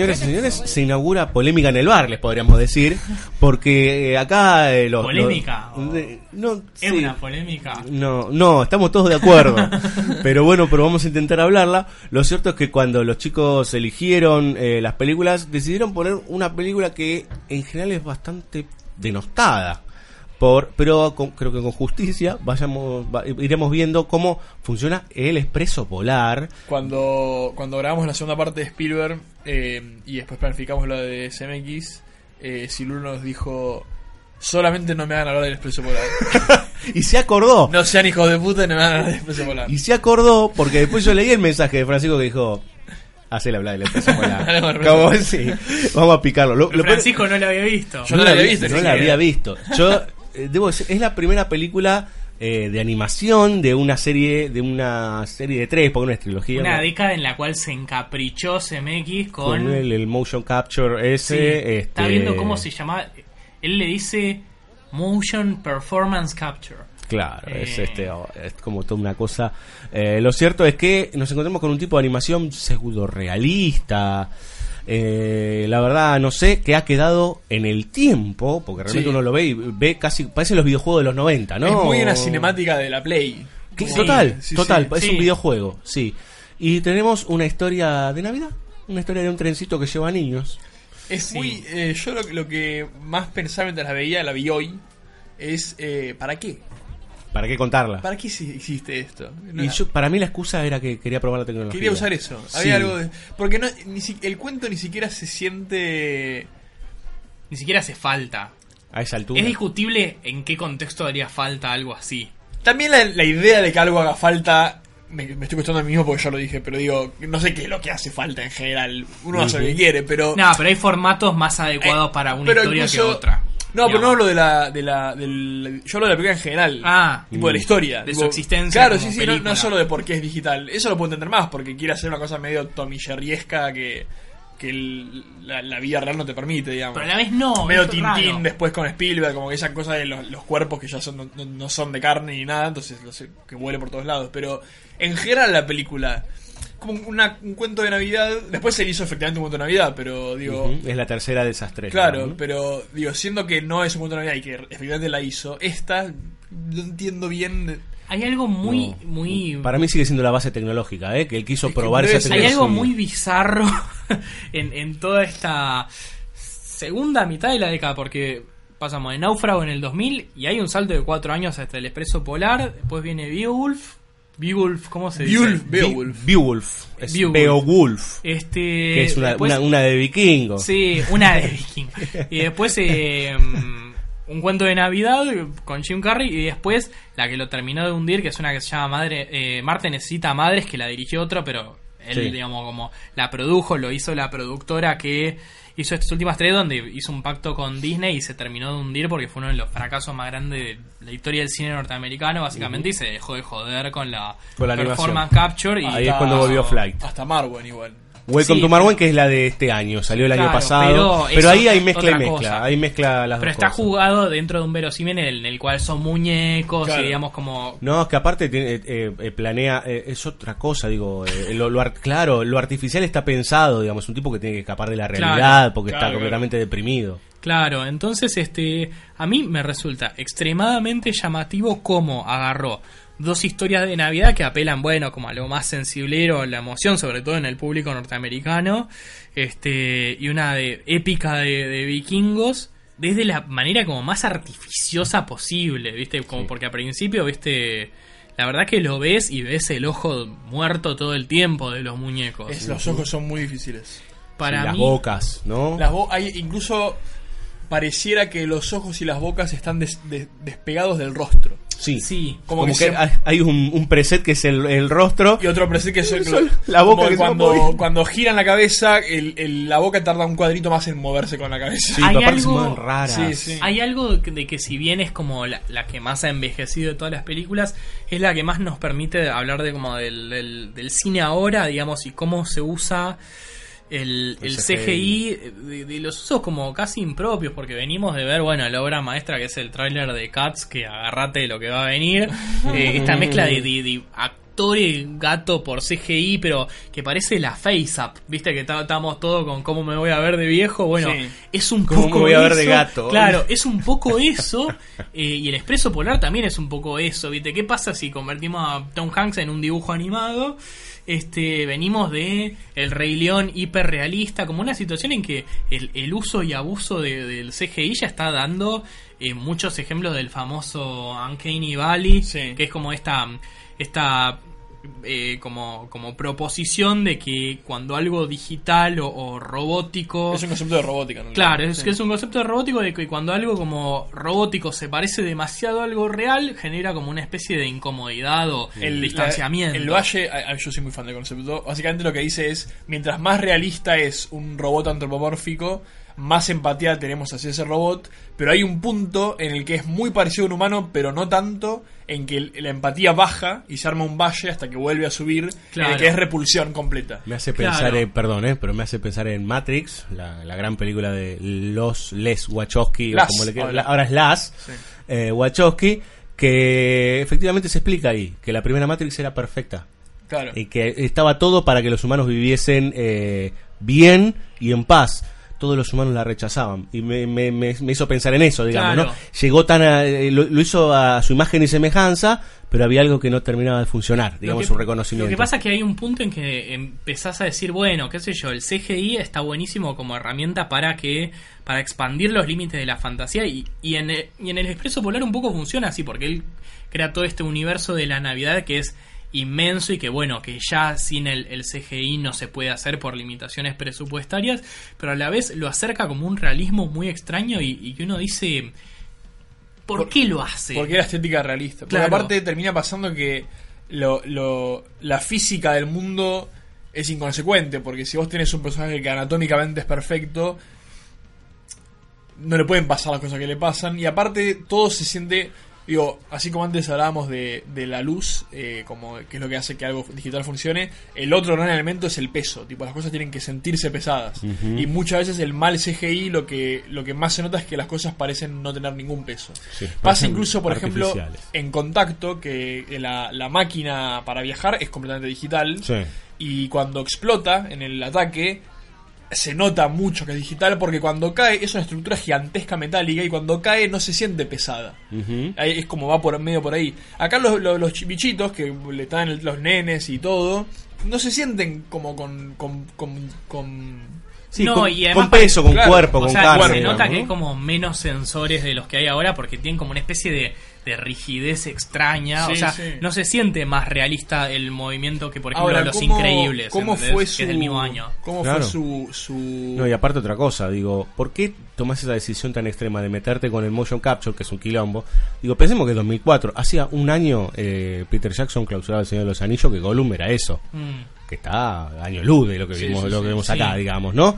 Señores y señores, se inaugura polémica en el bar, les podríamos decir, porque eh, acá eh, los... ¿Polémica? los- de- no, Es sí. una polémica. No, no, estamos todos de acuerdo. pero bueno, pero vamos a intentar hablarla. Lo cierto es que cuando los chicos eligieron eh, las películas, decidieron poner una película que en general es bastante denostada. Por, pero con- creo que con justicia vayamos, va- iremos viendo cómo funciona el expreso polar. Cuando, cuando grabamos la segunda parte de Spielberg eh, y después planificamos la de CMX, eh, Silur nos dijo: Solamente no me hagan hablar del expreso polar. y se acordó. No sean hijos de puta y no me hagan hablar del expreso polar. Y se acordó porque después yo leí el mensaje de Francisco que dijo, Hacela hablar, le empezamos la. Dale, Como, sí, vamos a picarlo. Lo- lo- Francisco no la había visto. Yo no, la había visto. No la había visto. Yo debo decir, es la primera película eh, de animación de una serie, de una serie de tres, porque es trilogía. Una ¿no? década en la cual se encaprichó CMX con. con el, el motion capture ese. Sí, este, Está viendo cómo se llama. Él le dice Motion Performance Capture. Claro, es, Eh. este, oh, es como toda una cosa. Eh, lo cierto es que nos encontramos con un tipo de animación pseudo realista. Eh, la verdad, no sé, que ha quedado en el tiempo, porque realmente Sí. uno lo ve y ve casi, parecen los videojuegos de los 90, ¿no? Es muy una cinemática de la Play. Total, Sí, total, es un videojuego, sí. Y tenemos una historia de Navidad, una historia de un trencito que lleva niños. Es muy. eh, yo lo, lo que más pensaba mientras la veía, la vi hoy, es. eh, ¿Para qué? ¿Para qué contarla? ¿Para qué si- existe esto? No- Y yo, para mí la excusa era que quería probar la tecnología. Quería usar eso. Sí. Había algo de. Porque no, ni si- el cuento ni siquiera se siente. Ni siquiera hace falta. A esa altura. Es discutible en qué contexto haría falta algo así. También la, la idea de que algo haga falta. Me, me estoy cuestionando a mí mismo porque ya lo dije, pero digo, no sé qué es lo que hace falta en general. Uno hace lo que quiere, pero. No, pero hay formatos más adecuados para una Eh, historia incluso- que otra. No, pero no hablo de la, de la, del, yo hablo de la película en general. Ah. tipo de la historia. De tipo, su existencia Claro, como sí, sí, no, no solo de por qué es digital. Eso lo puedo entender más, porque quiere hacer una cosa medio tomilleriesca que, que el- la, la vida real no te permite, digamos. Pero a la vez no, Medio Tintín raro. después con Spielberg, como que esa cosa de los, los cuerpos que ya son, no, no- no son de carne ni nada, entonces lo sé, que vuele por todos lados. Pero en general la película, como una- un cuento de Navidad, después se hizo efectivamente un cuento de Navidad, pero digo... Es la tercera de esas tres. Claro, pero digo, siendo que no es un cuento de Navidad y que efectivamente la hizo, esta no entiendo bien. Hay algo muy, muy. Para mí sigue siendo la base tecnológica, ¿eh? que él quiso probar esa ser- Hay tecnología. algo muy bizarro en, en toda esta segunda mitad de la década, porque pasamos de Náufrago en el 2000 y hay un salto de cuatro años hasta el Expreso Polar, después viene Beowulf. Beowulf, ¿cómo se dice? Beowulf, Beowulf. Be- Beowulf. Es Beowulf. Beowulf. Este, Que es una, después- una, una de vikingo. Sí, una de Viking. Y después eh, mm, un cuento de Navidad con Jim Carrey. Y después la que lo terminó de hundir, que es una que se llama Madre eh, Marte necesita madres, que la dirigió otro, pero él, Sí. digamos, como la produjo, lo hizo la productora que hizo estas últimas tres, donde hizo un pacto con Disney y se terminó de hundir porque fue uno de los fracasos más grandes de la historia del cine norteamericano, básicamente, y se dejó de joder con la, Con la performance animación. capture. Y Ahí es cuando volvió Flight. Hasta Marwen igual. Welcome Sí, to Marwen, que es la de este año, salió el año pasado. pero Pero, ahí hay es mezcla y mezcla. cosa. Mezcla las Pero dos está cosas. jugado dentro de un verosímil en el, en el cual son muñecos Claro. y digamos como... No, es que aparte tiene, eh, eh, planea, eh, es otra cosa, digo, eh, lo, lo ar- claro, lo artificial está pensado, digamos, un tipo que tiene que escapar de la realidad Claro, porque está completamente deprimido. Claro, entonces este a mí me resulta extremadamente llamativo cómo agarró dos historias de Navidad que apelan, bueno, como a lo más sensiblero, a la emoción, sobre todo en el público norteamericano, este y una de épica de, de vikingos desde la manera como más artificiosa posible, ¿viste? Como porque al principio, ¿viste? La verdad que lo ves y ves el ojo muerto todo el tiempo de los muñecos. Es, los ojos son muy difíciles. Para Sí, las mí, bocas, ¿no? Las bo- hay incluso pareciera que los ojos y las bocas están des- des- despegados del rostro. Sí. Sí. Como, Como, que, que, se- hay, un, un preset que es el, el rostro. y otro preset que es el- la como boca que cuando, cuando giran la cabeza, el, el- la boca tarda un cuadrito más en moverse con la cabeza. Sí, Hay algo- raras. Sí, sí. Hay algo de que, de que si bien es como la, la que más ha envejecido de todas las películas, es la que más nos permite hablar de como del, del- del cine ahora, digamos, y cómo se usa el, El el CGI. CGI de, de los usos como casi impropios, porque venimos de ver, bueno, la obra maestra que es el tráiler de Cats, que agarrate lo que va a venir, eh, esta mezcla de, de- de actores gato por CGI, pero que parece la face up, viste que ta- estamos todos con cómo me voy a ver de viejo, bueno, Sí. es un ¿Cómo poco me voy a ver de gato? Claro, es un poco eso. eh, y el Expreso Polar también es un poco eso. ¿Viste? ¿Qué pasa si convertimos a Tom Hanks en un dibujo animado? Este, venimos de El Rey León hiperrealista, como una situación en que el, el uso y abuso de- del CGI ya está dando eh, muchos ejemplos del famoso Uncanny Valley, Sí. que es como esta, esta eh, como, como proposición de que cuando algo digital o, o robótico... Es un concepto de robótica, ¿no? Claro, es Sí. que es un concepto de robótico de que cuando algo como robótico se parece demasiado a algo real, genera como una especie de incomodidad o distanciamiento. El Valle, a- a- yo soy muy fan del concepto. Básicamente lo que dice es: mientras más realista es un robot antropomórfico, más empatía tenemos hacia ese robot. Pero hay un punto en el que es muy parecido a un humano, pero no tanto, en que la empatía baja y se arma un valle hasta que vuelve a subir, en el que es repulsión completa. Me hace pensar en, perdón, eh, pero me hace pensar en Matrix, la, la gran película de los Les Wachowski, o como le quieran- ahora. la- ahora es Las Sí. eh, Wachowski, que efectivamente se explica ahí, que la primera Matrix era perfecta. Claro. Y que estaba todo para que los humanos viviesen eh, bien y en paz. Todos los humanos la rechazaban. Y me, me- me- me hizo pensar en eso, digamos, Claro. ¿no? Llegó tan a- eh, lo, lo hizo a su imagen y semejanza, pero había algo que no terminaba de funcionar, digamos, que- su reconocimiento. Lo que pasa es que hay un punto en que empezás a decir, bueno, qué sé yo, el CGI está buenísimo como herramienta para que para expandir los límites de la fantasía y, y, en, y en el Expreso Polar un poco funciona así, porque él crea todo este universo de la Navidad que es inmenso y que bueno, que ya sin el, el CGI no se puede hacer por limitaciones presupuestarias, pero a la vez lo acerca como un realismo muy extraño y, y que uno dice, ¿por, qué lo hace? Porque era estética realista. Porque Claro. aparte termina pasando que lo, lo- la física del mundo es inconsecuente. Porque si vos tenés un personaje que anatómicamente es perfecto, no le pueden pasar las cosas que le pasan. Y aparte, todo se siente. Digo, así como antes hablábamos de, de la luz, eh, como que es lo que hace que algo digital funcione, el otro gran elemento es el peso. Tipo, las cosas tienen que sentirse pesadas. Y muchas veces el mal CGI lo que, lo que más se nota es que las cosas parecen no tener ningún peso. Sí, Pasa incluso, por ejemplo, en contacto, que la, la máquina para viajar es completamente digital. Sí. Y cuando explota en el ataque, se nota mucho que es digital porque cuando cae es una estructura gigantesca metálica y cuando cae no se siente pesada. Es como va por medio por ahí. Acá los, los, los chi- bichitos que le están los nenes y todo, no se sienten como con. con, con, con- Sí, no, con- y además con peso, con claro, cuerpo, o con sea, carne. se digamos, nota que ¿no? hay como menos sensores de los que hay ahora porque tienen como una especie de, de rigidez extraña. Sí, o sea, sí. no se siente más realista el movimiento que, por ejemplo, Ahora, Los ¿cómo- Increíbles. ¿Cómo ¿entendés? fue Que su, es del mismo año. ¿Cómo Claro. fue su, su No, y aparte otra cosa, digo, ¿por qué tomás esa decisión tan extrema de meterte con el motion capture, que es un quilombo? Digo, pensemos que 2004, hacía un año eh, Peter Jackson clausuraba El Señor de los Anillos, que Gollum era eso, Mm. que está a año luz de lo que Sí, vimos, sí, lo que vemos sí. acá, digamos, ¿no?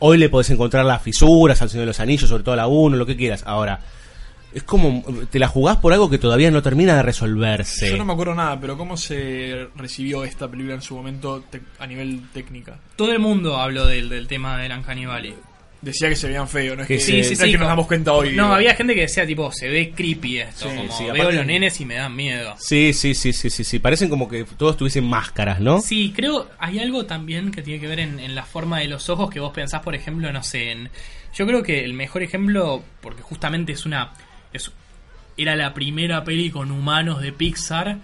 Hoy le podés encontrar las fisuras al Señor de los Anillos, sobre todo a la 1, lo que quieras. Ahora, es como, te la jugás por algo que todavía no termina de resolverse. Yo no me acuerdo nada, pero ¿cómo se recibió esta película en su momento a nivel técnica? Todo el mundo habló del, del tema del Uncanny Valley. Decía que se veían feo, no es Que que, sí, no sí, es sí, que nos damos cuenta hoy. No, digo. había gente que decía, tipo, se ve creepy esto. Sí, como sí, veo aparte- los nenes y me dan miedo. Sí, sí, sí, sí, sí, sí, parecen como que todos tuviesen máscaras, ¿no? Sí, creo hay algo también que tiene que ver en, en la forma de los ojos que vos pensás, por ejemplo, no sé, en... Yo creo que el mejor ejemplo, porque justamente es una... Es, era la primera peli con humanos de Pixar,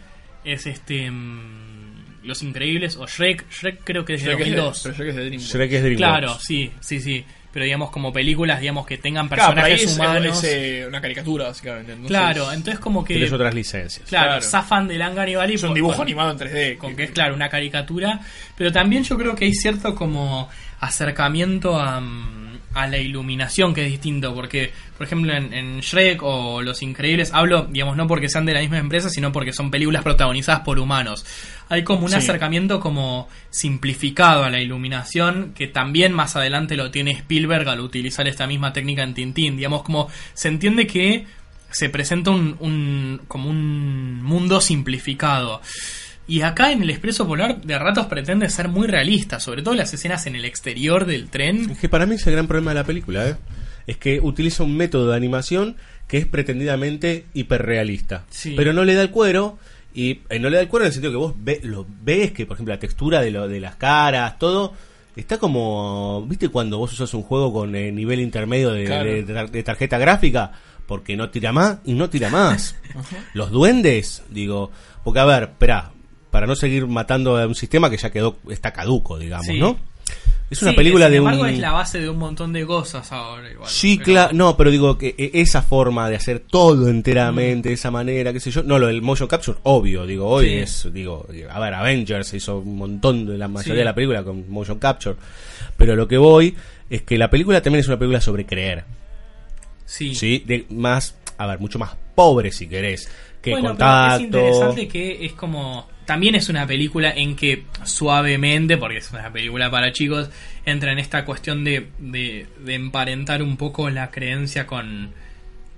es este... mm, Los Increíbles o Shrek. Shrek creo que es de Shrek es de- 2002. pero Shrek es de DreamWorks. Shrek es DreamWorks. Claro, sí, sí, sí. Pero digamos como películas, digamos que tengan Claro, pero ahí personajes es, humanos. es, eh, una caricatura, básicamente. entonces- claro, entonces como que... Tienes otras licencias. Claro, Claro. zafan del Valley Es un dibujo con- animado en 3D. con que es claro una caricatura pero también yo creo que hay cierto como acercamiento a, mm, a la iluminación que es distinto porque por ejemplo en, en Shrek o Los Increíbles hablo digamos no porque sean de la misma empresa sino porque son películas protagonizadas por humanos. Hay como un Sí. acercamiento como simplificado a la iluminación que también más adelante lo tiene Spielberg al utilizar esta misma técnica en Tintín. Digamos como se entiende que se presenta un, un- como un mundo simplificado y acá en el Expreso Polar de ratos pretende ser muy realista, sobre todo las escenas en el exterior del tren. Es que para mí es el gran problema de la película, ¿eh? Es que utiliza un método de animación que es pretendidamente hiperrealista. Sí. Pero no le da el cuero. Y eh, no le da el cuero en el sentido que vos ve- lo ves, que por ejemplo la textura de, lo, de las caras, todo, está como... ¿Viste cuando vos usas un juego con eh, nivel intermedio de, Claro. de- de tar- de tarjeta gráfica? Porque no tira más y no tira más. Los duendes, digo... Porque a ver, espera, para no seguir matando a un sistema que ya quedó, está caduco, digamos, Sí. ¿no? Es una Sí, película sin de embargo, un... es la base de un montón de cosas ahora. Igual, Sí, claro, no, pero digo que e- esa forma de hacer todo enteramente, de esa manera, qué sé yo, no, lo del motion capture, obvio, digo, hoy Sí. es, digo, a ver, Avengers hizo un montón de la mayoría Sí. de la película con motion capture, pero lo que voy es que la película también es una película sobre creer, Sí. ¿sí? De más, a ver, mucho más pobre si querés, que bueno, contacto. pero es interesante que es como. También es una película en que suavemente, porque es una película para chicos, entra en esta cuestión de, de, de emparentar un poco la creencia con,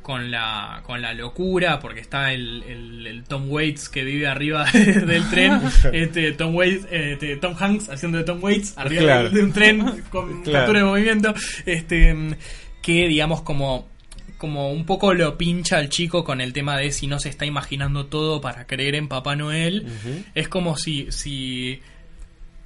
con, la, con la locura, porque está el, el- el Tom Waits que vive arriba del tren, este, Tom, Waits, este, Tom Hanks haciendo de Tom Waits arriba Claro. de, de un tren con Claro. captura de movimiento, este, que digamos como como un poco lo pincha al chico con el tema de si no se está imaginando todo para creer en Papá Noel. Es como si, si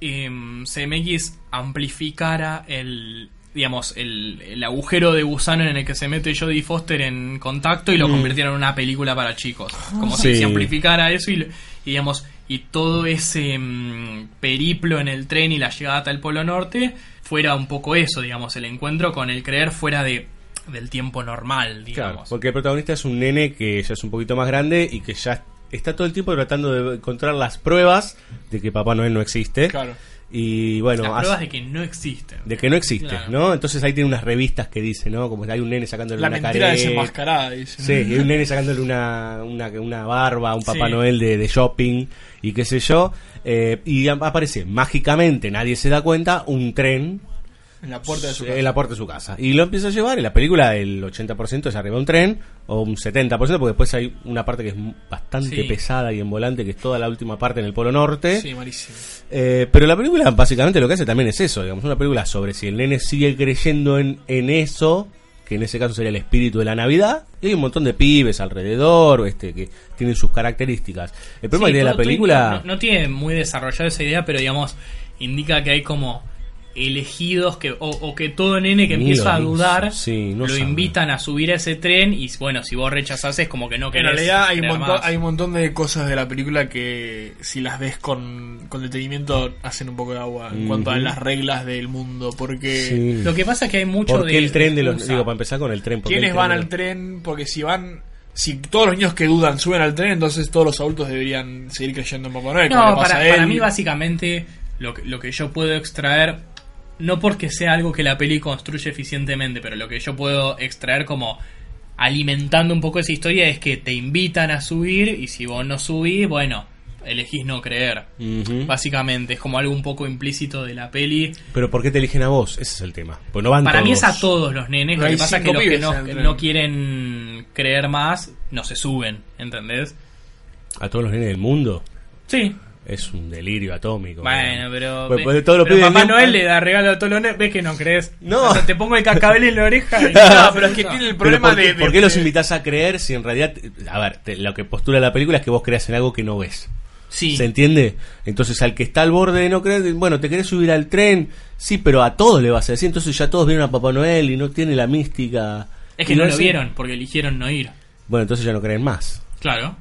em, CMX amplificara el digamos el, el agujero de gusano en el que se mete Jodie Foster en contacto y lo Mm. convirtiera en una película para chicos. Como Sí. si se amplificara eso y, digamos y todo ese mm, periplo en el tren y la llegada hasta el Polo Norte fuera un poco eso, digamos, el encuentro con el creer fuera de del tiempo normal, digamos. Claro, porque el protagonista es un nene que ya es un poquito más grande y que ya está todo el tiempo tratando de encontrar las pruebas de que Papá Noel no existe. Claro. Y bueno, Las pruebas de que no existen. de que no existe, Claro. ¿no? Entonces ahí tiene unas revistas que dicen, ¿no? Como hay un nene sacándole La una mentira desenmascarada, dice. Sí, y hay un nene sacándole una, una, una barba un Papá Sí. Noel de, de shopping y qué sé yo. eh, y aparece mágicamente, nadie se da cuenta, un tren En la puerta de su casa. en la puerta de su casa. Y lo empieza a llevar. En la película, el 80% es arriba de un tren, o un 70%, porque después hay una parte que es bastante Sí. pesada y en volante, que es toda la última parte en el Polo Norte. Sí, malísimo. Eh, pero la película, básicamente, lo que hace también es eso: digamos, una película sobre si el nene sigue creyendo en, en eso, que en ese caso sería el espíritu de la Navidad. Y hay un montón de pibes alrededor este que tienen sus características. El problema Sí, tiene la película. No, no tiene muy desarrollada esa idea, pero digamos, indica que hay como elegidos que o, o que todo nene que Ni empieza a dudar sí, no lo sabe. invitan a subir a ese tren y bueno si vos rechazás es como que no En querés realidad hay un, montón, más. hay un montón de cosas de la película que si las ves con, con detenimiento hacen un poco de agua en cuanto a las reglas del mundo porque Sí. lo que pasa es que hay mucho ¿Por qué de el tren de los. Digo, para empezar con el tren. ¿por qué el quiénes tren van al tren porque si van si todos los niños que dudan suben al tren entonces todos los adultos deberían seguir creyendo en Papá Noel No, para, a él. para mí básicamente lo que, lo que yo puedo extraer, no porque sea algo que la peli construye eficientemente, pero lo que yo puedo extraer como alimentando un poco esa historia es que te invitan a subir y si vos no subís, bueno, elegís no creer. Básicamente, es como algo un poco implícito de la peli. Pero ¿por qué te eligen a vos? Ese es el tema. Pues no van Para mí es a todos los nenes, lo que pasa es que los que no, no quieren creer más, no se suben, ¿entendés? A todos los nenes del mundo. Sí. Es un delirio atómico. Bueno, pero, Pues, pues, todos los pero pibes Papá bien- Noel le da regalo a todos los nenes, ves que no crees. No. O sea, te pongo el cascabel en la oreja. y- No, pero es que tiene el problema ¿por qué, de, de- por qué los invitas a creer si en realidad, a ver, te- lo que postula la película es que vos creas en algo que no ves? Sí. ¿Se entiende? Entonces al que está al borde de no creer, bueno, ¿te querés subir al tren? Sí, pero a todos le vas a decir, entonces ya todos vieron a Papá Noel y no tiene la mística. Es que Y no lo vieron porque eligieron no ir. Bueno, entonces ya no creen más. Claro,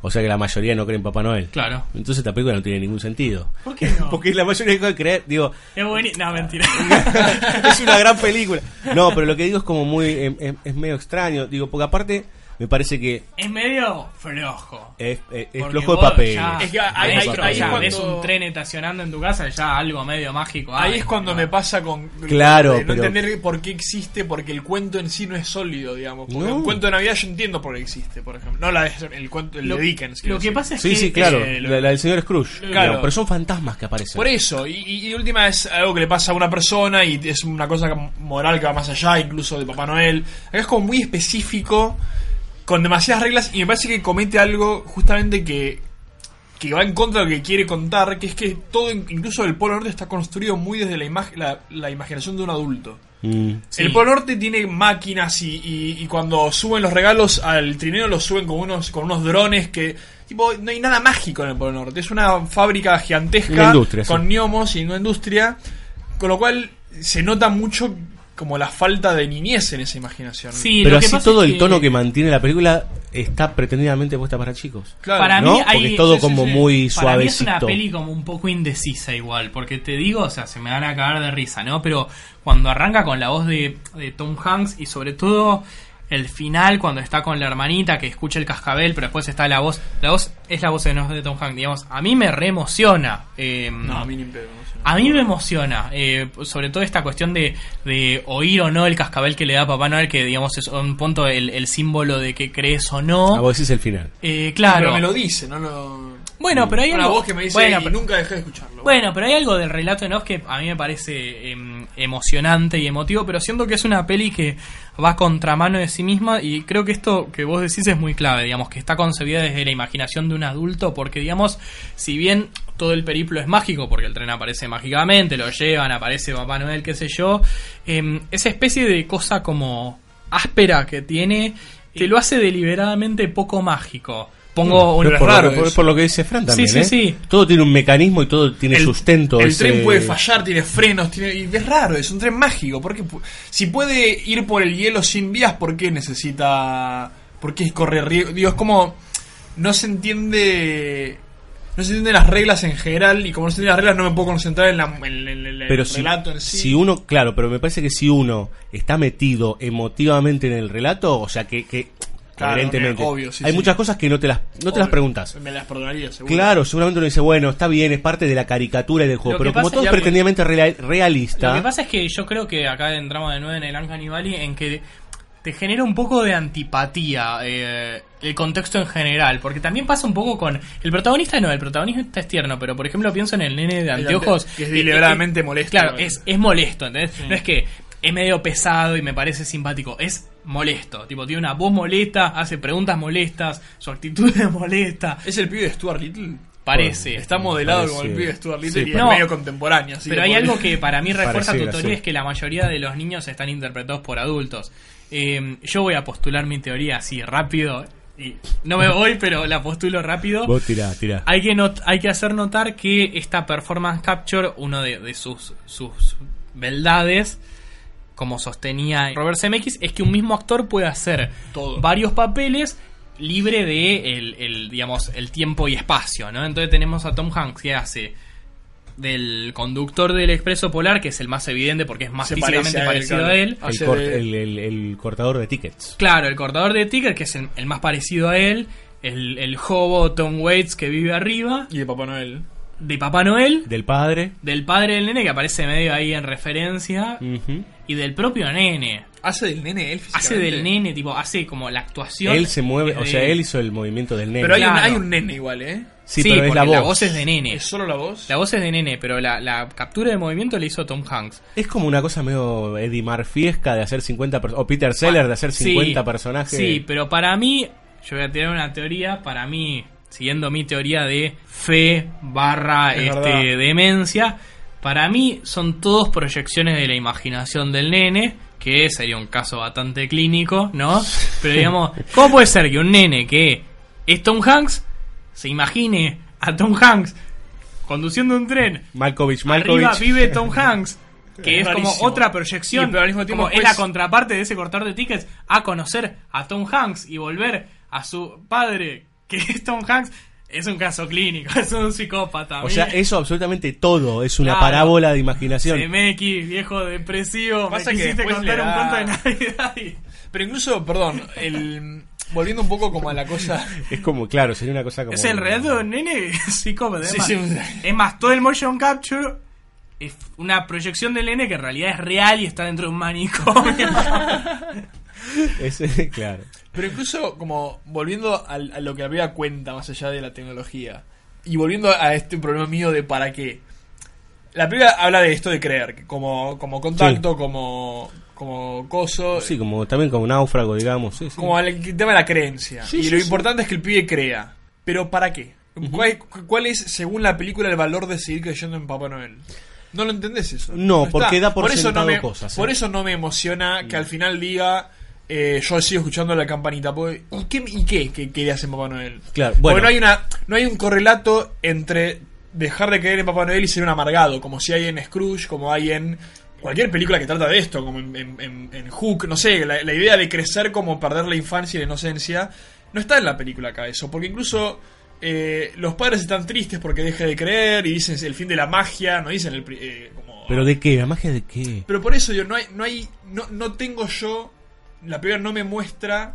O sea que la mayoría no creen en Papá Noel. claro. Entonces esta película no tiene ningún sentido. ¿Por qué no? Porque la mayoría de creer, digo, Es buenísimo. No, mentira. es una gran película. No, pero lo que digo es como muy, em- em- es, medio extraño. Digo, porque aparte me parece que es medio flojo. es, es- es flojo de papel. ya Es que ahí- ahí cuando- ves un tren estacionando en tu casa, ya algo medio mágico. Ahí hay. es cuando me pasa con Claro, de no pero- entender por qué existe porque el cuento en sí no es sólido digamos porque No. un cuento de navidad yo entiendo por qué existe por ejemplo no la de- el cuento el Lo- de Dickens Lo que pasa es Sí, que. sí, claro. eh, lo- la, la del señor Scrooge. Claro. Digamos, pero son fantasmas que aparecen. por eso y, y, y última es algo que le pasa a una persona y es una cosa moral que va más allá incluso de Papá Noel acá es como muy específico con demasiadas reglas y me parece que comete algo justamente que que va en contra de lo que quiere contar que es que todo incluso el Polo Norte está construido muy desde la, imag- la, la imaginación de un adulto Mm. Sí. El Polo Norte tiene máquinas y, y- y cuando suben los regalos al trineo los suben con unos, con unos drones que... Tipo, no hay nada mágico en el Polo Norte. Es una fábrica gigantesca Una con sí. gnomos y una industria. Con lo cual se nota mucho como la falta de niñez en esa imaginación. Pero así todo el tono que mantiene la película está pretendidamente puesta para chicos. Para ¿no? mí hay, Porque es todo sí, sí, como sí. muy Para mí es una peli como un poco indecisa igual, porque te digo, o sea, se me van a cagar de risa, ¿no? Pero cuando arranca con la voz de, de Tom Hanks y sobre todo el final cuando está con la hermanita que escucha el cascabel, pero después está la voz, la voz es la voz de, de Tom Hanks, digamos, a mí me reemociona. Eh, No, a mí ni pedo. no. A mí me emociona, eh, sobre todo esta cuestión de, de oír o no el cascabel que le da Papá Noel, que digamos es un punto el, el símbolo de que crees o no. A vos decís el final. Eh, claro. Pero me lo dice, no lo. Bueno, pero hay Una algo- voz que me dice bueno, y pero- nunca dejé de escucharlo. Bueno, pero hay algo del relato en off que a mí me parece em, emocionante y emotivo, pero siento que es una peli que va contramano de sí misma y creo que esto que vos decís es muy clave, digamos, que está concebida desde la imaginación de un adulto, porque digamos, si bien todo el periplo es mágico, porque el tren aparece mágicamente, lo llevan, aparece Papá Noel, qué sé yo, em, esa especie de cosa como áspera que tiene, te lo hace deliberadamente poco mágico. Pongo un Pero por, lo, por, por lo que dice Fran también, Sí, sí, ¿eh? sí. Todo tiene un mecanismo y todo tiene El- sustento. El ese- tren puede fallar, tiene frenos, tiene, y es raro, es un tren mágico. Porque si puede ir por el hielo sin vías, ¿por qué necesita. ¿Por qué corre riesgo? Digo, es como. No se entiende. No se entienden las reglas en general, y como no se entienden las reglas, no me puedo concentrar en, la- en- en el Pero si, relato en sí. si uno, claro, pero me parece que si uno está metido emotivamente en el relato, o sea que, que Claro, eh, obvio, sí, hay sí. muchas cosas que no te las, no te las preguntas. Me las perdonaría, seguro. Claro, seguramente uno dice, bueno, está bien, es parte de la caricatura y del juego, Lo pero como todo es pretendidamente rea- realista, Lo que pasa es que yo creo que acá entramos de nuevo en el Uncanny Valley en que te genera un poco de antipatía eh, el contexto en general, porque también pasa un poco con el protagonista no, el protagonista es tierno, pero por ejemplo pienso en el nene de anteojos ante- que es deliberadamente eh, molesto. Claro, es, es molesto, ¿entendés? No es que es medio pesado y me parece simpático, es molesto, tipo tiene una voz molesta, hace preguntas molestas, su actitud es molesta. ¿Es el pibe de Stuart Little? Parece. Está modelado Parece. como el pibe de Stuart Little Sí, y No, es medio contemporáneo. así Pero hay algo que para mí refuerza tu teoría, es que la mayoría de los niños están interpretados por adultos. Eh, yo voy a postular mi teoría así rápido. Y no me voy, pero la postulo rápido. vos tirá, tirá. Hay que, not- hay que hacer notar que esta performance capture, uno de, de sus, sus beldades, como sostenía Robert Zemeckis, es que un mismo actor puede hacer Todo. varios papeles libre de el, el, digamos, el tiempo y espacio, ¿no? Entonces tenemos a Tom Hanks que hace del conductor del Expreso Polar, que es el más evidente porque es más Se físicamente parece a él, parecido claro. a él. El, el- el- el cortador de tickets. Claro, el cortador de ticket, que es el, el más parecido a él. El, el hobo Tom Waits que vive arriba. Y de Papá Noel. De Papá Noel. Del padre. Del padre del nene que aparece medio ahí en referencia. Y del propio nene. Hace del nene él Hace del nene, tipo, hace como la actuación. Él se mueve, o sea, él hizo el movimiento del nene. Pero hay, un, hay un nene igual, ¿eh? Sí, Sí, pero es la porque voz. es de nene. ¿Es solo la voz? La voz es de nene, pero la, la captura de movimiento le hizo Tom Hanks. Es como una cosa medio Eddie Murphyesca de hacer 50 per- o Peter Seller de hacer 50 Sí, personajes. Sí, pero para mí, yo voy a tirar una teoría, para mí, siguiendo mi teoría de fe barra Es este, verdad. demencia, para mí son todos proyecciones de la imaginación del nene, que sería un caso bastante clínico, ¿no? Pero digamos, ¿cómo puede ser que un nene que es Tom Hanks se imagine a Tom Hanks conduciendo un tren Malkovich, Arriba Malkovich. vive Tom Hanks. Que Es es como otra proyección. pero al mismo tiempo como es después- la contraparte de ese cortar de tickets a conocer a Tom Hanks y volver a su padre, que Tom Hanks. Es un caso clínico, es un psicópata. O sea, eso absolutamente todo es una Claro. parábola de imaginación. CMX, viejo depresivo, Pasa me que quisiste después contar un cuento de Navidad y... Pero incluso, perdón, el volviendo un poco como a la cosa. Es como, claro, sería una cosa como. Es el relato de un nene psicópata. Sí, es, sí, más, es más, todo el motion capture es una proyección del nene que en realidad es real y está dentro de un manicomio. Es- claro. Pero incluso como volviendo a, lo que había cuenta más allá de la tecnología. Y volviendo a este problema mío de para qué. La película habla de esto de creer, como, como contacto, como, como coso, Sí, como también como náufrago, digamos. Sí, sí. como el tema de la creencia. Y lo importante es que el pibe crea. Pero ¿para qué? ¿Cuál, cuál es, según la película, el valor de seguir creyendo en Papá Noel? No lo entendés eso. No, porque da por eso no sentado me, cosas, Por ¿eh? eso no me emociona que al final diga eh, yo sigo escuchando la campanita. porque- ¿Y qué, y qué, qué le hace Papá Noel? Claro, Porque bueno. no hay, una, no hay un correlato entre dejar de creer en Papá Noel y ser un amargado, como si hay en Scrooge, como hay en cualquier película que trata de esto, como en, en- en- en Hook, no sé, la, la idea de crecer como perder la infancia y la inocencia, no está en la película acá eso, porque incluso eh, los padres están tristes porque deje de creer y dicen el fin de la magia, no dicen el... eh, como- ¿Pero de qué? ¿La magia de qué? Pero por eso yo no hay, no hay, no, no tengo yo, la película no me muestra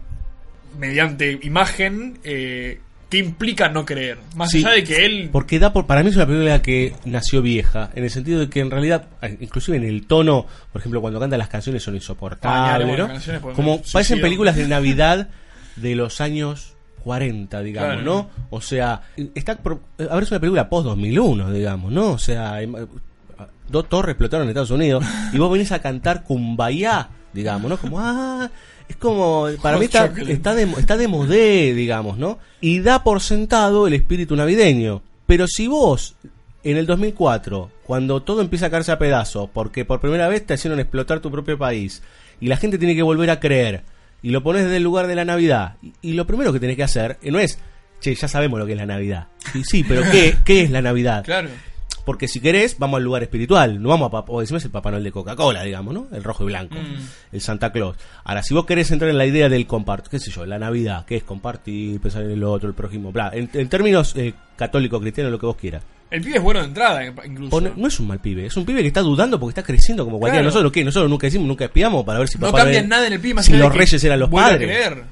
mediante imagen eh, qué implica no creer, más Sí, allá de que él Porque da por, para mí es una película que nació vieja, en el sentido de que en realidad, eh, inclusive en el tono, por ejemplo, cuando canta las canciones son Ah, insoportables, Como parecen películas de Navidad de los años 40, digamos, Claro. ¿no? O sea, está pro- a ver, es una película post 2001, digamos, ¿no? O sea, hay- dos torres explotaron en Estados Unidos y vos venís a cantar Kumbaya, digamos, ¿no? Como, ah, es como, para mí está, está, de, está de modé, digamos, ¿no? Y da por sentado el espíritu navideño. Pero si vos, en el 2004, cuando todo empieza a caerse a pedazos, porque por primera vez te hicieron explotar tu propio país, y la gente tiene que volver a creer, y lo pones desde el lugar de la Navidad, y, y lo primero que tenés que hacer eh, no es, che, ya sabemos lo que es la Navidad. Sí, sí, pero ¿qué, qué es la Navidad? Claro. Porque si querés, vamos al lugar espiritual. No vamos a, o decimos el Papá Noel de Coca-Cola, digamos, ¿no? El rojo y blanco. Mm. El Santa Claus. Ahora, si vos querés entrar en la idea del compartir, qué sé yo, la Navidad, que es compartir, pensar en el otro, el prójimo, bla. En, en términos eh, católico, cristiano, lo que vos quieras. el pibe es bueno de entrada incluso. Pone- no es un mal pibe, es un pibe que está dudando porque está creciendo como cualquiera Claro. nosotros. ¿Qué? Nosotros nunca decimos, nunca espiamos para ver si no Papá cambia Noel- nada en el pibe más Si los reyes eran los a padres. creer.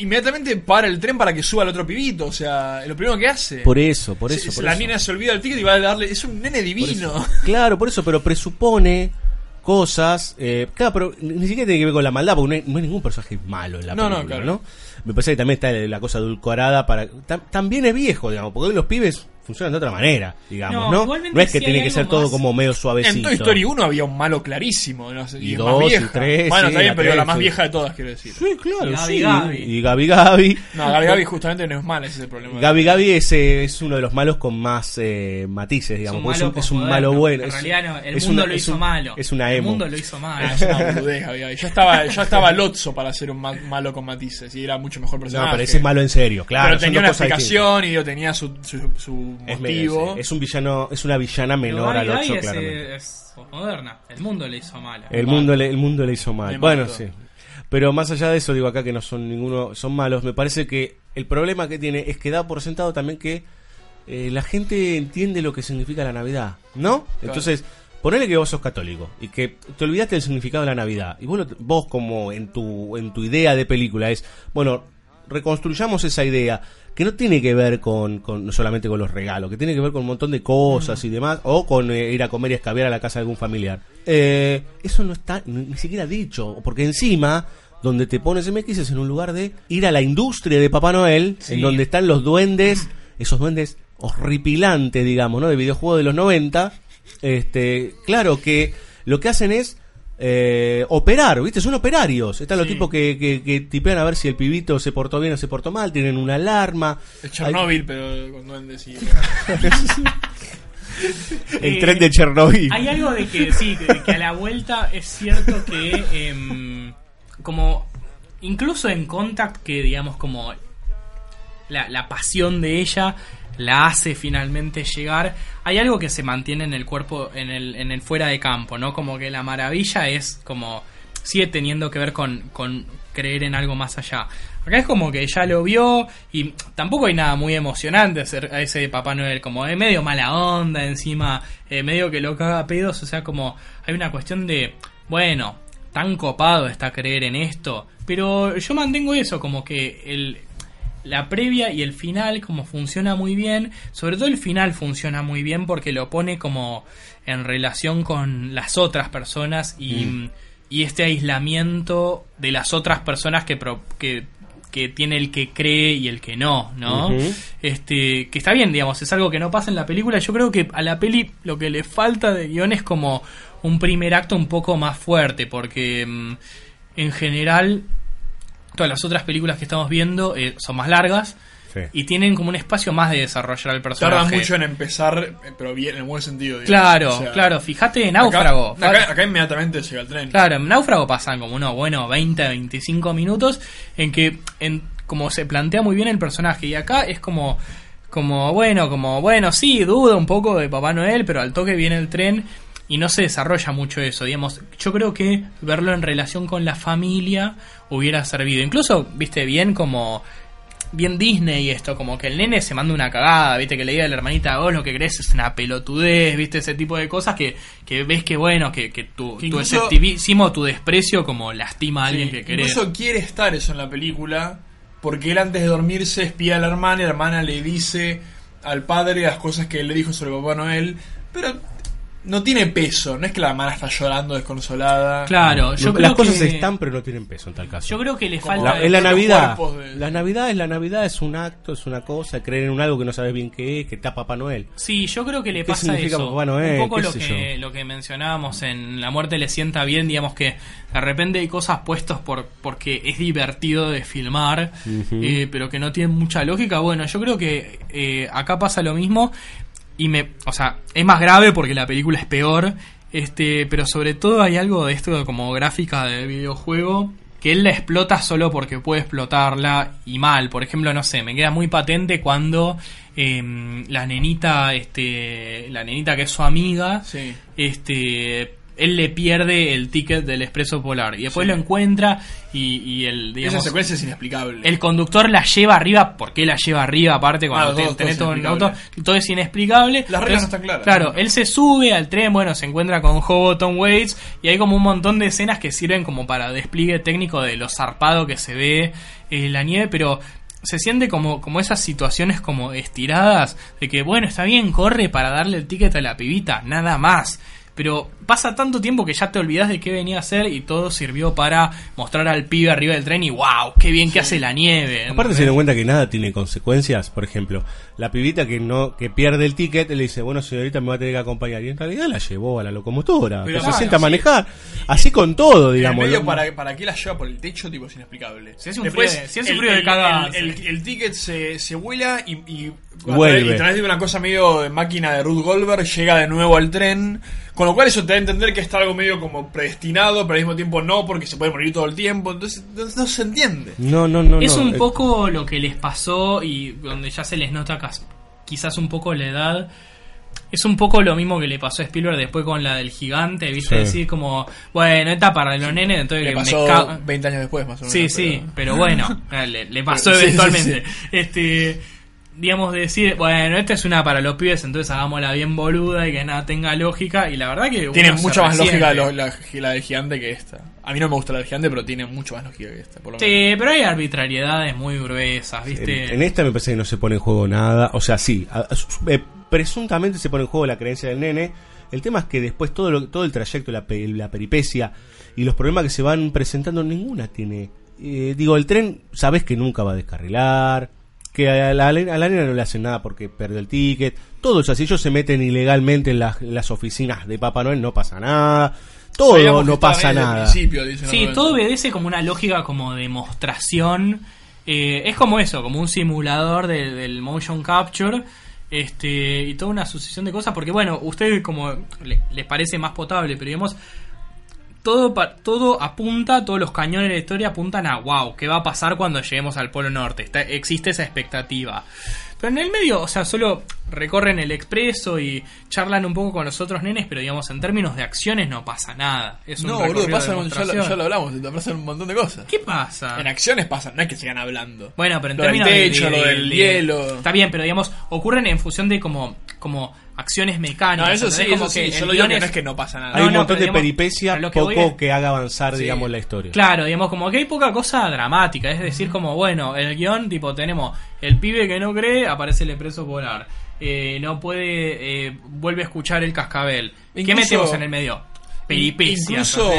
Inmediatamente para el tren para que suba el otro pibito, o sea, lo primero que hace. Por eso, por eso, se- por la eso. niña se olvida del ticket y va a darle. Es un nene divino. Claro, por eso, pero presupone cosas. Eh, claro, pero ni siquiera tiene que ver con la maldad, porque no hay, no hay ningún personaje malo en la No, no, claro. ¿no? Me parece que también está la cosa adulcorada para. tam- también es viejo, digamos, porque hoy los pibes funcionan de otra manera, digamos, No, ¿no? No, es que sí tiene que ser todo más. como medio suavecito. En Toy Story 1 había un malo clarísimo. no sé, Y es dos, más y vieja. tres, bueno, sí, está bien, la pero tres, la más sí. vieja de todas, quiero decir. Sí, claro, Y Gaby sí. Gaby. Y Gaby Gaby. No, Gabi Gabi justamente no es mala, ese es el problema. Gaby Gaby es, eh, es uno de los malos con más eh, matices, digamos. un porque malo es un, es un posmoderno. malo bueno. En es- realidad no, el es mundo una- lo es hizo un- malo. Es una El emo. mundo lo hizo mal. Ah, es una boludez, Gabi Gabi. Ya estaba, ya estaba Lotso para ser un ma- malo con matices y era mucho mejor personaje. No, pero ese es malo en serio, claro. Pero tenía una explicación y tenía su, su Es, un villano, es una villana menor al Gaby 8, es, claramente. eh, es moderna. El mundo le hizo mal. El mundo, le, el mundo le hizo mal. Me Bueno, mató. sí. Pero más allá de eso, digo acá que no son ninguno, son malos. Me parece que el problema que tiene es que da por sentado también que eh, la gente entiende lo que significa la Navidad, ¿no? Entonces, ponele que vos sos católico y que te olvidaste del significado de la Navidad. Y vos, lo- vos como en tu, en tu idea de película es, bueno, reconstruyamos esa idea que no tiene que ver con, con- no solamente con los regalos, que tiene que ver con un montón de cosas y demás, o con eh, ir a comer y escabear a la casa de algún familiar. Eh, eso no está ni, ni siquiera dicho, porque encima, donde te pones MX es en un lugar de ir a la industria de Papá Noel, Sí. en donde están los duendes, esos duendes horripilantes, digamos, ¿no? De videojuegos de los 90. Este, claro que lo que hacen es eh, operar, ¿viste? Son operarios. Están los Sí. tipos que, que, que tipean a ver si el pibito se portó bien o se portó mal, tienen una alarma. Es Chernobyl, pero con duendes y. El Eh, tren de Chernobyl. Hay algo de que sí, de que a la vuelta es cierto que em, como incluso en Contact que digamos como la, la pasión de ella la hace finalmente llegar, hay algo que se mantiene en el cuerpo, en el, en el fuera de campo, ¿no? Como que la maravilla es como sigue teniendo que ver con, con creer en algo más allá. Acá es como que ya lo vio y tampoco hay nada muy emocionante a ese Papá Noel, como es medio mala onda encima, eh, medio que lo caga pedos, o sea, como hay una cuestión de, bueno, tan copado está creer en esto, pero yo mantengo eso, como que el, la previa y el final como funciona muy bien, sobre todo el final funciona muy bien porque lo pone como en relación con las otras personas y, y este aislamiento de las otras personas que, pro- que, que tiene el que cree y el que no, ¿no? Este, que está bien, digamos, es algo que no pasa en la película. Yo creo que a la peli lo que le falta de guion es como un primer acto un poco más fuerte, porque mm, en general todas las otras películas que estamos viendo eh, son más largas Sí. y tienen como un espacio más de desarrollar al personaje. Tarda mucho en empezar, eh, pero bien, en el buen sentido. digamos. Claro, O sea, claro, fíjate en Náufrago. Acá, acá- acá inmediatamente llega el tren. Claro, en Náufrago pasan como unos, bueno, 20, 25 minutos en que, en, como se plantea muy bien el personaje. Y acá es como, como, bueno, como, bueno, sí, duda un poco de Papá Noel, pero al toque viene el tren. Y no se desarrolla mucho eso, digamos. Yo creo que verlo en relación con la familia hubiera servido. Incluso, viste, bien como bien Disney esto, como que el nene se manda una cagada, viste, que le diga a la hermanita, vos lo que crees es una pelotudez, viste, ese tipo de cosas que, que ves que bueno, que, que tu, Que tu desprecio como lastima a alguien Sí, que querés. Incluso quiere estar eso en la película, porque él antes de dormirse espía a la hermana y la hermana le dice al padre las cosas que él le dijo sobre Papá Noel, pero no tiene peso, no es que la hermana está llorando desconsolada. Claro, yo Las creo cosas que- están, pero no tienen peso en tal caso. Yo creo que le falta... La- en la los Navidad, de- la Navidad es la Navidad, es un acto, es una cosa, creer en un algo que no sabes bien qué es, que está Papá Noel. Sí, yo creo que le ¿Qué pasa significa eso. Papá Noel? Un poco ¿Qué lo que, lo que mencionábamos en La muerte le sienta bien, digamos que de repente hay cosas puestas por porque es divertido de filmar, eh, pero que no tienen mucha lógica. Bueno, yo creo que eh, acá pasa lo mismo y me, o sea, es más grave porque la película es peor, este, pero sobre todo hay algo de esto como gráfica de videojuego que él la explota solo porque puede explotarla y mal. Por ejemplo, no sé, me queda muy patente cuando em, la nenita, este, la nenita que es su amiga, Sí. este, él le pierde el ticket del expreso polar y después Sí. lo encuentra y, y el, digamos, Esa secuencia es inexplicable. el conductor la lleva arriba, ¿por qué la lleva arriba? Aparte, cuando te- todo- tenés todo todo en el auto, todo es inexplicable. Las reglas no están claras. Claro, él se sube al tren, bueno, se encuentra con Hoboton Waits y hay como un montón de escenas que sirven como para despliegue técnico de lo zarpado que se ve eh, la nieve, pero se siente como, como esas situaciones como estiradas de que, bueno, está bien, corre para darle el ticket a la pibita, nada más. Pero pasa tanto tiempo que ya te olvidas de qué venía a hacer y todo sirvió para mostrar al pibe arriba del tren y wow, qué bien que hace la nieve. Aparte se dan cuenta que nada tiene consecuencias, por ejemplo, la pibita que no que pierde el ticket le dice, bueno señorita me va a tener que acompañar y en realidad la llevó a la locomotora, Pero que se claro, sienta a sí. manejar, así con todo, En el digamos. medio, ¿no? para, ¿para qué la lleva por el techo? Tipo, es inexplicable. Si es un Después, frío de- si es un el- frío de el- caga- El, el- el ticket se, se vuela y, y, Vuelve. y de una cosa medio de máquina de Ruth Goldberg llega de nuevo al tren. Con lo cual eso te da a entender que está algo medio como predestinado, pero al mismo tiempo no, porque se puede morir todo el tiempo. Entonces no, no se entiende. No, no, no. es no, un eh, poco lo que les pasó y donde ya se les nota quizás un poco la edad. Es un poco lo mismo que le pasó a Spielberg después con la del gigante, ¿viste? Sí. Decir como, bueno, esta para los nenes, entonces Le me pasó ca- 20 años después, más o menos. Sí, sí, pero bueno, eh, le, le pasó Pero sí, eventualmente. sí, Este, digamos, decir, bueno, esta es una para los pibes, entonces hagámosla bien boluda y que nada tenga lógica. Y la verdad que. Tiene mucha más lógica lo- la, la del gigante que esta. A mí no me gusta la del gigante, pero tiene mucho más lógica que esta. Por lo menos. Sí, pero hay arbitrariedades muy gruesas, ¿viste? En, en esta me parece que no se pone en juego nada. O sea, sí, a- a- eh, presuntamente se pone en juego la creencia del nene. El tema es que después todo, lo- todo el trayecto, la, pe- la peripecia y los problemas que se van presentando, ninguna tiene. eh, digo, el tren, sabes que nunca va a descarrilar. Que a la, a la nena no le hacen nada porque perdió el ticket. Todo eso, si ellos se meten ilegalmente en las, en las oficinas de Papá Noel, no pasa nada. Todo no pasa nada. Sí, todo obedece como una lógica como demostración. Eh, es como eso, como un simulador de- del motion capture. Este, y toda una sucesión de cosas. Porque bueno, ustedes como le- les parece más potable, pero digamos, todo, todo apunta, todos los cañones de la historia apuntan a wow, ¿qué va a pasar cuando lleguemos al Polo Norte? Está, existe esa expectativa. Pero en el medio, o sea, solo recorren el expreso y charlan un poco con los otros nenes, pero digamos, en términos de acciones no pasa nada. Es un No, boludo, recorrido de pasa, ya, lo, ya lo hablamos, te pasan un montón de cosas. ¿Qué pasa? En acciones pasan, no es que sigan hablando. Bueno, pero en Lo del términos de- techo, de- lo del de- hielo. Está bien, pero digamos, ocurren en función de como, como acciones mecánicas. No, eso sí, como eso sí, que yo el lo digo guion que no es que no pasa nada. Hay No, un no, montón de digamos, peripecia, a lo que poco es- que haga avanzar, Sí. digamos, la historia. Claro, digamos, como que hay poca cosa dramática. Es decir, como, bueno, el guion, tipo, tenemos el pibe que no cree, aparece el preso polar. Eh, no puede, eh, vuelve a escuchar el cascabel. ¿Qué Incluso- metemos en el medio? Peripecias. Incluso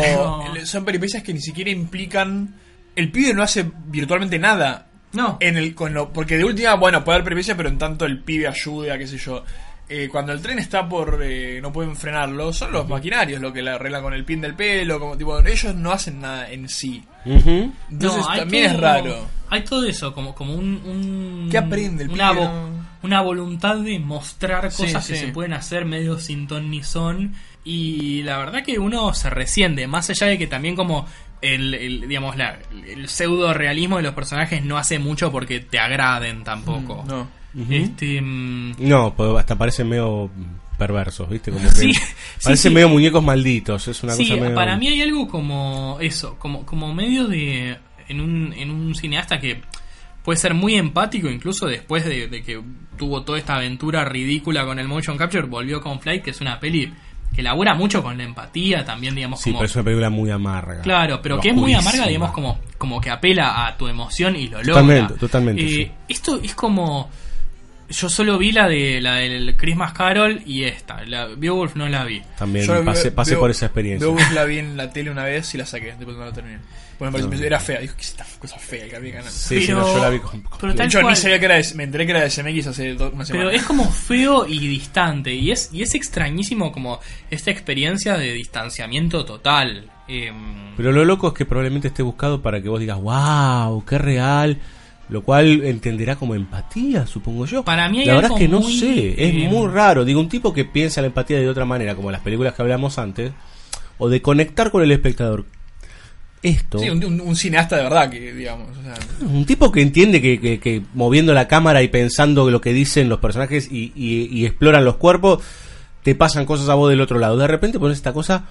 son peripecias que ni siquiera implican. El pibe no hace virtualmente nada. No. En el, con lo, porque de última, bueno, puede haber peripecias, pero en tanto el pibe ayuda, qué sé yo. Eh, cuando el tren está por. eh, no pueden frenarlo, son los maquinarios lo que la arreglan con el pin del pelo. Como, tipo, ellos no hacen nada en sí. Entonces No, también es raro. Hay todo eso, como, como un, un- ¿Qué aprende el una, pibe, vo- no? una voluntad de mostrar Sí, cosas que sí. se pueden hacer medio sin ton ni son. Y la verdad que uno se resiente, más allá de que también como el, el, digamos, la, el pseudo realismo de los personajes no hace mucho porque te agraden tampoco. Mm, no. Este, mm, No, pues hasta parecen medio perversos, ¿viste? Como que Sí, sí, parecen sí. medio muñecos malditos, es una sí, cosa medio... para mí hay algo como eso, como, como medio de. En un, en un cineasta que puede ser muy empático, incluso después de, de que tuvo toda esta aventura ridícula con el motion capture, volvió con Flight, que es una peli que labura mucho con la empatía, también, digamos, Sí, como. pero es una película muy amarga. Claro, pero que es muy amarga, digamos, como, como que apela a tu emoción y lo logra. Totalmente, totalmente, Eh, sí. Esto es como. Yo solo vi la de la del Christmas Carol y esta. La Beowulf no la vi. También Yo pasé, por esa experiencia. Beowulf la vi en la tele una vez y la saqué, después no la terminé. Bueno, No. era fea, dijo que esta cosa fea que había canal. Sí, sí, no, yo la vi con- pero de tal hecho, cual. ni sabía que era de, me enteré que era de SMX hace do- una semana. Pero es como feo y distante. Y es, y es extrañísimo como esta experiencia de distanciamiento total. Em, Pero lo loco es que probablemente esté buscado para que vos digas, wow, qué real. Lo cual entenderá como empatía, supongo yo. Para mí hay La verdad es que no muy, sé, es eh, muy raro. Digo, un tipo que piensa la empatía de otra manera, como las películas que hablamos antes, o de conectar con el espectador. Esto, Sí, un, un- un cineasta de verdad, que digamos. O sea, un tipo que entiende que, que- que moviendo la cámara y pensando lo que dicen los personajes y, y- y exploran los cuerpos, te pasan cosas a vos del otro lado. De repente pones esta cosa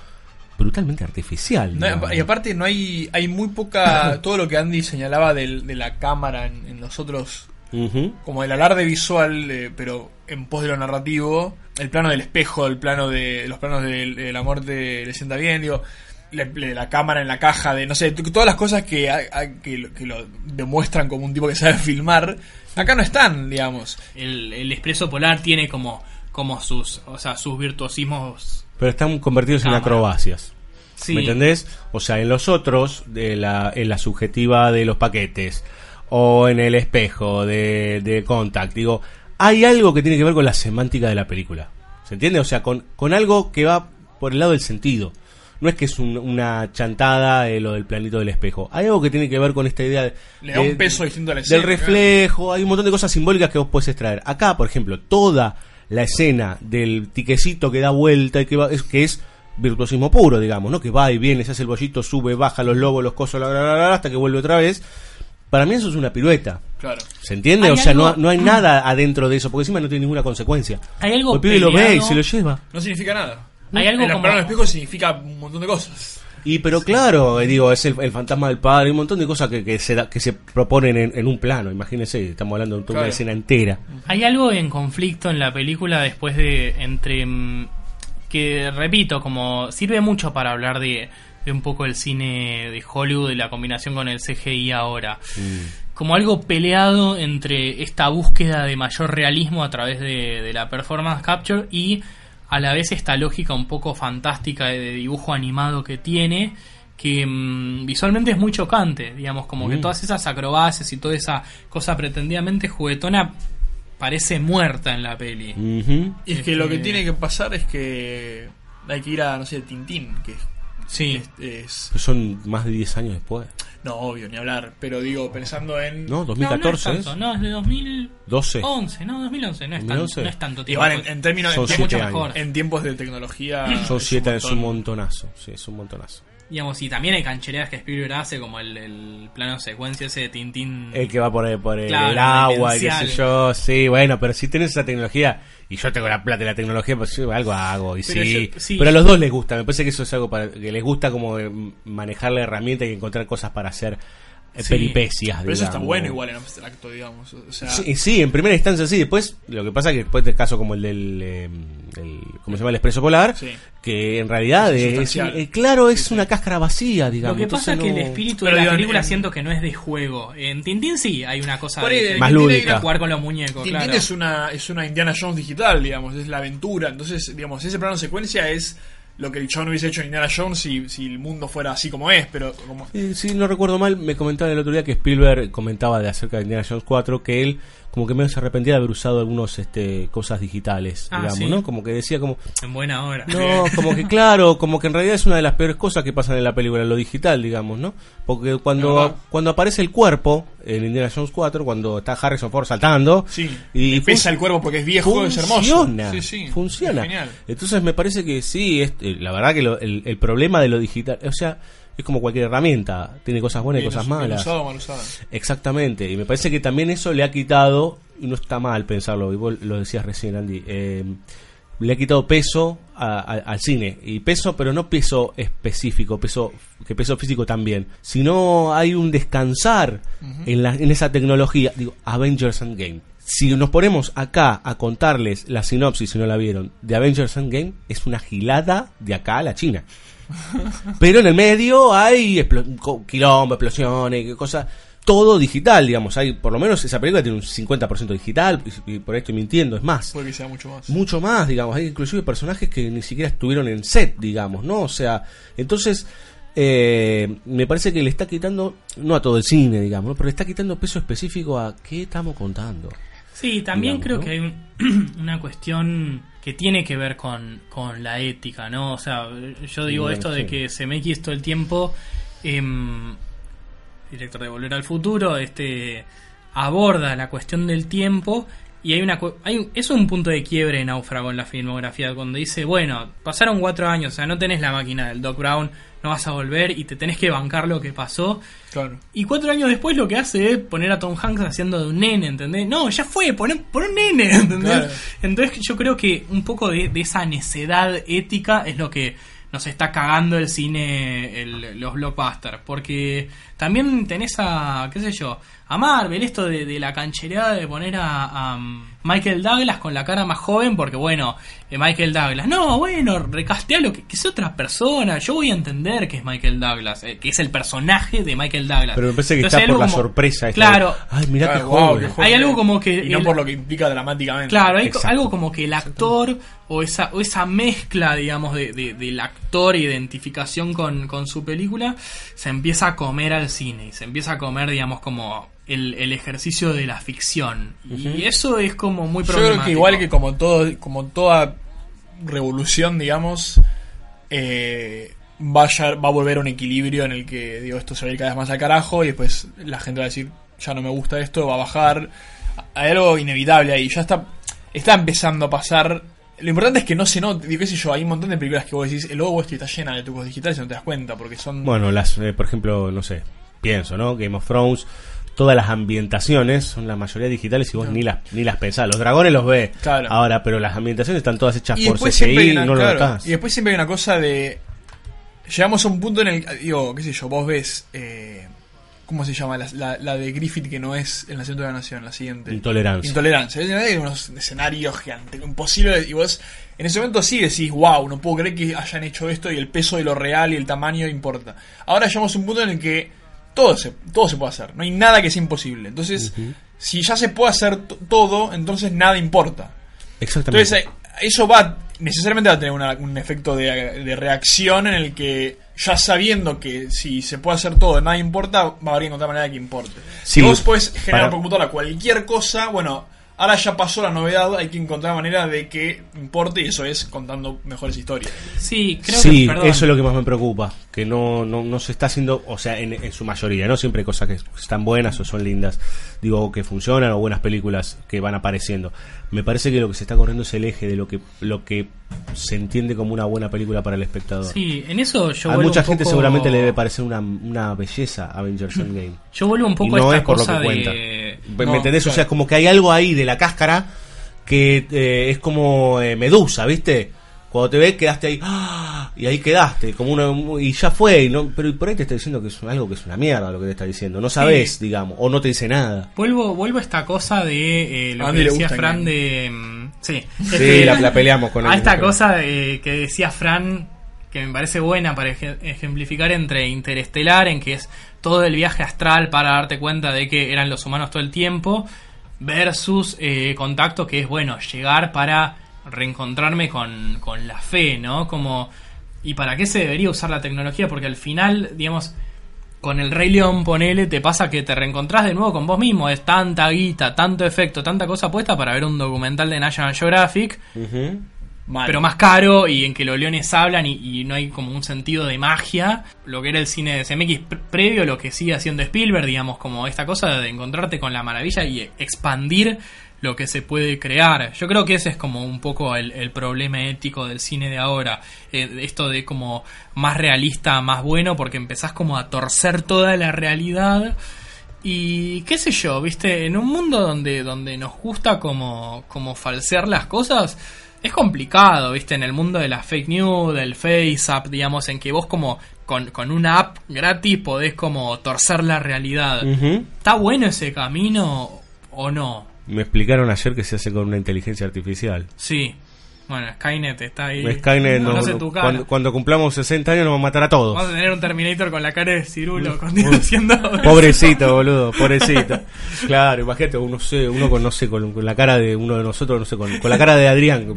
brutalmente artificial. no, y aparte no hay hay muy poca todo lo que Andy señalaba del- de, la cámara en, en los otros Ujú. como el alarde visual eh, pero en pos de lo narrativo el plano del espejo el plano de los planos de, de la muerte le sienta bien digo le- le- la cámara en la caja de no sé todas las cosas que, que, lo, que lo demuestran como un tipo que sabe filmar acá no están digamos el, el expreso polar tiene como, como sus, o sea, sus virtuosismos. Pero están convertidos en acrobacias. Sí. ¿Me entendés? O sea, en los otros, de la, en la subjetiva de los paquetes, o en el espejo de, de Contact, digo, hay algo que tiene que ver con la semántica de la película. ¿Se entiende? O sea, con, con algo que va por el lado del sentido. No es que es un- una chantada eh, lo del planito del espejo. Hay algo que tiene que ver con esta idea de, Le da un peso distinto a la del reflejo. Hay un montón de cosas simbólicas que vos podés extraer. Acá, por ejemplo, toda la escena del tiquecito que da vuelta y que va, es, que es virtuosismo puro, digamos, ¿no? Que va y viene, se hace el bollito, sube, baja los lobos, los cosos, la, la, la, la, hasta que vuelve otra vez. Para mí eso es una pirueta. claro ¿Se entiende? O sea, no, algo- no hay nada adentro de eso, porque encima no tiene ninguna consecuencia. Hay algo El pibe lo ve y se lo lleva. no significa nada Hay algo el como- espejo significa un montón de cosas Y pero claro, eh, digo, es el, el fantasma del padre, hay un montón de cosas que, que se, da- que se proponen en, en un plano. Imagínense, estamos hablando de toda una escena entera. Hay algo en conflicto en la película después de entre mm, que repito, como sirve mucho para hablar de, de un poco el cine de Hollywood y la combinación con el CGI ahora. Como algo peleado entre esta búsqueda de mayor realismo a través de, de la performance capture y a la vez esta lógica un poco fantástica de, dibujo animado que tiene que mm, visualmente es muy chocante, digamos, como que Mm. todas esas acrobacias y toda esa cosa pretendidamente juguetona parece muerta en la peli. Ujú. Y es que lo que Este- tiene que pasar es que hay que ir a, no sé, Tintín, que es- Sí. es, es- Pero son más de 10 años después. No, obvio, ni hablar, pero digo, pensando en... No, No, 2014 no es es. tanto, no, es de 2011, 12. no, 2011, no es, tan- 2011. no es tanto tiempo. Igual, en, en términos... Son en, siete mucho años. mejor. en tiempos de tecnología... Son es 7 un es un montonazo. Sí, es un montonazo. Digamos, y también hay canchereas que Spielberg hace, como el, el plano secuencia ese de Tintín. El que va por, el- por el, Claro, el agua y qué sé yo. Sí, bueno, pero si tenés esa tecnología y yo tengo la plata y la tecnología, pues yo algo hago. Y Pero sí, yo- sí. Pero a los dos les gusta. Me parece que eso es algo para, que les gusta como manejar la herramienta y encontrar cosas para hacer Sí. peripecias. Pero eso está bueno igual en abstracto, digamos. O sea, Sí, sí, en primera instancia sí. Después, lo que pasa es que después de casos como el del. eh, el- ¿Cómo se llama? El expreso polar. Sí. Que en realidad Es eh, claro, es una cáscara vacía, digamos. Lo que pasa es que el espíritu Pero de la película en- siento que no es de juego. En Tintín sí hay una cosa Por ahí, de, Más lúdica. jugar con los muñecos, Tintín claro. es una, es una Indiana Jones digital, digamos, es la aventura. Entonces, digamos, ese plano secuencia es lo que chabón hubiese hecho en Indiana Jones si, si el mundo fuera así como es, pero como... Si no recuerdo mal, me comentaba el otro día que Spielberg comentaba de acerca de Indiana Jones 4 que él como que medio se arrepentía de haber usado algunos este cosas digitales, Ah, digamos, ¿sí? ¿no? Como que decía como En buena hora. no, como que claro, como que en realidad es una de las peores cosas que pasan en la película, lo digital, digamos, ¿no? Porque cuando cuando aparece el cuerpo en Indiana Jones 4, cuando está Harrison Ford saltando Sí, y pesa el cuerpo porque es viejo, es hermoso. Funciona, Sí, sí, funciona. genial. Entonces me parece que sí, es, eh, la verdad que lo- el, el problema de lo digital, o sea, es como cualquier herramienta, tiene cosas buenas y cosas malas. usado o mal usado. Exactamente, y me parece que también eso le ha quitado, y no está mal pensarlo, y vos lo decías recién, Andy, eh, le ha quitado peso a- a- al cine, y peso, pero no peso específico, peso que peso físico también, sino hay un descansar en, la, en esa tecnología, digo, Avengers Endgame. Si nos ponemos acá a contarles la sinopsis, si no la vieron, de Avengers Endgame, es una gilada de acá a la China. Pero en el medio hay co- quilombo, explosiones, cosas. Todo digital, digamos. Hay, por lo menos esa película tiene un 50% digital, y, y por ahí estoy mintiendo, es más. Puede que sea mucho más. Mucho más, digamos. Hay inclusive personajes que ni siquiera estuvieron en set, digamos, ¿no? O sea, entonces. eh, me parece que le está quitando, no a todo el cine, digamos, ¿no? pero le está quitando peso específico a qué estamos contando. Sí, también digamos, creo ¿no? que hay un- una cuestión que tiene que ver con, con la ética, ¿no? O sea, yo digo esto de que CMX todo el tiempo, em, director de Volver al Futuro, este aborda la cuestión del tiempo y hay una hay es un punto de quiebre en Náufrago en la filmografía cuando dice bueno pasaron cuatro años o sea no tenés la máquina del Doc Brown no vas a volver y te tenés que bancar lo que pasó Claro. y cuatro años después lo que hace es poner a Tom Hanks haciendo de un nene, ¿entendés? No, ya fue, poner pon un nene, ¿entendés? Claro. Entonces yo creo que un poco de, de esa necedad ética es lo que nos está cagando el cine, el- los blockbusters. Porque también tenés a, qué sé yo, a Marvel, esto de, de la canchereada de poner a, a Michael Douglas con la cara más joven, porque bueno, eh, Michael Douglas, no, bueno, recastealo, que, que sea otra persona, yo voy a entender que es Michael Douglas, eh, que es el personaje de Michael Douglas. Pero me parece que Entonces está por algo la como- sorpresa. Claro, de, Ay, mirá Claro, qué wow, joven. qué joven. Hay algo como que Y no el- por lo que implica dramáticamente. Claro, hay Exacto. algo como que el actor o esa, o esa mezcla, digamos, de, de- del actor, identificación con, con su película, se empieza a comer al cine y se empieza a comer, digamos, como el, el ejercicio de la ficción. Y eso es como muy Yo problemático. creo que igual que como todo, como toda revolución, digamos, eh, va, a, llegar- va a volver a un equilibrio en el que digo esto se va a ir cada vez más al carajo y después la gente va a decir ya no me gusta esto, va a bajar. Hay algo inevitable ahí, ya está, está empezando a pasar. Lo importante es que no se note, digo, qué sé yo, hay un montón de películas que vos decís, el logo este está llena de trucos digitales y no te das cuenta, porque son... Bueno, las, eh, por ejemplo, no sé, pienso, ¿no? Game of Thrones, todas las ambientaciones son la mayoría digitales y vos ni las ni las pensás. Los dragones los ves Claro. ahora, pero las ambientaciones están todas hechas por CGI y no lo notás. Y después siempre hay una cosa de. Llegamos a un punto en el. Digo, qué sé yo, vos ves. eh, ¿Cómo se llama? La, la- la de Griffith que no es el nacimiento de la nación, la siguiente. Intolerancia. Intolerancia. Hay unos escenarios gigantes, imposibles. Y vos en ese momento sí decís, wow, no puedo creer que hayan hecho esto y el peso de lo real y el tamaño importa. Ahora llegamos a un punto en el que todo se, todo se puede hacer. No hay nada que sea imposible. Entonces, si ya se puede hacer todo, entonces nada importa. Exactamente. Entonces, eso va necesariamente va a tener una- un efecto de, de reacción en el que ya sabiendo que si se puede hacer todo, nada importa, va a haber que encontrar manera que importe. Sí, si vos puedes generar para- por computadora cualquier cosa, bueno, ahora ya pasó la novedad, hay que encontrar manera de que importe y eso es contando mejores historias. Sí, creo sí, que. perdón. eso es lo que más me preocupa, que no, no, no se está haciendo, o sea, en, en su mayoría, no siempre hay cosas que están buenas o son lindas, digo, que funcionan o buenas películas que van apareciendo. Me parece que lo que se está corriendo es el eje de lo que, lo que se entiende como una buena película para el espectador. Sí, en eso yo a vuelvo mucha gente poco- seguramente le debe parecer una, una belleza Avengers Endgame. Yo vuelvo un poco y no a esta es por lo cosa que cuenta. ¿Me No, entendés? O sea, como que hay algo ahí de la cáscara que eh, es como eh, medusa, ¿viste? Cuando te ves quedaste ahí ¡ah! y ahí quedaste, como una, y ya fue, y no, pero por ahí te está diciendo que es algo que es una mierda lo que te está diciendo, no sabes, digamos, o no te dice nada. Vuelvo, vuelvo a esta cosa de eh, lo A que decía Fran que- de. mm, Sí, Sí, la- la peleamos con A él, esta pero- cosa de- que decía Fran, que me parece buena para ej- ejemplificar entre Interestelar, en que es todo el viaje astral para darte cuenta de que eran los humanos todo el tiempo, versus eh, Contacto, que es bueno, llegar para reencontrarme con, con la fe, ¿no? Como. ¿Y para qué se debería usar la tecnología? Porque al final, digamos, con el Rey León, ponele, te pasa que te reencontrás de nuevo con vos mismo. Es tanta guita, tanto efecto, tanta cosa puesta para ver un documental de National Geographic, pero más caro y en que los leones hablan y, no hay como un sentido de magia. Lo que era el cine de CMX pre- previo, lo que sigue haciendo Spielberg, digamos, como esta cosa de encontrarte con la maravilla y expandir lo que se puede crear. Yo creo que ese es como un poco el, el problema ético del cine de ahora. Eh, esto de como más realista, más bueno, porque empezás como a torcer toda la realidad. Y qué sé yo, viste, en un mundo donde, donde nos gusta como, como falsear las cosas, es complicado, viste, en el mundo de las fake news, del face app, digamos, en que vos como con, con una app gratis podés como torcer la realidad. ¿Está bueno ese camino o no? Me explicaron ayer que se hace con una inteligencia artificial. Sí. Bueno, Skynet está ahí. Skynet no- conoce no- tu cara. cuando, cuando cumplamos 60 años nos va a matar a todos. Vamos a tener un Terminator con la cara de Cirulo conduciendo. Pobrecito, boludo, pobrecito. Claro, imagínate, uno, sé, uno con, no sé, con, con la cara de uno de nosotros, no sé, con, con la cara de Adrián, ¿no?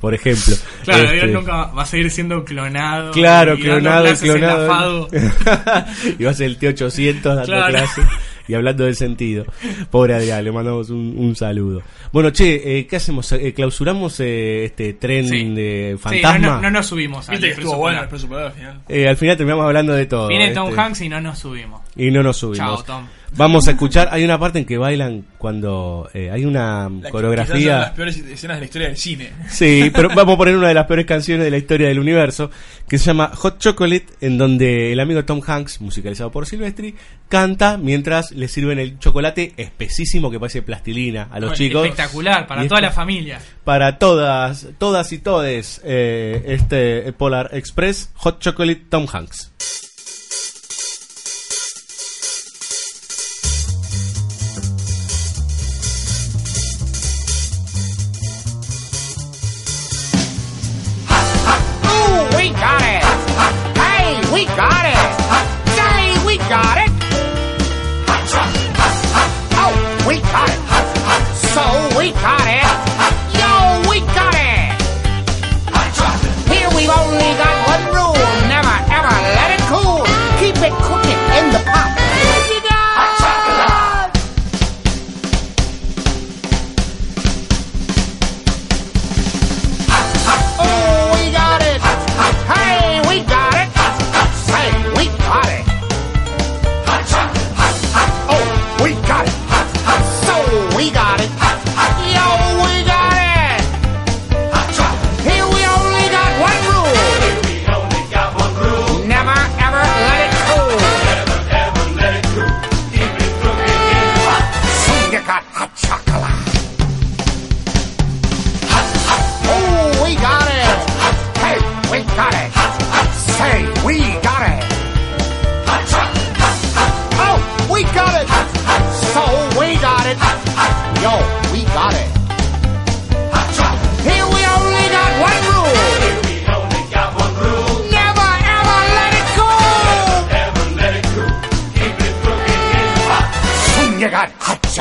Por ejemplo. Claro, Este, Adrián nunca va a seguir siendo clonado. Claro, y clonado clonado. Y va a ser el T800 dando Claro. clases y hablando del sentido. Pobre Adrián, le mandamos un, un saludo. Bueno, che, eh, ¿qué hacemos? Eh, ¿Clausuramos eh, este tren Sí. de Sí, fantasma? no, no, no nos subimos al Viste que estuvo expreso bueno polar. el expreso polar al final. Eh, al final terminamos hablando de todo. Viene Tom este, Hanks y no nos subimos. Y no nos subimos. Chao, Tom. Vamos a escuchar, hay una parte en que bailan cuando eh, hay una La quizás son coreografía. las peores escenas de la historia del cine. Sí, pero vamos a poner una de las peores canciones de la historia del universo, que se llama Hot Chocolate, en donde el amigo Tom Hanks, musicalizado por Silvestri, canta mientras le sirven el chocolate espesísimo que parece plastilina a los Bueno, chicos. Espectacular, para Y toda la familia. Para todas, todas y todes, eh, este Polar Express, Hot Chocolate Tom Hanks. So, we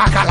got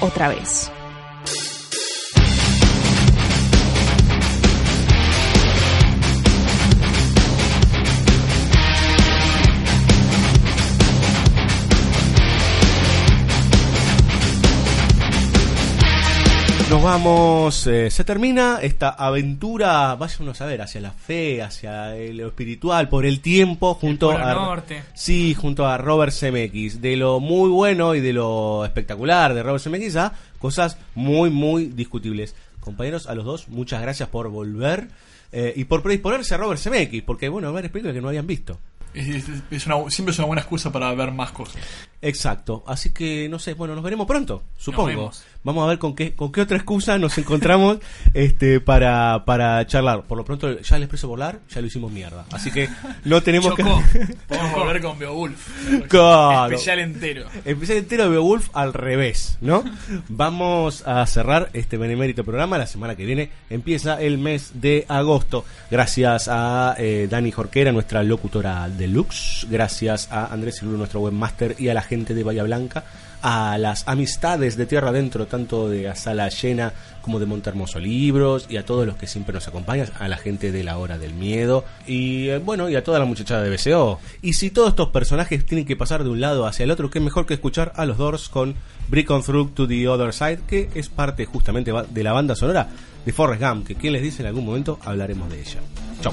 Otra vez. Nos vamos, eh, se termina esta aventura, váyanos a ver, hacia la fe, hacia lo espiritual, por el tiempo, junto Polo a Norte. sí, junto a Robert Zemeckis, de lo muy bueno y de lo espectacular de Robert Zemeckis a cosas muy muy discutibles. Compañeros, a los dos, muchas gracias por volver eh, y por predisponerse a Robert Zemeckis, porque bueno, varias películas que no habían visto. Es- es- es una- siempre es una buena excusa para ver más cosas. Exacto, así que no sé, bueno, nos veremos pronto, supongo. Vamos a ver con qué con qué otra excusa nos encontramos este para para charlar. Por lo pronto ya el expreso volar ya lo hicimos mierda, así que no tenemos Chocó. que Podemos volver con Beowulf. Claro. Especial entero. Especial entero de Beowulf al revés, ¿no? Vamos a cerrar este benemérito programa. La semana que viene empieza el mes de agosto. Gracias a eh, Dani Jorquera, nuestra locutora deluxe. Gracias a Andrés Siluro, nuestro webmaster, y a la gente de Bahía Blanca. A las amistades de Tierra Adentro, tanto de a Sala Llena como de Montermoso Libros, y a todos los que siempre nos acompañan, a la gente de La Hora del Miedo, y eh, bueno, y a toda la muchachada de BCO. Y si todos estos personajes tienen que pasar de un lado hacia el otro, qué mejor que escuchar a los Doors con Break On Through to the Other Side, que es parte justamente de la banda sonora de Forrest Gump, que quien les dice en algún momento hablaremos de ella. Chau.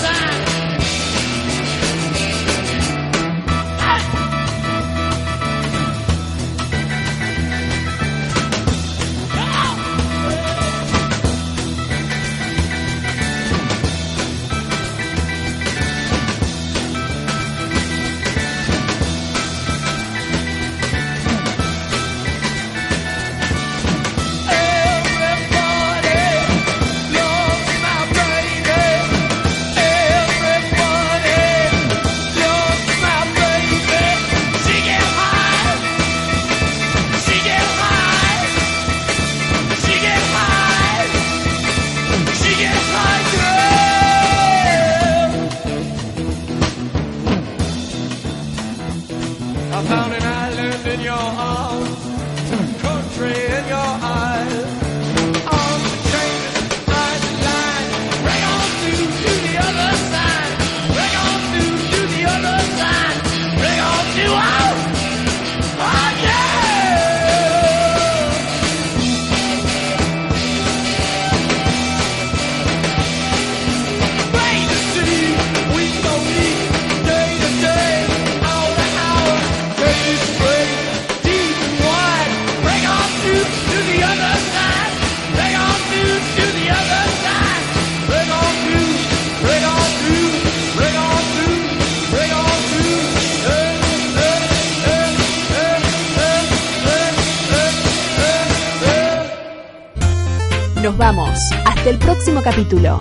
Nos vamos. Hasta el próximo capítulo.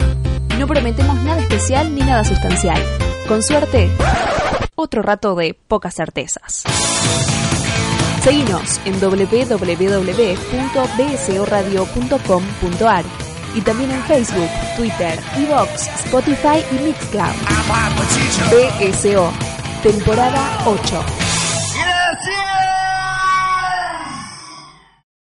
No prometemos nada especial ni nada sustancial. Con suerte, otro rato de pocas certezas. Seguinos en www.bsoradio.com.ar y también en Facebook, Twitter, Evox, Spotify y Mixcloud. BSO, temporada 8.